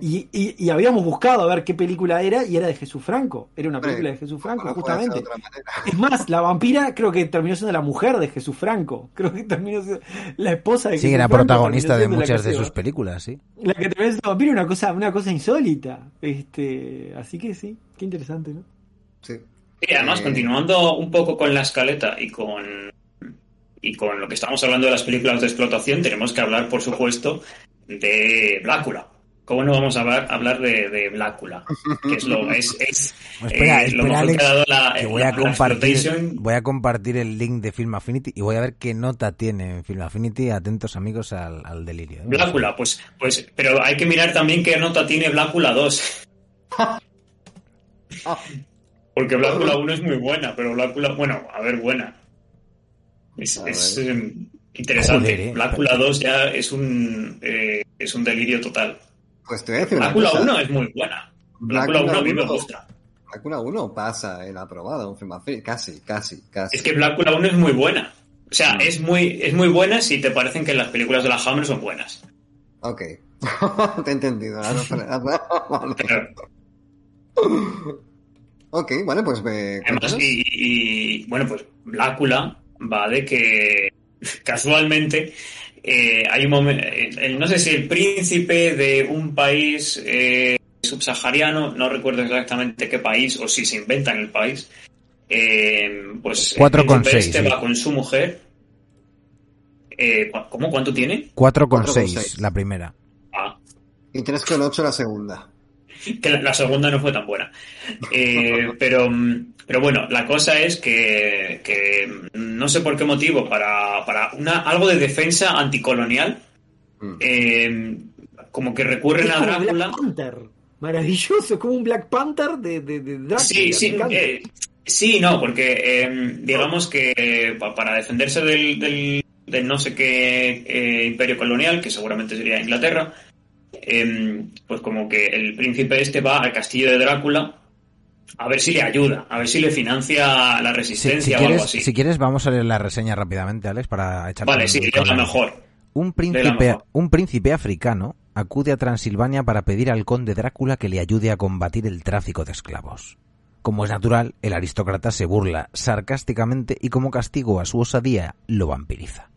Y, y- y habíamos buscado a ver qué película era y era de Jesús Franco. Era una película de Jesús Franco, No de justamente. Es más, la vampira creo que terminó siendo la mujer de Jesús Franco. Creo que terminó siendo la esposa de Sí, Jesús era Franco protagonista terminó de siendo la muchas que de sus va. películas, sí. La que terminó siendo vampiro, una cosa, una cosa insólita. Este, así que sí, qué interesante, ¿no? Sí. Y además, Eh, continuando un poco con la escaleta y con, y con lo que estamos hablando de las películas de explotación, tenemos que hablar, por supuesto, de Blácula. ¿Cómo no vamos a hablar, hablar de, de Blácula? Que es lo, es, es, Pues espera, eh, lo espera, mejor Alex, que ha dado la, que voy la- a compartir exploitation. voy a compartir el link de Film Affinity y voy a ver qué nota tiene en Film Affinity. Atentos amigos al, al delirio. ¿eh? Blácula, pues, pues, pero hay que mirar también qué nota tiene Blácula 2. Porque Blácula 1 es muy buena, pero Blácula, bueno, a ver, buena. Es, A es, ver. eh, interesante. Joder, eh. Blácula 2 ya es un, eh, es un delirio total. Pues te voy a decir una Blácula cosa. 1 es muy buena. Blácula 1 a mí me gusta. Blácula 1 pasa el aprobado. Casi, casi, casi. Es que Blácula 1 es muy buena. O sea, Mm. es muy, es muy buena si te parecen que las películas de la Hammer son buenas. Ok. te he entendido. Vale. Ok, bueno, pues me Además, y, y, bueno, pues Blácula va de que casualmente eh, hay un momento, no sé si el príncipe de un país eh, subsahariano, no recuerdo exactamente qué país o si se inventa en el país, eh, pues el Cuatro con príncipe seis, este sí. va con su mujer. Eh, ¿cu- ¿Cómo? ¿Cuánto tiene? 4,6 4,6. la primera. Ah, Y 3,8 la segunda. que la, la segunda no fue tan buena. Eh, pero, mm, pero bueno, la cosa es que, que no sé por qué motivo, para, para una, algo de defensa anticolonial, Mm. eh, como que recurren a como Drácula. Black Panther. Maravilloso, como un Black Panther de, de, de Drácula. Sí, sí, eh, sí, no, porque eh, digamos que eh, pa- para defenderse del, del, del no sé qué eh, imperio colonial, que seguramente sería Inglaterra, eh, pues como que el príncipe este va al castillo de Drácula a ver si le ayuda, a ver si le financia la Si, resistencia si o algo quieres, así. si quieres, vamos a leer la reseña rápidamente, Alex, para echar vale, un- sí, es la mejor. Un príncipe, mejor. un príncipe africano acude a Transilvania para pedir al conde Drácula que le ayude a combatir el tráfico de esclavos. Como es natural, el aristócrata se burla sarcásticamente y como castigo a su osadía lo vampiriza.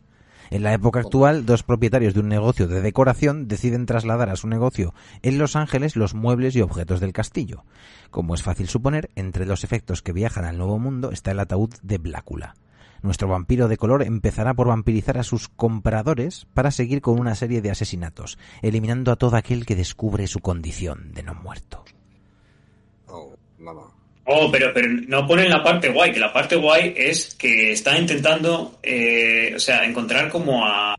En la época actual, dos propietarios de un negocio de decoración deciden trasladar a su negocio en Los Ángeles los muebles y objetos del castillo. Como es fácil suponer, entre los efectos que viajan al Nuevo Mundo está el ataúd de Blácula. Nuestro vampiro de color empezará por vampirizar a sus compradores para seguir con una serie de asesinatos, eliminando a todo aquel que descubre su condición de no muerto. Oh, mamá. Oh, pero, pero no ponen la parte guay, que la parte guay es que está intentando, eh, o sea, encontrar como a...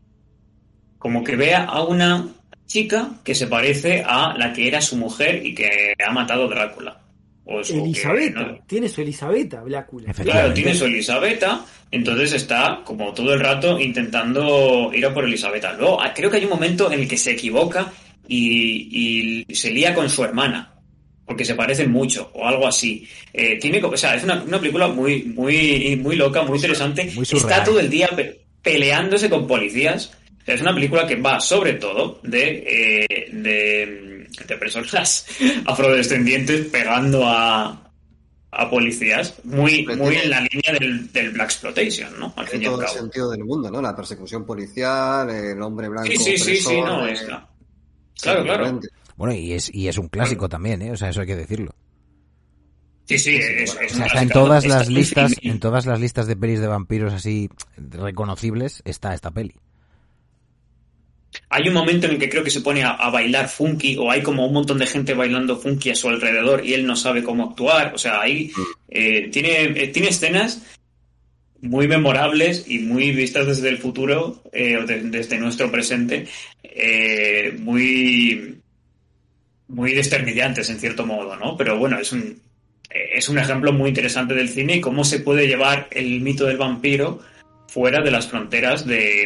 como que vea a una chica que se parece a la que era su mujer y que ha matado a Drácula. O su- que, Elisabetta, ¿no? tiene su Elisabetta, Blácula. Efectivamente. Claro, tiene su Elisabetta, entonces está como todo el rato intentando ir a por Elisabetta. Luego, ah, creo que hay un momento en el que se equivoca y, y se lía con su hermana, porque se parecen mucho, o algo así. Eh, tiene, o sea, es una, una película muy, muy, muy loca, muy interesante. Muy está todo el día pe- peleándose con policías. O sea, es una película que va sobre todo de, eh, de, de personas afrodescendientes pegando a, a policías, muy, Pero muy tiene- en la línea del, del Black Exploitation, ¿no? Al fin al todo el cabo. sentido del mundo, ¿no? La persecución policial, el hombre blanco. Sí, sí, sí, sí, no, eh, es Claro, claro. Bueno, y es, y es un clásico también, ¿eh? O sea, eso hay que decirlo. Sí, sí, es, O sea, está en todas las listas, en todas las listas de pelis de vampiros así reconocibles está esta peli. Hay un momento en el que creo que se pone a, a bailar funky o hay como un montón de gente bailando funky a su alrededor y él no sabe cómo actuar. O sea, ahí eh, tiene, eh, tiene escenas muy memorables y muy vistas desde el futuro eh, o de- desde nuestro presente, muy, muy desternillantes en cierto modo, ¿no? Pero bueno, es un, eh, es un ejemplo muy interesante del cine y cómo se puede llevar el mito del vampiro fuera de las fronteras de,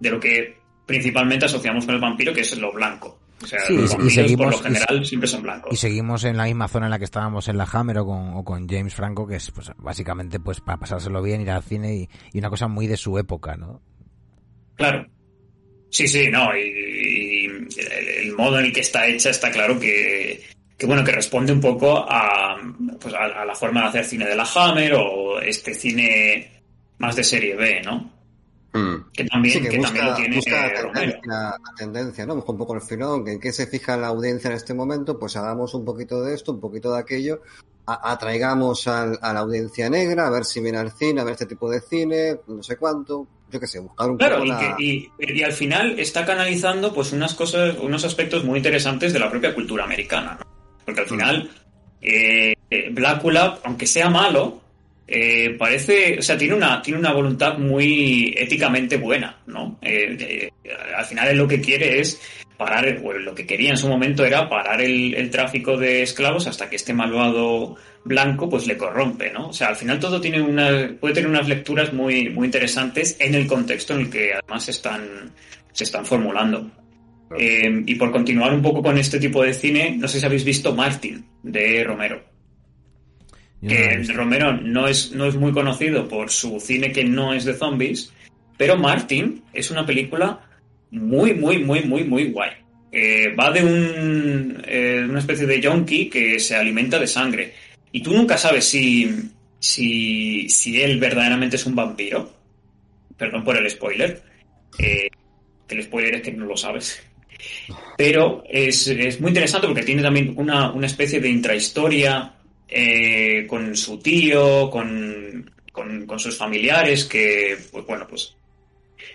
de lo que principalmente asociamos con el vampiro, que es lo blanco. O sea, Sí, los y seguimos- por lo y- general siempre son blancos. Y seguimos en la misma zona en la que estábamos en la Hammer o con, o con James Franco, que es pues básicamente pues para pasárselo bien, ir al cine y, y una cosa muy de su época, ¿no? Claro. Sí, sí, no, y, el, modo en el que está hecha está claro que, que bueno, que responde un poco a, pues a, la forma de hacer cine de la Hammer o este cine más de serie B, ¿no? Hmm. Que también, que también lo tiene la tendencia, ¿no? un poco el filón, que en qué se fija la audiencia en este momento, pues hagamos un poquito de esto, un poquito de aquello, atraigamos a la audiencia negra, a ver si viene al cine, a ver este tipo de cine, no sé cuánto, yo qué sé, buscar un claro, y, y, al final está canalizando pues unas cosas, unos aspectos muy interesantes de la propia cultura americana, ¿no? Porque al mm. final, eh, Blackula, aunque sea malo, eh, parece, o sea, tiene una, tiene una voluntad muy éticamente buena, ¿no? Eh, al final lo que quiere es parar, bueno, lo que quería en su momento era parar el, el, tráfico de esclavos hasta que este malvado blanco pues le corrompe, ¿no? O sea, al final todo tiene una, puede tener unas lecturas muy, muy interesantes en el contexto en el que además están, se están formulando. Eh, y por continuar un poco con este tipo de cine, no sé si habéis visto Martin de Romero. que Romero no es, no es muy conocido por su cine que no es de zombies, pero Martin es una película muy, muy, muy, muy, muy guay. Eh, va de un, eh, una especie de junkie que se alimenta de sangre y tú nunca sabes si, si, si él verdaderamente es un vampiro. Perdón por el spoiler. Eh, el spoiler es que no lo sabes. Pero es, es muy interesante porque tiene también una, una especie de intrahistoria eh, con su tío, con, con, con, sus familiares, que, pues bueno, pues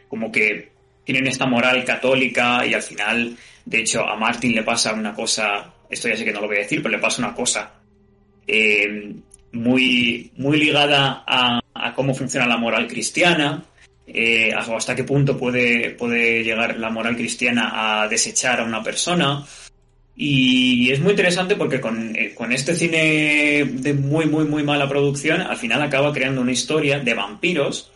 como que tienen esta moral católica y al final, de hecho, a Martin le pasa una cosa, esto ya sé que no lo voy a decir, pero le pasa una cosa eh, muy, muy ligada a, cómo funciona la moral cristiana, eh, hasta qué punto puede, puede llegar la moral cristiana a desechar a una persona. Y es muy interesante porque con, eh, con, este cine de muy, muy, muy mala producción, al final acaba creando una historia de vampiros,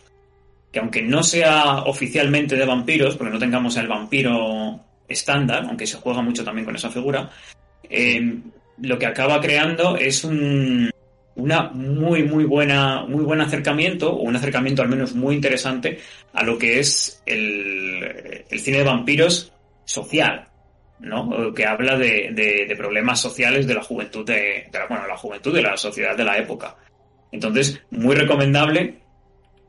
que aunque no sea oficialmente de vampiros, porque no tengamos el vampiro estándar, aunque se juega mucho también con esa figura, eh, lo que acaba creando es un, una muy, muy buena, muy buen acercamiento, o un acercamiento al menos muy interesante a lo que es el, el cine de vampiros social, ¿no? Que habla de, de, problemas sociales de la juventud de, la, bueno, la juventud de la sociedad de la época. Entonces, muy recomendable.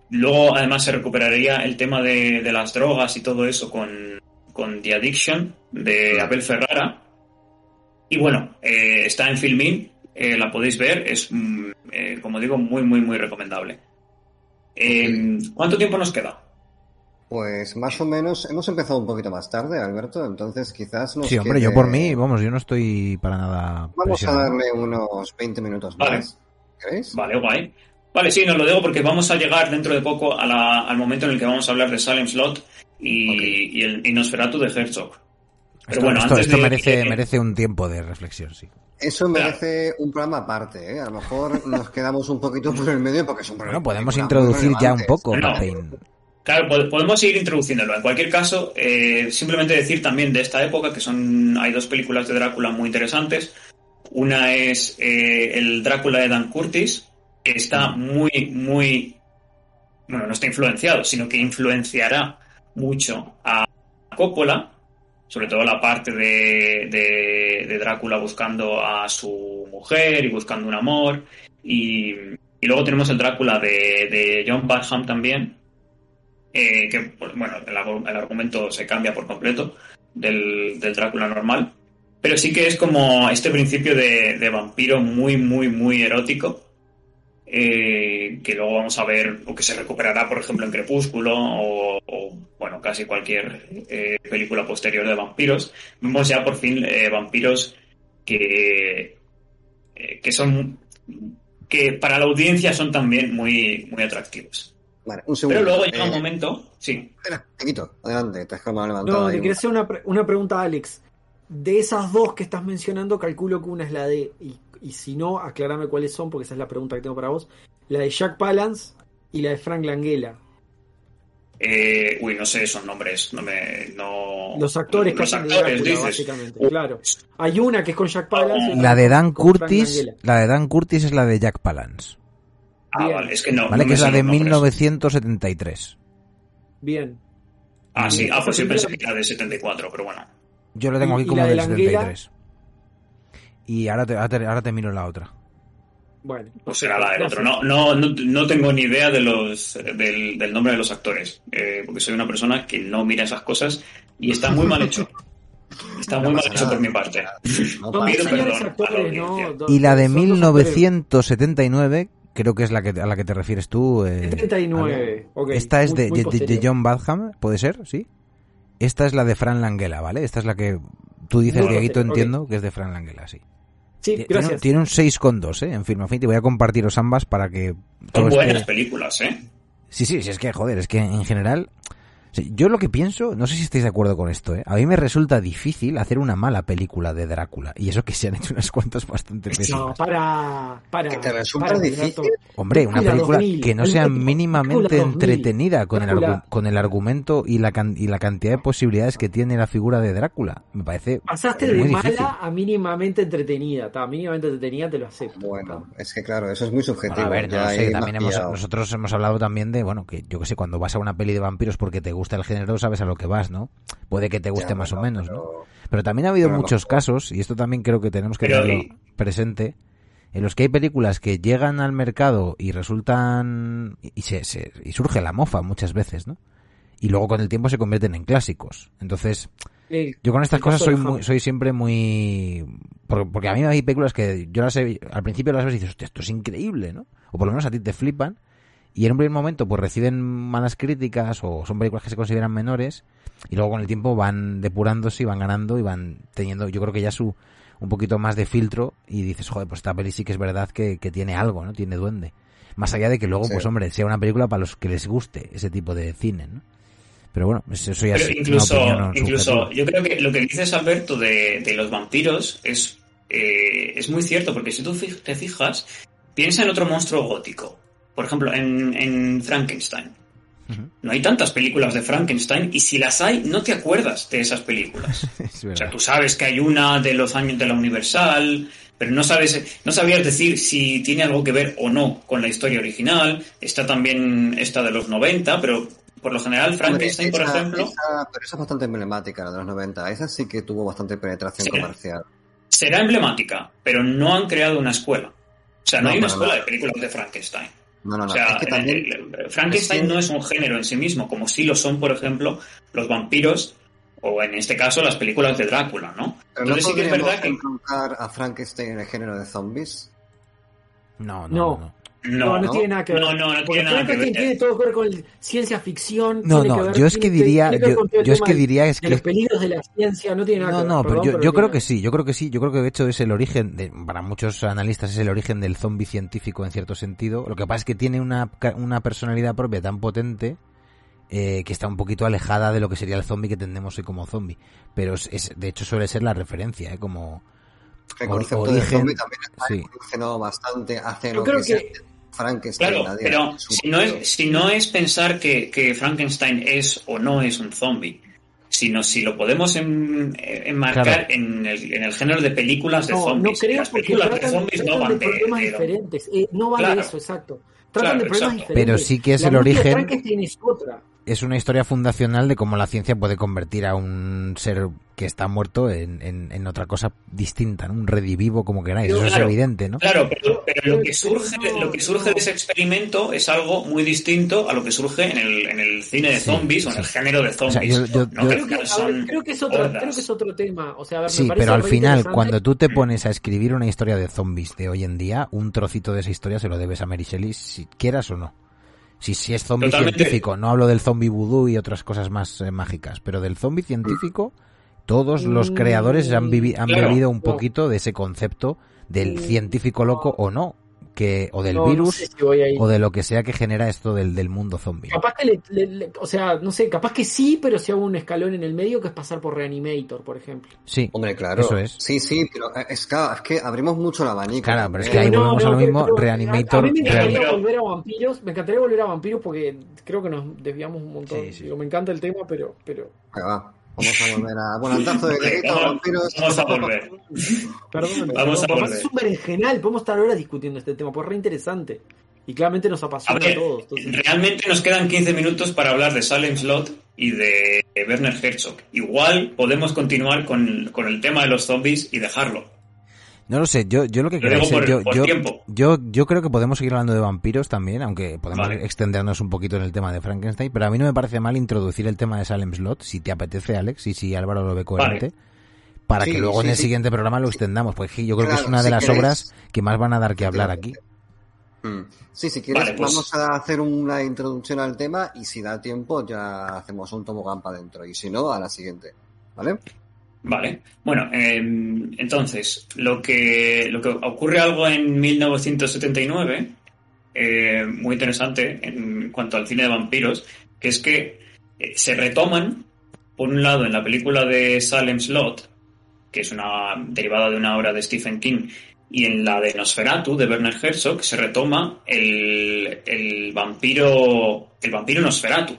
Luego, además, se recuperaría el tema de, de las drogas y todo eso con, con The Addiction de Abel Ferrara, y bueno, eh, está en Filmin, eh, la podéis ver, es, mm, eh, como digo, muy, muy, muy recomendable. ¿Cuánto tiempo nos queda? Pues más o menos, hemos empezado un poquito más tarde, Alberto, entonces quizás nos Sí, hombre, yo por mí, vamos, yo no estoy para nada... Vamos a darle unos 20 minutos más. Vale, guay. Vale, sí, nos lo digo porque vamos a llegar dentro de poco al momento en el que vamos a hablar de Salem Slot y, y el Inosferatu de Herzog. Pero bueno, esto, merece, merece un tiempo de reflexión, sí. Eso merece un programa aparte, ¿eh? A lo mejor nos quedamos un poquito por el medio porque es un programa. Bueno, podemos introducir ya un poco, Claro, podemos ir introduciéndolo. En cualquier caso, eh, simplemente decir también de esta época que son hay dos películas de Drácula muy interesantes. Una es eh, el Drácula de Dan Curtis, que está muy, muy, bueno, no está influenciado, sino que influenciará mucho a Coppola, sobre todo la parte de, de, Drácula buscando a su mujer y buscando un amor. Y, y luego tenemos el Drácula de, de John Barham también, eh, que, pues, bueno, el, argumento se cambia por completo del, del, Drácula normal. Pero sí que es como este principio de, de vampiro muy, muy, muy erótico eh, que luego vamos a ver o que se recuperará, por ejemplo, en Crepúsculo o, bueno, casi cualquier eh, película posterior de vampiros. Vemos ya por fin eh, vampiros que, que son que para la audiencia son también muy, muy atractivos. Pero luego llega un momento. Sí. Espera, adelante, te No, te quería hacer una, una pregunta, Alex. De esas dos que estás mencionando, calculo que una es la de y si no, aclárame cuáles son, porque esa es la pregunta que tengo para vos. La de Jack Palance y la de Frank Langella. Eh, uy, no sé esos nombres. No me, no... Los actores Los actores, dices. básicamente. Claro. Hay una que es con Jack Palance. La de Dan Curtis. La de Dan Curtis es la de Jack Palance. Ah, vale, es que no. Vale, que es la de 1973. Bien. Ah, sí, ah, pues yo pensé que era de 74, pero bueno. Yo lo tengo Y- aquí y como la de del la Anguila. 73. Y ahora te, ahora te, ahora te miro la otra. Bueno, Pues será la del otro. No, no, no, no tengo ni idea de los, del, del nombre de los actores, eh, porque soy una persona que no mira esas cosas y está muy mal hecho. Está muy No mal hecho nada. por mi parte. No perdón Y la de son dos actores. 1979, creo que es la que a la que te refieres tú. eh, 79. ok, Esta es muy- de, muy de- de posterior. John Badham, ¿puede ser? ¿Sí? Esta es la de Fran Langella, ¿vale? Esta es la que tú dices, Dieguito, entiendo que es de Fran Langella, sí. Sí, Tiene- gracias. Tiene un 6,2, ¿eh? En Film Affinity. Voy a compartiros ambas para que... Son buenas películas, ¿eh? Sí, sí, sí, es que, joder, es que en general... Yo lo que pienso, no sé si estáis de acuerdo con esto, ¿eh? A mí me resulta difícil hacer una mala película de Drácula. Y eso que se han hecho unas cuantas bastante No, pésimas. para, para. ¿Que te resulta para, difícil? Hombre, una película 2000, que no sea mínimamente Drácula 2000, entretenida con el, Drácula. con el argumento y la, can- y la cantidad de posibilidades que tiene la figura de Drácula. Me parece Pasaste muy de difícil. mala a mínimamente entretenida. Está, mínimamente entretenida te lo acepto. Bueno, es que claro, eso es muy subjetivo. Bueno, a ver, no sé, también hemos, nosotros hemos hablado también de, bueno, que yo que sé, cuando vas a una peli de vampiros porque te gusta el género, sabes a lo que vas, ¿no? Puede que te guste Ya, más o menos, ¿no? pero- Pero también ha habido pero muchos casos, y esto también creo que tenemos que Pero tenerlo y- presente, en los que hay películas que llegan al mercado y resultan... y, se, se- y surge la mofa muchas veces, ¿no? Y luego con el tiempo se convierten en clásicos. Entonces, El- yo con estas cosas soy muy, soy siempre muy... Porque, porque a mí hay películas que yo las he, al principio las ves y dices, "Hostia, esto es increíble, ¿no? O por lo menos a ti te flipan. Y en un primer momento pues reciben malas críticas o son películas que se consideran menores y luego con el tiempo van depurándose y van ganando y van teniendo, yo creo que ya su un poquito más de filtro y dices, joder, pues esta peli sí que es verdad que, que tiene algo, ¿no? Tiene duende. Más allá de que luego, Sí. pues hombre, sea una película para los que les guste ese tipo de cine, ¿no? Pero bueno, eso ya Pero es incluso, una opinión incluso subjetiva. yo creo que lo que dices, Alberto, de, de los vampiros es, eh, es muy cierto, porque si tú te fijas, piensa en otro monstruo gótico. Por ejemplo, en, en Frankenstein. No hay tantas películas de Frankenstein y si las hay, no te acuerdas de esas películas. Es O sea, tú sabes que hay una de los años de la Universal, pero no sabes, no sabías decir si tiene algo que ver o no con la historia original. Está también esta de los 90, pero por lo general Frankenstein, Hombre, por ejemplo, esa- pero esa es bastante emblemática, la de los 90. Esa sí que tuvo bastante penetración comercial. será emblemática, pero no han creado una escuela. O sea, no, No, hay una escuela de películas de Frankenstein. No, no, no. O sea, es que también. el- el- Frankenstein no es un género en sí mismo, como sí lo son, por ejemplo, los vampiros, o en este caso las películas de Drácula, ¿no? Pero no Entonces sí que es verdad que encontrar a Frankenstein en el género de zombies. No, no, No. no. No. No, no, no, ¿no? tiene nada que ver. No, no, no tiene nada que ver. tiene todo que ver con el- ciencia ficción. No, no, que ver- yo es que diría, que yo, es que de- diría es de los que peligros de la ciencia, no tiene nada no, que ver. no, pero perdón, yo, yo creo que sí, yo creo que sí, yo creo que de hecho es el origen, de, para muchos analistas es el origen del zombie científico en cierto sentido. Lo que pasa es que tiene una, una personalidad propia tan potente eh, que está un poquito alejada de lo que sería el zombie que entendemos hoy como zombie. Pero es, es- de hecho suele ser la referencia, ¿eh? como El concepto origen, de zombie también ha sí. evolucionado bastante hace Yo lo creo que, que- Frankenstein. Claro, nadie- pero si no, es, si no es pensar que, que Frankenstein es o no es un zombie, sino si lo podemos en- eh, enmarcar Claro. en, el, en el género de películas de No, no zombies. creo Las porque películas de tratan, zombies no tratan van de de, problemas de- diferentes. Eh, no van de Claro. eso, exacto. Tratan Claro, de problemas exacto. diferentes. Pero sí que es La el de origen- Frankenstein es otra. Es una historia fundacional de cómo la ciencia puede convertir a un ser que está muerto en, en, en otra cosa distinta, ¿no? un redivivo como queráis, eso es evidente, ¿no? Claro, pero, pero lo que surge, lo que surge de ese experimento es algo muy distinto a lo que surge en el, en el cine de Sí, zombies o en el género de sea, zombies. yo- yo- ¿no? yo- Que al Creo que, ver, creo es otro, creo que es otro tema. O sea, a ver, me Sí, pero al final, cuando tú te pones a escribir una historia de zombies de hoy en día, un trocito de esa historia se lo debes a Mary Shelley, si quieras o no. Si, si es zombie Totalmente. científico, no hablo del zombie vudú y otras cosas más eh, mágicas, pero del zombie científico, todos los Mm, creadores han, vivi- han claro, bebido un poquito de ese concepto del Mm, científico loco o no, que o del No, no virus sé si voy ahí. o de lo que sea que genera esto del, del mundo zombie. Capaz que le, le- le- o sea, no sé, capaz que sí, pero si hago un escalón en el medio que es pasar por Reanimator, por ejemplo. Sí, Hombre, claro. Eso es. Sí, sí, pero eh, es, claro, es que abrimos mucho el abanico. Claro, pero es que ahí No, volvemos no, a lo mismo, pero Reanimator, A mí me encantaría Reanimator. volver a vampiros, me encantaría volver a vampiros porque creo que nos desviamos un montón. Sí, sí. Digo, me encanta el tema, pero, pero, Venga, va. Vamos a volver a volantazo de Vamos, vampiros. vamos a volver. perdón, Vamos a volver. es un berenjenal, podemos estar horas discutiendo este tema, pues re interesante. Y claramente nos A apasiona a, ver, todos. entonces- realmente nos quedan 15 minutos para hablar de Salem Slot y de Werner Herzog. Igual podemos continuar con, con el tema de los zombies y dejarlo. No lo sé, yo, yo lo que creo es yo, yo, yo, creo que podemos seguir hablando de vampiros también, aunque podemos extendernos un poquito en el tema de Frankenstein, pero a mí no me parece mal introducir el tema de Salem Slot, si te apetece, Alex, y si Álvaro lo ve coherente, para que luego en el siguiente programa lo extendamos, porque yo creo que es una de las obras que más van a dar que hablar aquí. Mm. Sí, si quieres, pues vamos a hacer una introducción al tema y si da tiempo ya hacemos un tomogán para adentro y si no, a la siguiente. ¿Vale? Vale. Bueno, em, entonces, lo que, lo que ocurre algo en 1979, eh, muy interesante en cuanto al cine de vampiros, que es que eh, se retoman, por un lado, en la película de Salem Slot, que es una derivada de una obra de Stephen King, y en la de Nosferatu, de Werner Herzog, se retoma el, el vampiro, el vampiro Nosferatu.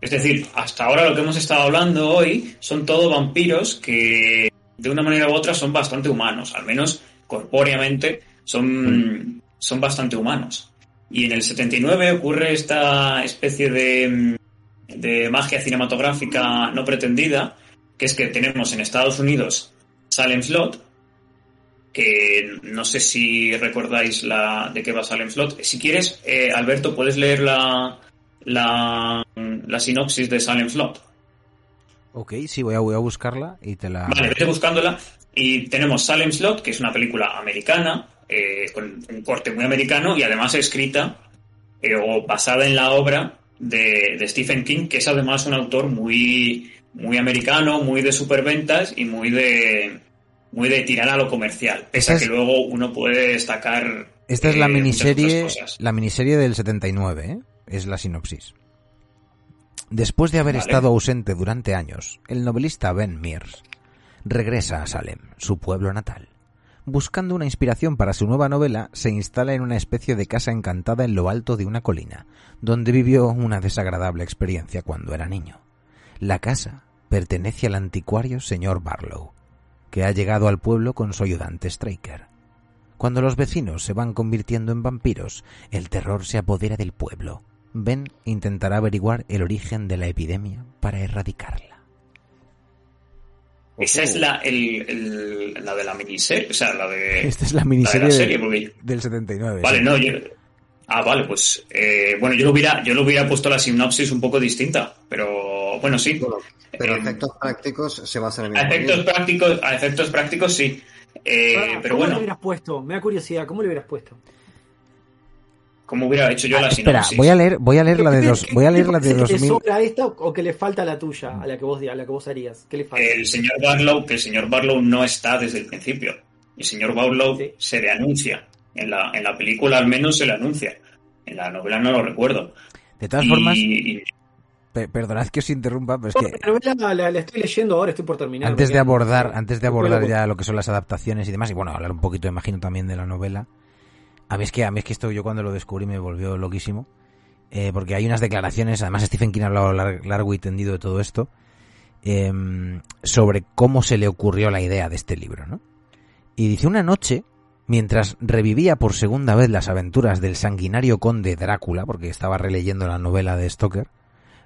Es decir, hasta ahora lo que hemos estado hablando hoy son todo vampiros que de una manera u otra son bastante humanos, al menos corpóreamente son, son bastante humanos. Y en el 79 ocurre esta especie de, de magia cinematográfica no pretendida, que es que tenemos en Estados Unidos Salem Slot, que no sé si recordáis la de qué va Salem Slot. Si quieres, eh, Alberto, puedes leer la, la, la, sinopsis de Salem Slot. Ok, sí, voy a, voy a buscarla y te la... Vale, vete buscándola. Y tenemos Salem Slot, que es una película americana, eh, con un corte muy americano y además escrita eh, o basada en la obra de, de, Stephen King, que es además un autor muy, muy americano, muy de superventas y muy de, muy de tirar a lo comercial, pese a que luego uno puede destacar. Esta es la eh, miniserie, la miniserie del 79, ¿eh? Es la sinopsis. Después de haber estado ausente durante años, el novelista Ben Mears regresa a Salem, su pueblo natal. Buscando una inspiración para su nueva novela, se instala en una especie de casa encantada en lo alto de una colina, donde vivió una desagradable experiencia cuando era niño. La casa pertenece al anticuario señor Barlow, que ha llegado al pueblo con su ayudante Straker. Cuando los vecinos se van convirtiendo en vampiros, el terror se apodera del pueblo. Ben intentará averiguar el origen de la epidemia para erradicarla. Esa es la, la de la miniserie, o sea, la de... Esta es la miniserie del 79. Vale, no, yo... Ah, vale, pues eh, bueno, yo lo hubiera, yo lo hubiera puesto la sinopsis un poco distinta, pero bueno, sí. pero a efectos prácticos se a hacer el mismo. A efectos prácticos, a efectos prácticos sí. Eh, pero ¿Cómo bueno. le hubieras puesto? Me da curiosidad, ¿cómo le hubieras puesto? ¿Cómo hubiera hecho yo la Espera, voy a leer, voy a leer la de dos, voy a leer la de 2000. ¿Le sobra esta o que le falta la tuya, a la que vos, a la que vos harías? ¿Qué le falta? El señor Barlow, que el señor Barlow no está desde el principio. El señor Barlow se le anuncia. En la, en la película al menos se le anuncia. En la novela no lo recuerdo. De todas formas, perdonad que os interrumpa, pero es que... La, la, la, estoy leyendo ahora, estoy por terminar. Antes de abordar, antes de abordar ya lo que son las adaptaciones y demás, y bueno, hablar un poquito, imagino, también de la novela. A mí es que, a mí es que esto yo cuando lo descubrí me volvió loquísimo. Eh, porque hay unas declaraciones, además Stephen King ha hablado largo y tendido de todo esto, eh, sobre cómo se le ocurrió la idea de este libro, ¿no? Y dice, una noche, mientras revivía por segunda vez las aventuras del sanguinario conde Drácula, porque estaba releyendo la novela de Stoker,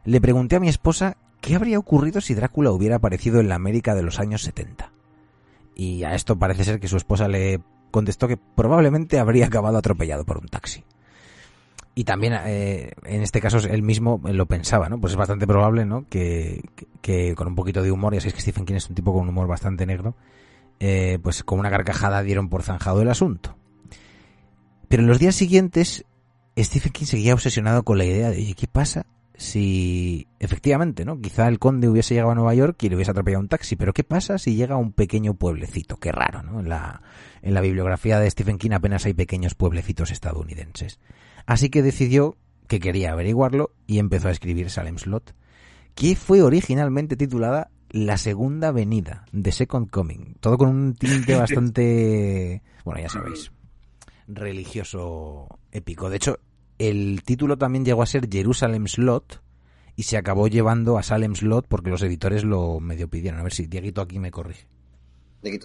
le pregunté a mi esposa qué habría ocurrido si Drácula hubiera aparecido en la América de los años 70. Y a esto parece ser que su esposa le contestó que probablemente habría acabado atropellado por un taxi. Y también, eh, en este caso, él mismo lo pensaba, ¿no? Pues es bastante probable, ¿no? Que, que, con un poquito de humor, ya sabéis que Stephen King es un tipo con un humor bastante negro, eh, pues con una carcajada dieron por zanjado el asunto. Pero en los días siguientes, Stephen King seguía obsesionado con la idea de, oye, ¿qué pasa si efectivamente, ¿no? Quizá el conde hubiese llegado a Nueva York y le hubiese atropellado un taxi, pero ¿qué pasa si llega a un pequeño pueblecito? Qué raro, ¿no? En la, en la bibliografía de Stephen King apenas hay pequeños pueblecitos estadounidenses. Así que decidió que quería averiguarlo y empezó a escribir Salem Slot, que fue originalmente titulada La Segunda Venida, The Second Coming, todo con un tinte bastante, bueno, ya sabéis, religioso épico. De hecho, el título también llegó a ser Jerusalem Slot y se acabó llevando a Salem Slot porque los editores lo medio pidieron. A ver si Dieguito aquí me corrige.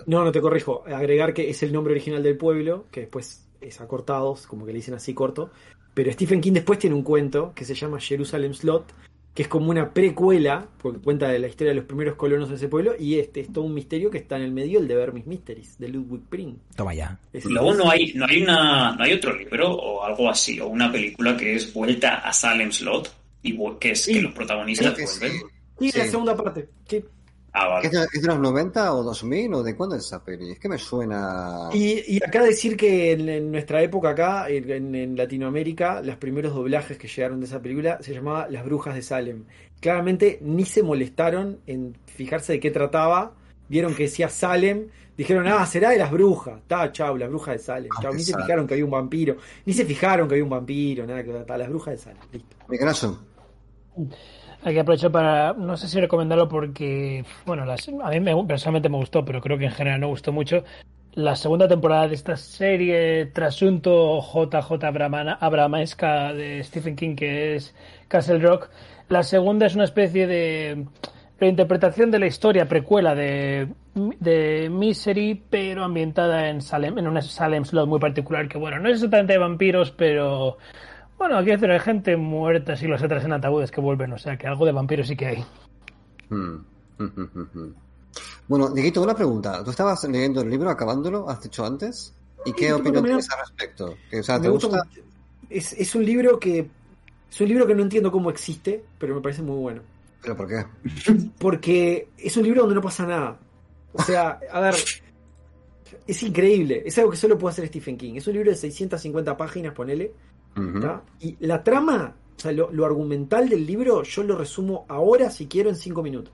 No, no te corrijo. Agregar que es el nombre original del pueblo, que después es acortado, como que le dicen así corto. Pero Stephen King después tiene un cuento que se llama Jerusalem Slot, que es como una precuela, porque cuenta de la historia de los primeros colonos de ese pueblo, y este es todo un misterio que está en el medio, el de Vermis Mysteries, de Ludwig Pring. Toma ya. Es- Luego no hay, no hay una, no hay otro libro o algo así, o una película que es Vuelta a Salem Slot, y que es Sí, que los protagonistas que sí. vuelven. Sí, Sí. la segunda parte. que- Ah, ¿Es vale. de, es de los 90 o 2000 o de cuándo es esa peli? Es que me suena... Y, y acá decir que en, en nuestra época acá, en, en Latinoamérica, los primeros doblajes que llegaron de esa película se llamaba Las Brujas de Salem. Claramente ni se molestaron en fijarse de qué trataba, vieron que decía Salem, dijeron, ah, será de las brujas, está, chau, las brujas de Salem, Ah, chau, ni se fijaron que había un vampiro, ni se fijaron que había un vampiro, nada que para las brujas de Salem, listo. Microsoft. Hay que aprovechar para, no sé si recomendarlo porque, bueno, a mí me- personalmente me gustó, pero creo que en general no gustó mucho. La segunda temporada de esta serie, Trasunto JJ Abrama- Abrahamesca de Stephen King, que es Castle Rock. La segunda es una especie de reinterpretación de la historia precuela de, de Misery, pero ambientada en Salem, en una Salem Slot muy particular, que bueno, no es exactamente de vampiros, pero bueno, aquí hay gente muerta siglos atrás en ataúdes que vuelven, o sea que algo de vampiros sí que hay. Hmm. Bueno, Dieguito, una pregunta. ¿Tú estabas leyendo el libro, acabándolo, has dicho antes? ¿Y qué opinión tienes al respecto? O sea, ¿te Me gusta. Es, es un libro que es un libro que no entiendo cómo existe, pero me parece muy bueno. ¿Pero por qué? Porque es un libro donde no pasa nada. O sea, a ver, es increíble. Es algo que solo puede hacer Stephen King. Es un libro de 650 páginas, ponele. Y la trama, o sea, lo, lo argumental del libro, yo lo resumo ahora, si quiero, en 5 minutos.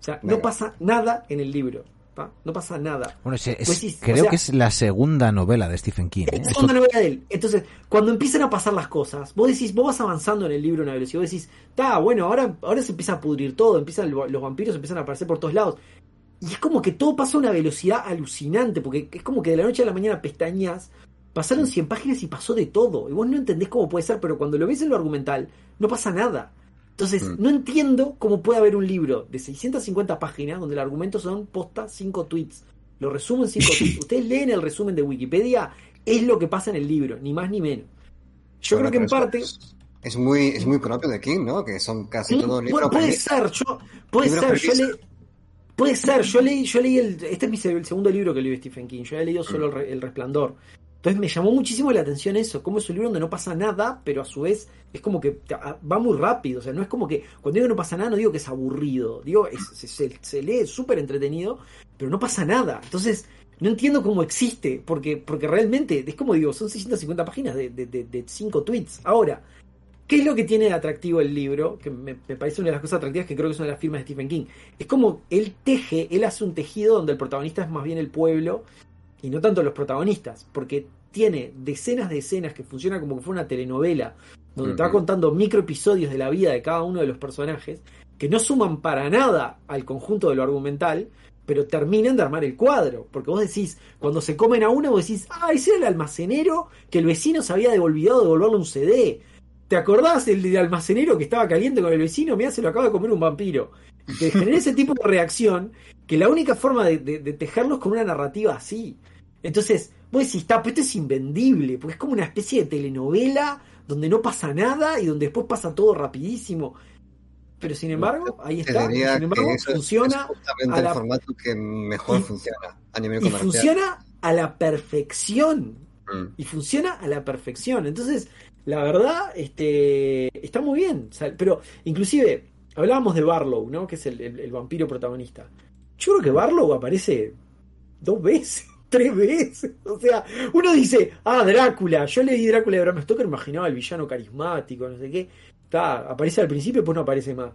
O sea, no pasa nada en el libro. ¿tá? No pasa nada. Bueno, es- es- Pues sí, o creo sea- que es la segunda novela de Stephen King. ¿eh? Es Eso- una novela de él. Entonces, cuando empiezan a pasar las cosas, vos decís, vos vas avanzando en el libro a una velocidad, vos decís, está, bueno, ahora, ahora se empieza a pudrir todo, empiezan lo- los vampiros empiezan a aparecer por todos lados. Y es como que todo pasa a una velocidad alucinante, porque es como que de la noche a la mañana pestañas, pasaron 100 páginas y pasó de todo. Y vos no entendés cómo puede ser, pero cuando lo ves en lo argumental, no pasa nada. Entonces, Mm. no entiendo cómo puede haber un libro de 650 páginas donde el argumento son posta 5 tweets. Lo resumo en 5 tweets. Ustedes leen el resumen de Wikipedia, es lo que pasa en el libro, ni más ni menos. Yo Bueno, creo que en parte. Es, muy, es muy propio de King, ¿no? Que son casi Mm, todos libros. bueno, puede ser, yo, puede ser, yo leí, puede ser, yo leí, yo leí el, este es mi se- el segundo libro que leí de Stephen King, yo había leído solo el, Re- El Resplandor. Entonces me llamó muchísimo la atención eso, como es un libro donde no pasa nada, pero a su vez es como que va muy rápido, o sea, no es como que, cuando digo que no pasa nada, no digo que es aburrido, digo, se, lee súper entretenido, pero no pasa nada. Entonces, no entiendo cómo existe, porque, porque realmente, es como digo, son 650 páginas de, de, de, de cinco tweets. Ahora, ¿Qué es lo que tiene de atractivo el libro? Que me, me parece una de las cosas atractivas que creo que es una de las firmas de Stephen King. Es como él teje, él hace un tejido donde el protagonista es más bien el pueblo y no tanto los protagonistas, porque tiene decenas de escenas que funcionan como que fue una telenovela, donde te va contando micro episodios de la vida de cada uno de los personajes, que no suman para nada al conjunto de lo argumental, pero terminan de armar el cuadro. Porque vos decís, cuando se comen a uno, vos decís, ah, ese era el almacenero que el vecino se había olvidado de devolverle un CD. ¿Te acordás el del almacenero que estaba caliente con el vecino? Mirá, se lo acaba de comer un vampiro. Y te genera ese tipo de reacción que la única forma de, de- de tejerlo es con una narrativa así. Entonces, vos decís, está, pero esto es invendible, porque es como una especie de telenovela donde no pasa nada y donde después pasa todo rapidísimo. Pero sin embargo, ahí está. y sin embargo, eso funciona es justamente a el la- formato que mejor y- funciona a nivel y comercial. funciona a la perfección. Mm. y funciona a la perfección. Entonces, la verdad, este, está muy bien. Pero, inclusive, hablábamos de Barlow, ¿no? Que es el, el- el vampiro protagonista. Yo creo que Barlow aparece dos veces, tres veces. O sea, uno dice, ah, Drácula. Yo leí Drácula de Bram Stoker, imaginaba al villano carismático, no sé qué. Está, aparece al principio y después no aparece más.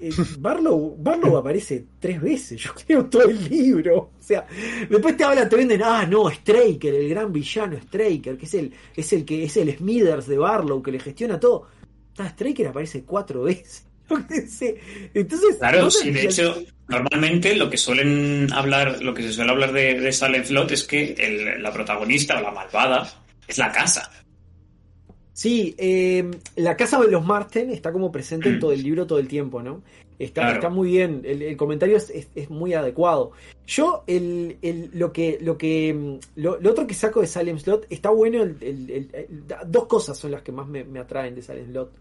Eh, Barlow, Barlow aparece tres veces, yo creo, todo el libro. O sea, después te hablan, te venden, ah, no, Straker, el gran villano Straker, que es el, es el que es el Smithers de Barlow, que le gestiona todo. Está, Straker aparece cuatro veces. Entonces, Claro, no sí, de hecho, normalmente lo que suelen hablar, lo que se suele hablar de, de Slot es que el- la protagonista o la malvada es la casa. Sí, eh, la casa de los Marten está como presente en todo el libro todo el tiempo, ¿no? Está, Claro. está muy bien, el, el comentario es, es- es muy adecuado. Yo, el, el- lo que, lo que, mm, lo, lo otro que saco de Salem Slot, está bueno, el- el- el- el- dos cosas son las que más me, me atraen de Salem Slot.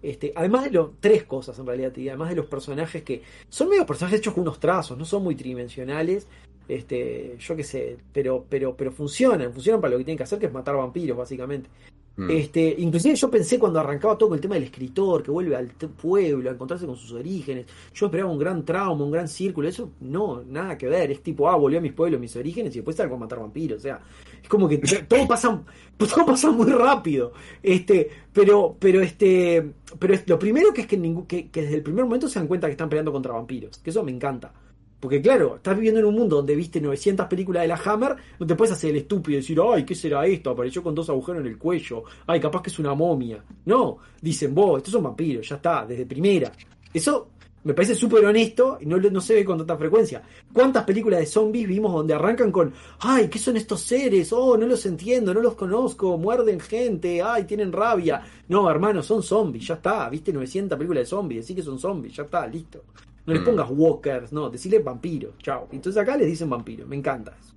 Este, además de los tres cosas en realidad, además de los personajes que son medio personajes hechos con unos trazos, no son muy tridimensionales, este, yo qué sé, pero, pero, pero funcionan, funcionan para lo que tienen que hacer, que es matar vampiros, básicamente. Mm. Este, inclusive yo pensé cuando arrancaba todo con el tema del escritor, que vuelve al pueblo a encontrarse con sus orígenes. Yo esperaba un gran trauma, un gran círculo, eso no, nada que ver. Es tipo, ah, volví a mis pueblos, mis orígenes, y después salgo a matar vampiros. O sea, es como que todo pasa, todo pasa muy rápido. Este, pero, pero este, pero es- lo primero que es que, ningún, que, que desde el primer momento se dan cuenta que están peleando contra vampiros, que eso me encanta. Porque claro, estás viviendo en un mundo donde viste 900 películas de la Hammer, no te puedes hacer el estúpido y decir, ay, ¿qué será esto? Apareció con dos agujeros en el cuello, ay, capaz que es una momia. No, dicen, vos, estos son vampiros, ya está, desde primera. Eso me parece súper honesto y no, no se ve con tanta frecuencia. ¿Cuántas películas de zombies vimos donde arrancan con, ay, ¿qué son estos seres? Oh, no los entiendo, no los conozco, muerden gente, ay, tienen rabia. No, hermano, son zombies, ya está, viste 900 películas de zombies, decís que son zombies, ya está, listo. No les Mm. pongas walkers, no, decirle vampiros, chao. Entonces acá les dicen vampiros, me encanta eso.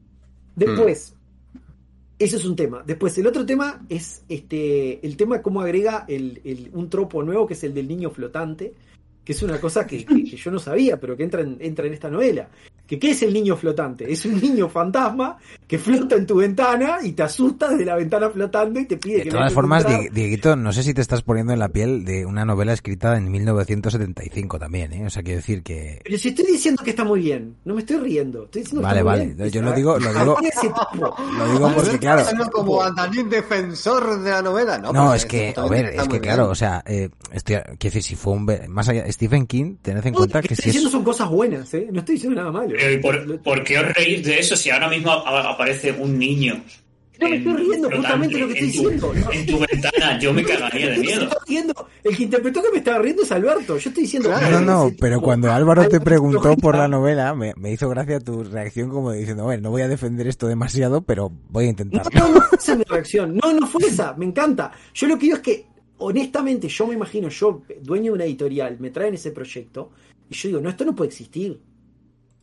Después, ese es un tema. Después, el otro tema es este el tema de cómo agrega el, el- un tropo nuevo que es el del niño flotante, que es una cosa que, que- que yo no sabía, pero que entra en, entra en esta novela. Que, ¿Qué es el niño flotante? Es un niño fantasma que flota en tu ventana y te asusta desde la ventana flotando y te pide De que todas formas, Dieguito, no sé si te estás poniendo en la piel de una novela escrita en 1975 también, ¿eh? O sea, quiero decir que... Pero si estoy diciendo que está muy bien, no me estoy riendo. Estoy diciendo que Vale, está muy vale, bien. yo lo digo- lo digo-. Lo digo porque, claro... No como Andanín defensor de la novela, ¿no? No, porque es que, a ver, es que claro, o sea, eh, estoy, quiero decir, si fue un... Más allá, Stephen King, tened en No, cuenta lo que que estoy si diciendo es... son cosas buenas, ¿eh? No estoy diciendo nada malo. Pero, ¿y por, por qué os reís de eso si ahora mismo a- aparece un niño? No me estoy riendo, justamente lo que estoy en tu- diciendo. No. En tu ventana, yo me cagaría de No miedo. El que interpretó que me estaba riendo es Alberto. Yo estoy diciendo. Claro. No, no, pero cuando Álvaro te preguntó por la novela, me, me hizo gracia tu reacción como diciendo, bueno, no voy a defender esto demasiado, pero voy a No, intentarlo. no, no fue esa mi reacción. No, no fue esa. Me encanta. Yo lo que digo es que, honestamente, yo me imagino, yo, dueño de una editorial, me traen ese proyecto y yo digo, no, esto no puede existir.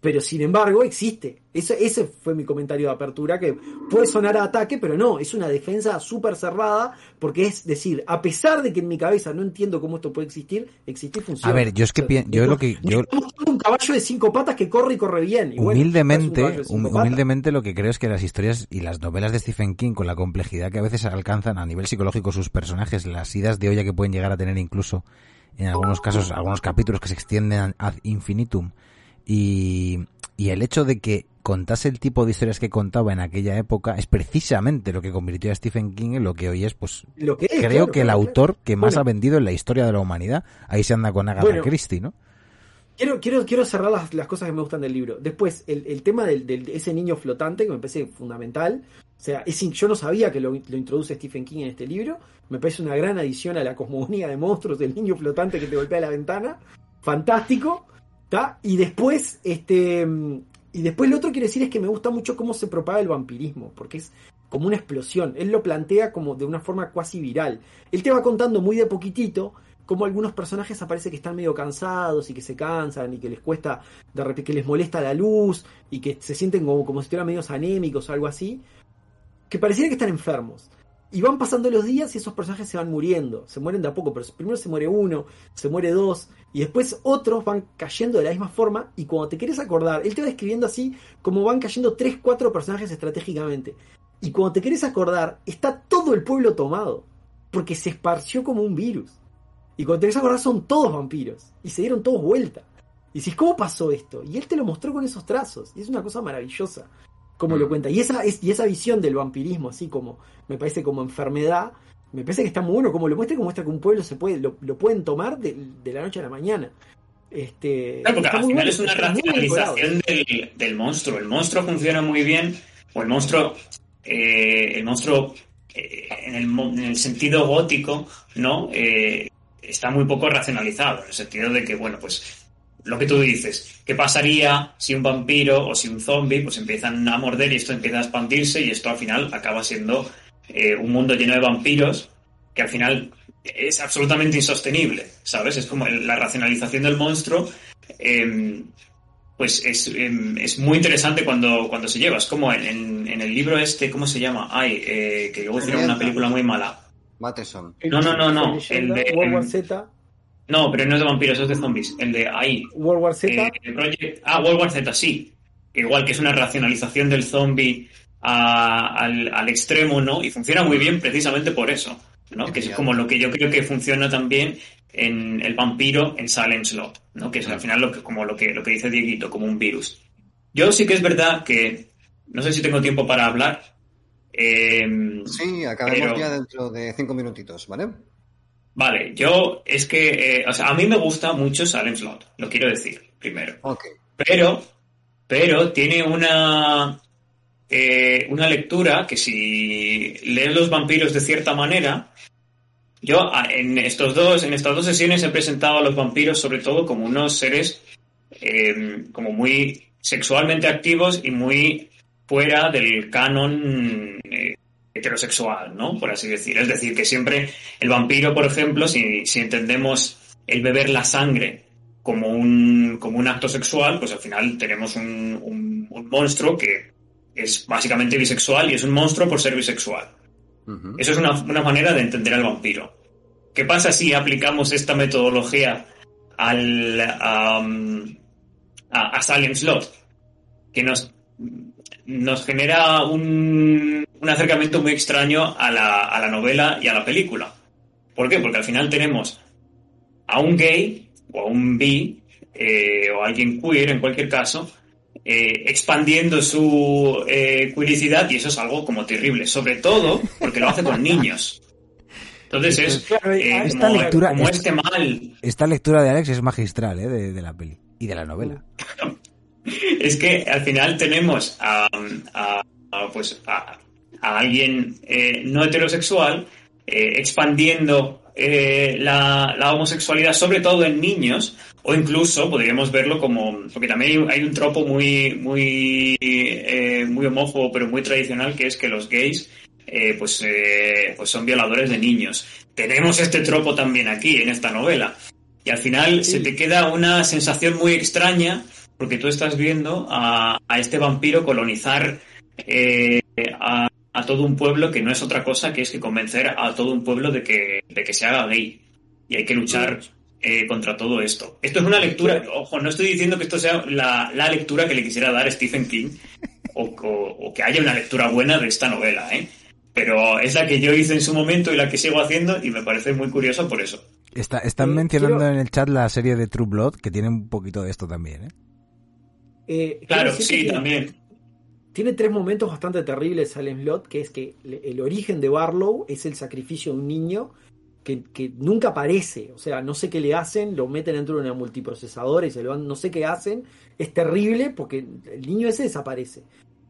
Pero sin embargo, existe. Eso, ese fue mi comentario de apertura, que puede sonar a ataque, pero no, es una defensa súper cerrada, porque es decir, a pesar de que en mi cabeza no entiendo cómo esto puede existir, existe y funciona. A ver, yo es que pien- yo lo que- yo- un caballo de cinco patas que corre y corre bien. Y es humildemente, humildemente lo que creo es que las historias y las novelas de Stephen King, con la complejidad que a veces alcanzan a nivel psicológico sus personajes, las idas de olla que pueden llegar a tener incluso en algunos casos, algunos capítulos que se extienden ad infinitum, y, y el hecho de que contase el tipo de historias que contaba en aquella época es precisamente lo que convirtió a Stephen King en lo que hoy es, pues, Lo que es, creo claro, que el claro, autor claro. que más Bueno, ha vendido en la historia de la humanidad. Ahí se anda con Agatha Bueno. Christie, ¿no? Quiero, quiero, quiero cerrar las, las cosas que me gustan del libro. Después, el, el tema del, del- de ese niño flotante, que me parece fundamental. O sea, es, yo no sabía que lo, lo introduce Stephen King en este libro. Me parece una gran adición a la cosmogonía de monstruos del niño flotante que te golpea la ventana. Fantástico. Y después, este. Y después lo otro que quiero decir es que me gusta mucho cómo se propaga el vampirismo, porque es como una explosión. Él lo plantea como de una forma cuasi viral. Él te va contando muy de poquitito como algunos personajes aparece que están medio cansados y que se cansan y que les cuesta, de repente que les molesta la luz y que se sienten como, como si estuvieran medios anémicos o algo así, que pareciera que están enfermos. Y van pasando los días y esos personajes se van muriendo, se mueren de a poco, pero primero se muere uno, se muere dos, y después otros van cayendo de la misma forma, y cuando te quieres acordar, él te va describiendo así como van cayendo tres, cuatro personajes estratégicamente. Y cuando te quieres acordar, está todo el pueblo tomado, porque se esparció como un virus. Y cuando te querés acordar son todos vampiros. Y se dieron todos vuelta. Y dices, ¿cómo pasó esto? Y él te lo mostró con esos trazos. Y es una cosa maravillosa. Como lo cuenta. Y esa, es, y esa visión del vampirismo, así como, me parece como enfermedad, me parece que está muy bueno. Como lo muestra, como muestra que un pueblo se puede, lo, lo pueden tomar de, de la noche a la mañana. Este, Claro, porque está al final bueno, es una racionalización del, del monstruo. El monstruo funciona muy bien, o el monstruo, eh, el monstruo eh, en, el, en el sentido gótico, ¿no? Eh, está muy poco racionalizado, en el sentido de que, bueno, pues lo que tú dices, ¿qué pasaría si un vampiro o si un zombie pues empiezan a morder y esto empieza a expandirse y esto al final acaba siendo eh, un mundo lleno de vampiros que al final es absolutamente insostenible, ¿sabes? Es como la racionalización del monstruo, eh, pues es, eh, es muy interesante cuando, cuando se lleva. Es como en, en- en el libro este, ¿cómo se llama? Ay, eh, que luego hicieron una película muy mala. Matheson. No, no, no, no. El de. No, pero no es de vampiros, es de zombies. El de ahí. World War Z. Eh, Project- Ah, World War Z, sí. Igual que es una racionalización del zombie a- al, al extremo, ¿no? Y funciona muy bien precisamente por eso, ¿no? Que es como lo que yo creo que funciona también en el vampiro en Silent Slot, ¿no? Que es al final lo que, como lo que, lo que dice Dieguito, como un virus. Yo sí que es verdad que, no sé si tengo tiempo para hablar. eh, Sí, acabemos Pero- ya dentro de cinco minutitos, ¿vale? Vale, yo es que, eh, o sea, a mí me gusta mucho Silent Slot, lo quiero decir, primero. Pero, pero tiene una, eh, una lectura que si lees los vampiros de cierta manera, yo a- en estos dos, en estas dos sesiones he presentado a los vampiros sobre todo como unos seres eh, como muy sexualmente activos y muy fuera del canon eh, heterosexual, ¿no? Por así decir. Es decir, que siempre el vampiro, por ejemplo, si, si entendemos el beber la sangre como un, como un acto sexual, pues al final tenemos un, un- un monstruo que es básicamente bisexual y es un monstruo por ser bisexual. Eso es una, una manera de entender al vampiro. ¿Qué pasa si aplicamos esta metodología al, a, a, a Silent Slot? Que nos, nos genera un, un acercamiento muy extraño a la, a la novela y a la película. ¿Por qué? Porque al final tenemos a un gay o a un bi eh, o a alguien queer en cualquier caso eh, expandiendo su eh, queericidad y eso es algo como terrible, sobre todo porque lo hace con niños. Entonces es eh, esta como, lectura como es- este mal. Esta lectura de Alex es magistral, ¿eh? De, de la peli y de la novela. Es que al final tenemos a, a- a, pues a, a alguien eh, no heterosexual eh, expandiendo eh, la, la homosexualidad, sobre todo en niños, o incluso podríamos verlo como. Porque también hay, hay un tropo muy, muy, eh, muy homófobo, pero muy tradicional, que es que los gays eh, pues, eh, pues son violadores de niños. Tenemos este tropo también aquí, en esta novela. Y al final Sí. se te queda una sensación muy extraña porque tú estás viendo a, a este vampiro colonizar eh, a, a todo un pueblo que no es otra cosa que es que convencer a todo un pueblo de que, de que se haga gay. Y hay que luchar eh, contra todo esto. Esto es una lectura, ojo, no estoy diciendo que esto sea la, la lectura que le quisiera dar Stephen King o, o- o que haya una lectura buena de esta novela, ¿eh? Pero es la que yo hice en su momento y la que sigo haciendo y me parece muy curiosa por eso. Está, están Eh, mencionando quiero- en el chat la serie de True Blood, que tiene un poquito de esto también, ¿eh? Eh, Claro, sí, tiene- también. Tiene tres momentos bastante terribles Silent Slot, que es que el origen de Barlow es el sacrificio de un niño que, que nunca aparece, o sea, no sé qué le hacen, lo meten dentro de una multiprocesadora y se lo dan, no sé qué hacen, es terrible porque el niño ese desaparece.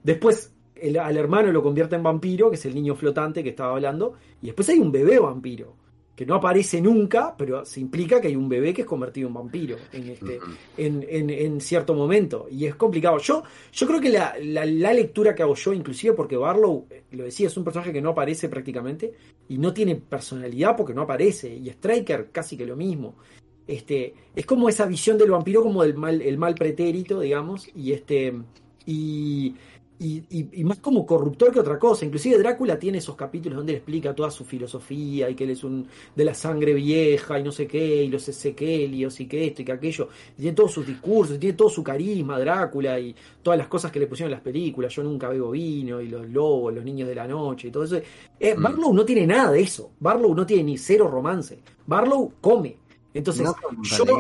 Después el- al hermano lo convierte en vampiro, que es el niño flotante que estaba hablando, y después hay un bebé vampiro, que no aparece nunca, pero se implica que hay un bebé que es convertido en vampiro en este, en, en- en cierto momento. Y es complicado. Yo, yo creo que la, la- la lectura que hago yo, inclusive porque Barlow, eh, lo decía, es un personaje que no aparece prácticamente y no tiene personalidad porque no aparece. Y Striker casi que lo mismo. Este, es como esa visión del vampiro como del mal, el mal pretérito, digamos, y este. Y, y, y- y más como corruptor que otra cosa. Inclusive Drácula tiene esos capítulos donde él explica toda su filosofía y que él es un de la sangre vieja y no sé qué, y los ezequelios y que esto y que aquello. Y tiene todos sus discursos, y tiene todo su carisma, Drácula, y todas las cosas que le pusieron en las películas. Yo nunca bebo vino, y los lobos, los niños de la noche, y todo eso. Eh, Mm. Barlow no tiene nada de eso. Barlow no tiene ni cero romance. Barlow come. Entonces, No, yo, lo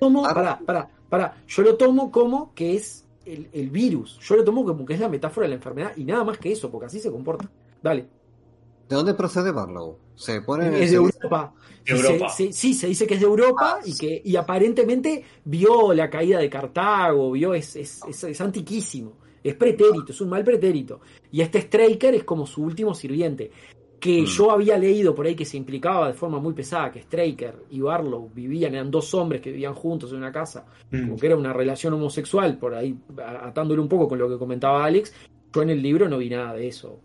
tomo, pará, pará, pará, yo lo tomo como que es el, el virus. Yo lo tomo como que es la metáfora de la enfermedad y nada más que eso, porque así se comporta. Dale. ¿De dónde procede Barlow? Se pone en el Es de Europa. De Europa. Se- se- sí, se dice que es de Europa y que y aparentemente vio la caída de Cartago, vio es, es, es, es antiquísimo. Es pretérito, es un mal pretérito. Y este Straker es como su último sirviente. Que Mm. yo había leído por ahí que se implicaba de forma muy pesada que Straker y Barlow vivían, eran dos hombres que vivían juntos en una casa, Mm. como que era una relación homosexual, por ahí a- atándolo un poco con lo que comentaba Alex. Yo en el libro no vi nada de eso.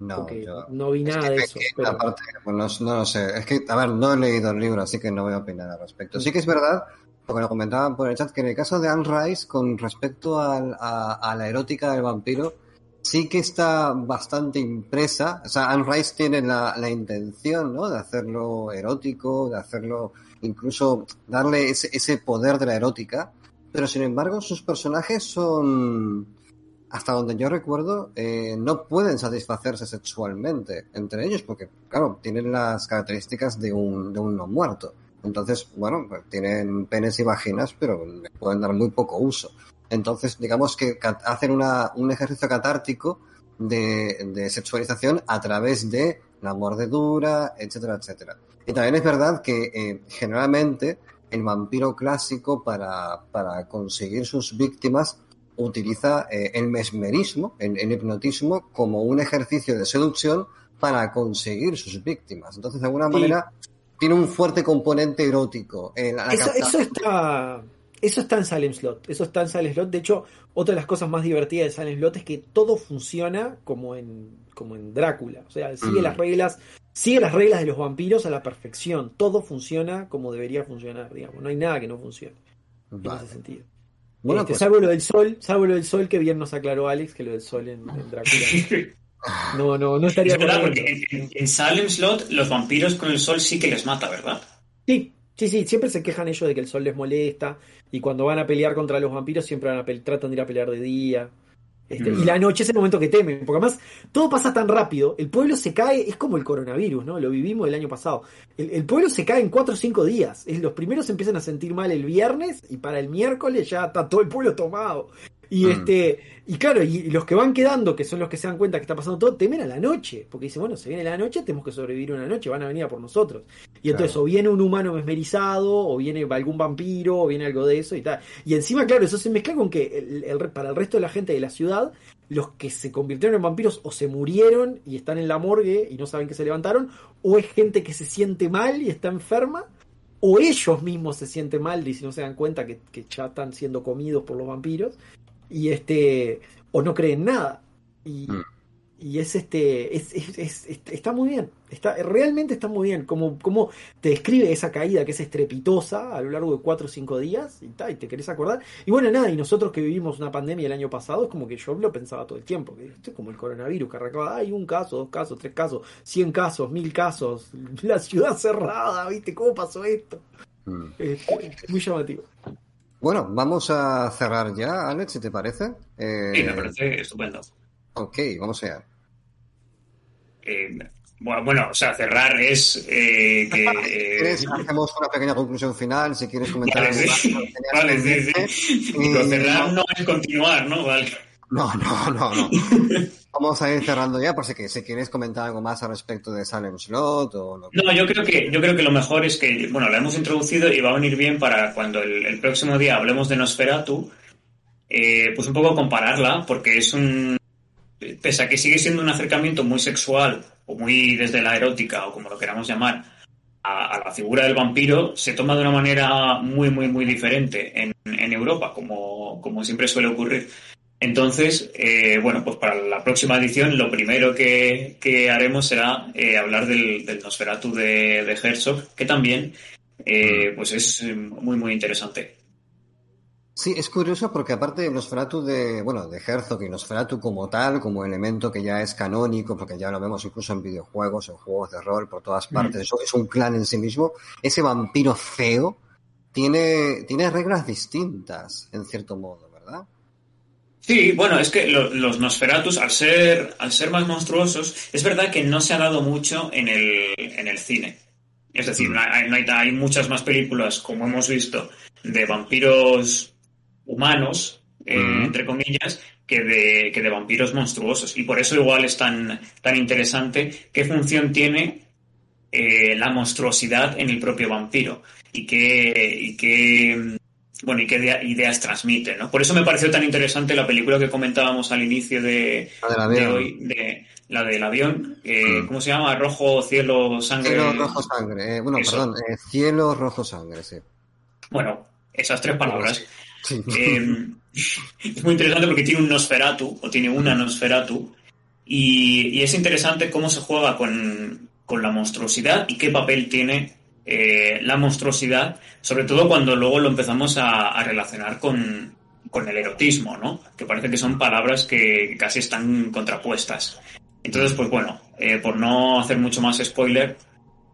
No, yo- no vi es nada que de eso. queda pero- aparte, bueno, no, no lo sé. Es que, a ver, no he leído el libro, así que no voy a opinar al respecto. Sí que es verdad, porque lo comentaban por el chat, que en el caso de Anne Rice, con respecto al- a, a la erótica del vampiro, sí que está bastante impresa. O sea, Anne Rice tiene la, la intención, ¿no? De hacerlo erótico, de hacerlo incluso darle ese, ese poder de la erótica. Pero sin embargo, sus personajes son, hasta donde yo recuerdo, eh, no pueden satisfacerse sexualmente entre ellos, porque, claro, tienen las características de un, de un no muerto. Entonces, bueno, pues tienen penes y vaginas, pero le pueden dar muy poco uso. Entonces, digamos que hacen una, un ejercicio catártico de, de sexualización a través de la mordedura, etcétera, etcétera. Y también es verdad que eh, generalmente el vampiro clásico para, para conseguir sus víctimas utiliza eh, el mesmerismo, el, el hipnotismo, como un ejercicio de seducción para conseguir sus víctimas. Entonces, de alguna Sí. manera, tiene un fuerte componente erótico. En la, la Eso, capta- eso está. Eso está en Salem Slot. Eso está en Salem Slot. De hecho, otra de las cosas más divertidas de Salem Slot es que todo funciona como en, como en Drácula. O sea, sigue Mm. las reglas. Sigue las reglas de los vampiros a la perfección. Todo funciona como debería funcionar, digamos. No hay nada que no funcione en ese sentido. Bueno, Este, pues- salvo lo del sol, salvo lo del sol que bien nos aclaró Alex, que lo del sol en, en Drácula. No, no, no estaría Es verdad, porque en, en- en Salem Slot los vampiros con el sol sí que les mata, ¿verdad? Sí, sí, sí, siempre se quejan ellos de que el sol les molesta y cuando van a pelear contra los vampiros siempre van a tratan de ir a pelear de día. Este, Mm. Y la noche es el momento que temen, porque además todo pasa tan rápido, el pueblo se cae, es como el coronavirus, ¿no? Lo vivimos el año pasado. El, el pueblo se cae en cuatro o cinco días. Es, los primeros empiezan a sentir mal el viernes y para el miércoles ya está todo el pueblo tomado. Y Mm. este, y claro, y, los que van quedando, que son los que se dan cuenta que está pasando todo, temen a la noche, porque dicen, bueno, se viene la noche, tenemos que sobrevivir una noche, van a venir a por nosotros. Y entonces Claro. o viene un humano mesmerizado, o viene algún vampiro, o viene algo de eso y tal. Y encima, claro, eso se mezcla con que el- el- para el resto de la gente de la ciudad, los que se convirtieron en vampiros o se murieron y están en la morgue y no saben que se levantaron, o es gente que se siente mal y está enferma, o ellos mismos se sienten mal y si no se dan cuenta que, que ya están siendo comidos por los vampiros, y este, o no creen nada. Y, Mm. y es este, es, es- es- es- está muy bien, está, realmente está muy bien, como, como te describe esa caída que es estrepitosa a lo largo de cuatro o cinco días y, ta, y te querés acordar. Y bueno, nada, y nosotros que vivimos una pandemia el año pasado, es como que yo lo pensaba todo el tiempo, que esto es como el coronavirus, que arrancaba, hay un caso, dos casos, tres casos, cien casos, mil casos, la ciudad cerrada, ¿viste? ¿Cómo pasó esto? Mm. Este, muy llamativo. Bueno, vamos a cerrar ya, Alex, si te parece. Eh, Sí, me parece estupendo. Ok, vamos allá. Eh, bueno, o sea, cerrar es eh, que... Si eh, hacemos una pequeña conclusión final, si quieres comentar Vale, algo sí. más, Vale, sí, sí. Y- Pero cerrar no es continuar, ¿no? Vale. No, no, no, no. Vamos a ir cerrando ya, por si, que, si quieres comentar algo más al respecto de Salem Slot o lo que... No, yo creo que yo creo que lo mejor es que, bueno, la hemos introducido y va a venir bien para cuando el, el próximo día hablemos de Nosferatu, eh, pues un poco compararla, porque es un, pese a que sigue siendo un acercamiento muy sexual o muy desde la erótica o como lo queramos llamar a, a la figura del vampiro, se toma de una manera muy muy muy diferente en, en Europa, como, como siempre suele ocurrir. Entonces, eh, bueno, pues para la próxima edición lo primero que, que haremos será eh, hablar del, del Nosferatu de, de Herzog, que también eh, pues es eh, muy muy interesante. Sí, es curioso porque aparte de Nosferatu de, bueno, de Herzog y Nosferatu como tal, como elemento que ya es canónico, porque ya lo vemos incluso en videojuegos, en juegos de rol, por todas partes, eso es un clan en sí mismo, ese vampiro feo tiene, tiene reglas distintas, en cierto modo, ¿verdad? Sí, bueno, es que lo- los Nosferatus, al ser, al ser más monstruosos, es verdad que no se ha dado mucho en el, en el cine. Es decir, no hay, no hay- hay muchas más películas, como hemos visto, de vampiros humanos, eh, Ujú. entre comillas, que de, que de vampiros monstruosos. Y por eso igual es tan, tan interesante qué función tiene eh, la monstruosidad en el propio vampiro y qué, y qué, mm, bueno, y qué idea- ideas transmite, ¿no? Por eso me pareció tan interesante la película que comentábamos al inicio de, La de hoy, de la del avión, eh, Mm. ¿cómo se llama? Rojo, cielo, sangre. Cielo rojo sangre, eh, bueno, Eso. perdón, eh, cielo rojo sangre, sí. Bueno, esas tres palabras. Sí. Es muy interesante porque tiene un Nosferatu, o tiene una Nosferatu, y, y es interesante cómo se juega con, con la monstruosidad y qué papel tiene eh, la monstruosidad, sobre todo cuando luego lo empezamos a, relacionar con, con el erotismo, ¿no? Que parece que son palabras que casi están contrapuestas. Entonces, pues bueno, eh, por no hacer mucho más spoiler,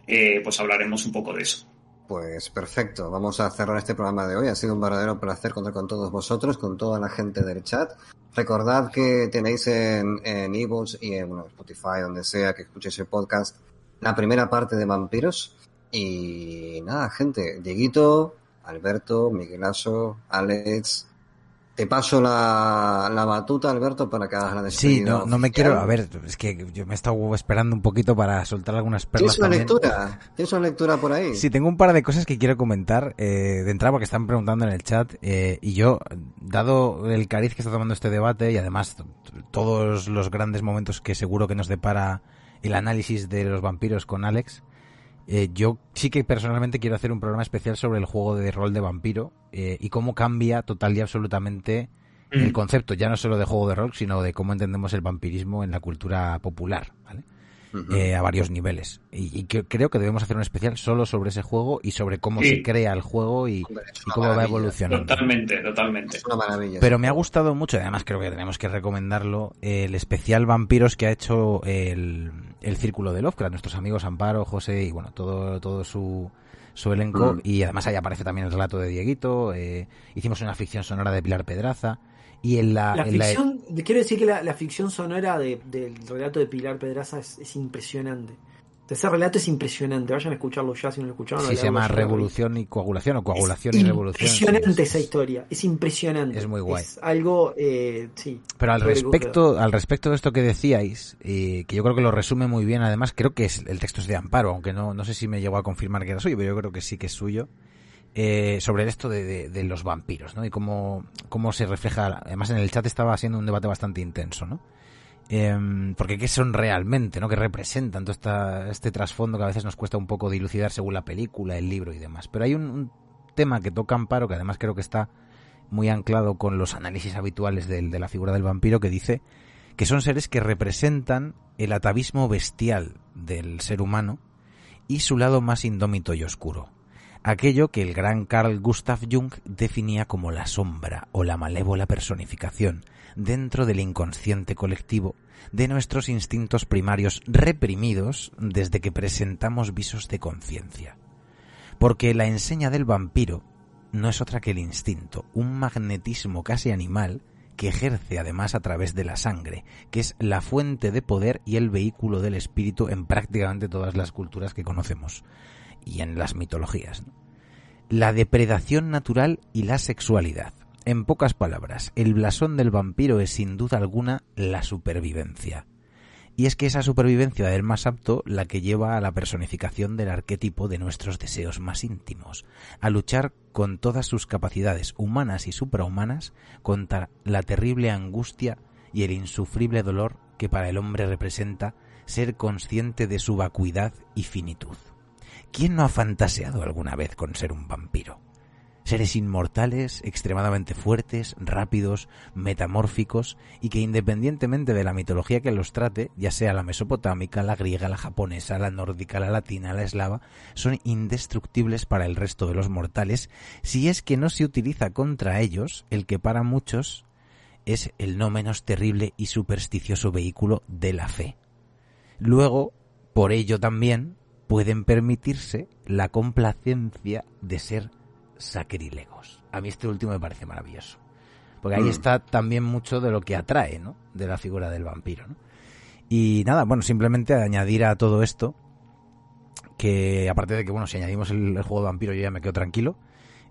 eh, pues hablaremos un poco de eso. Pues perfecto, vamos a cerrar este programa de hoy. Ha sido un verdadero placer contar con todos vosotros, con toda la gente del chat. Recordad que tenéis en en ebooks y en bueno, Spotify, donde sea que escuchéis el podcast, la primera parte de Vampiros. Y nada, gente, Dieguito, Alberto, Miguelazo, Alex. Te paso la, la batuta, Alberto, para que hagas la despedida. Sí, no, no me quiero. A ver, es que yo me he estado esperando un poquito para soltar algunas perlas. ¿Tienes una también. lectura? ¿Tienes una lectura por ahí? Sí, tengo un par de cosas que quiero comentar eh, de entrada porque están preguntando en el chat eh, y yo, dado el cariz que está tomando este debate y además todos los grandes momentos que seguro que nos depara el análisis de los vampiros con Alex, eh, yo sí que personalmente quiero hacer un programa especial sobre el juego de rol de vampiro eh, y cómo cambia total y absolutamente el Mm. concepto, ya no solo de juego de rol, sino de cómo entendemos el vampirismo en la cultura popular, ¿vale? Eh, a varios niveles. Y, y que- creo que debemos hacer un especial solo sobre ese juego y sobre cómo Sí. se crea el juego y, Hombre, cómo va maravilla. evolucionando. Totalmente, totalmente. Es una maravilla. Pero me ha gustado mucho, y además creo que tenemos que recomendarlo, el especial vampiros que ha hecho el, el Círculo de Lovecraft, nuestros amigos Amparo, José y bueno, todo, todo su, su elenco. Mm. Y además ahí aparece también el relato de Dieguito. eh, hicimos una ficción sonora de Pilar Pedraza. Y en la, La en la- quiero decir que la, la ficción sonora de- del relato de Pilar Pedraza es, es impresionante. Ese relato es impresionante. Vayan a escucharlo ya si no lo escucharon. sí, se llama. Revolución y Coagulación o Coagulación Es y Revolución. Impresionante sí, esa sí. historia. Es impresionante. Es muy guay. Es algo, eh, sí. Pero al respecto, al respecto de esto que decíais, eh, que yo creo que lo resume muy bien, además creo que es, el texto es de Amparo, aunque no, no sé si me llegó a confirmar que era suyo, pero yo creo que sí que es suyo, eh, sobre esto de, de- de los vampiros, ¿no? Y cómo, cómo se refleja, además en el chat estaba siendo un debate bastante intenso, ¿no? Em, porque qué son realmente, ¿no? Que representan todo este trasfondo que a veces nos cuesta un poco dilucidar según la película, el libro y demás. Pero hay un, tema que toca Amparo, que además creo que está muy anclado con los análisis habituales del- de la figura del vampiro, que dice que son seres que representan el atavismo bestial del ser humano y su lado más indómito y oscuro. Aquello que el gran Carl Gustav Jung definía como la sombra o la malévola personificación dentro del inconsciente colectivo de nuestros instintos primarios reprimidos desde que presentamos visos de conciencia. Porque la enseña del vampiro no es otra que el instinto, un magnetismo casi animal que ejerce además a través de la sangre, que es la fuente de poder y el vehículo del espíritu en prácticamente todas las culturas que conocemos y en las mitologías. La depredación natural y la sexualidad. En pocas palabras, el blasón del vampiro es sin duda alguna la supervivencia. Y es que esa supervivencia del más apto la que lleva a la personificación del arquetipo de nuestros deseos más íntimos, a luchar con todas sus capacidades humanas y suprahumanas contra la terrible angustia y el insufrible dolor que para el hombre representa ser consciente de su vacuidad y finitud. ¿Quién no ha fantaseado alguna vez con ser un vampiro? Seres inmortales, extremadamente fuertes, rápidos, metamórficos y que independientemente de la mitología que los trate, ya sea la mesopotámica, la griega, la japonesa, la nórdica, la latina, la eslava, son indestructibles para el resto de los mortales si es que no se utiliza contra ellos el que para muchos es el no menos terrible y supersticioso vehículo de la fe. Luego, por ello también, pueden permitirse la complacencia de ser sacrílegos. A mí este último me parece maravilloso. Porque ahí Mm. está también mucho de lo que atrae, ¿no? De la figura del vampiro, ¿no? Y nada, bueno, simplemente añadir a todo esto que aparte de que, bueno, si añadimos el, el juego de vampiro yo ya me quedo tranquilo.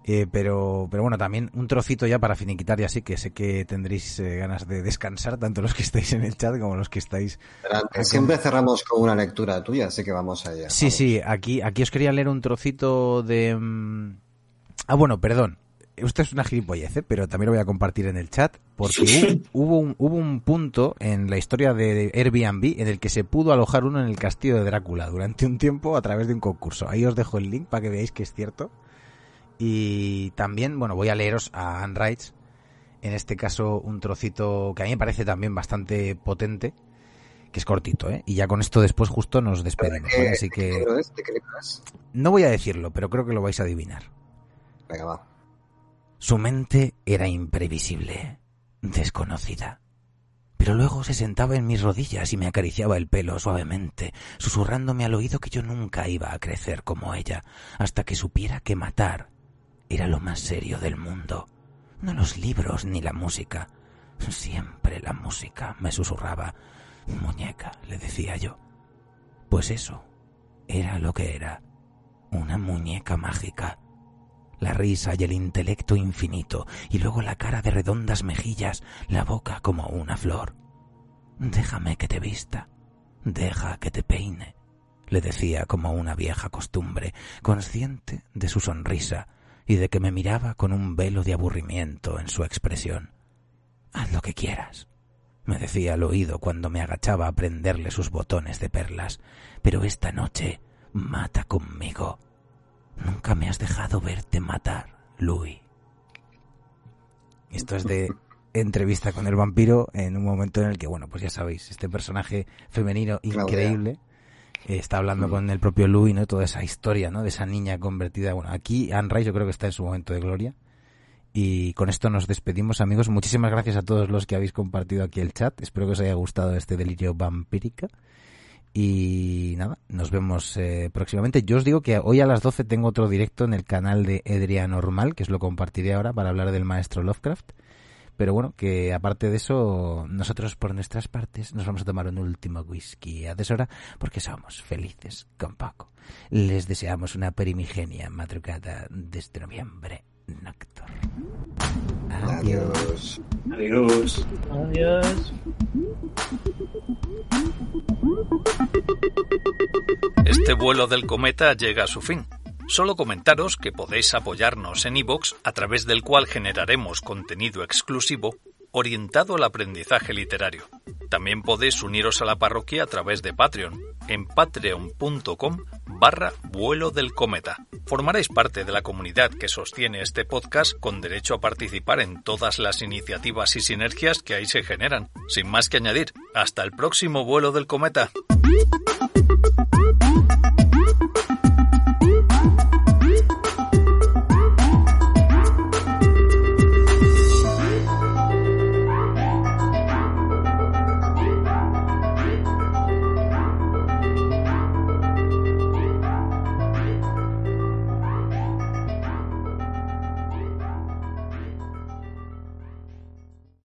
Eh, pero, pero bueno, también un trocito ya para finiquitar y así, que sé que tendréis eh, ganas de descansar, tanto los que estáis en el chat como los que estáis. Siempre cerramos con una lectura tuya, así que vamos allá. Sí, Vamos. sí, aquí, aquí os quería leer un trocito de... mm, Ah, bueno, perdón. Esto es una gilipollez, ¿eh? pero también lo voy a compartir en el chat, porque hubo un, hubo un punto en la historia de Airbnb en el que se pudo alojar uno en el castillo de Drácula durante un tiempo a través de un concurso. Ahí os dejo el link para que veáis que es cierto. Y también, bueno, voy a leeros a Anne Rice, en este caso un trocito que a mí me parece también bastante potente, que es cortito, ¿eh? Y ya con esto después justo nos despedimos, ¿vale? Así ¿De qué que no voy a decirlo, pero creo que lo vais a adivinar. Venga, va. Su mente era imprevisible, desconocida. Pero luego se sentaba en mis rodillas y me acariciaba el pelo suavemente, susurrándome al oído que yo nunca iba a crecer como ella, hasta que supiera que matar era lo más serio del mundo. No los libros ni la música. Siempre la música, me susurraba. Muñeca, le decía yo. Pues eso, era lo que era. Una muñeca mágica la risa y el intelecto infinito, y luego la cara de redondas mejillas, la boca como una flor. Déjame que te vista, deja que te peine, le decía como una vieja costumbre, consciente de su sonrisa y de que me miraba con un velo de aburrimiento en su expresión. Haz lo que quieras, me decía al oído cuando me agachaba a prenderle sus botones de perlas, pero esta noche mata conmigo. Nunca me has dejado verte matar, Louis. Esto es de entrevista con el vampiro en un momento en el que, bueno, pues ya sabéis, este personaje femenino increíble está hablando mm. con el propio Louis, ¿no? Toda esa historia, ¿no? De esa niña convertida. Bueno, aquí Anne Rice yo creo que está en su momento de gloria. Y con esto nos despedimos, amigos. Muchísimas gracias a todos los que habéis compartido aquí el chat. Espero que os haya gustado este delirio vampírica. Y nada, nos vemos eh, próximamente. Yo os digo que hoy a las 12 tengo otro directo en el canal de Edria Normal, que os lo compartiré ahora para hablar del maestro Lovecraft. Pero bueno, que aparte de eso, nosotros por nuestras partes nos vamos a tomar un último whisky a deshora porque somos felices con Paco. Les deseamos una perimigenia madrugada desde noviembre nocturno. Adiós. Adiós. Adiós. Este vuelo del cometa llega a su fin. Solo comentaros que podéis apoyarnos en iVoox, a través del cual generaremos contenido exclusivo orientado al aprendizaje literario. También podéis uniros a la parroquia a través de Patreon, en patreon.com barra vuelo del cometa. Formaréis parte de la comunidad que sostiene este podcast con derecho a participar en todas las iniciativas y sinergias que ahí se generan. Sin más que añadir, hasta el próximo vuelo del cometa.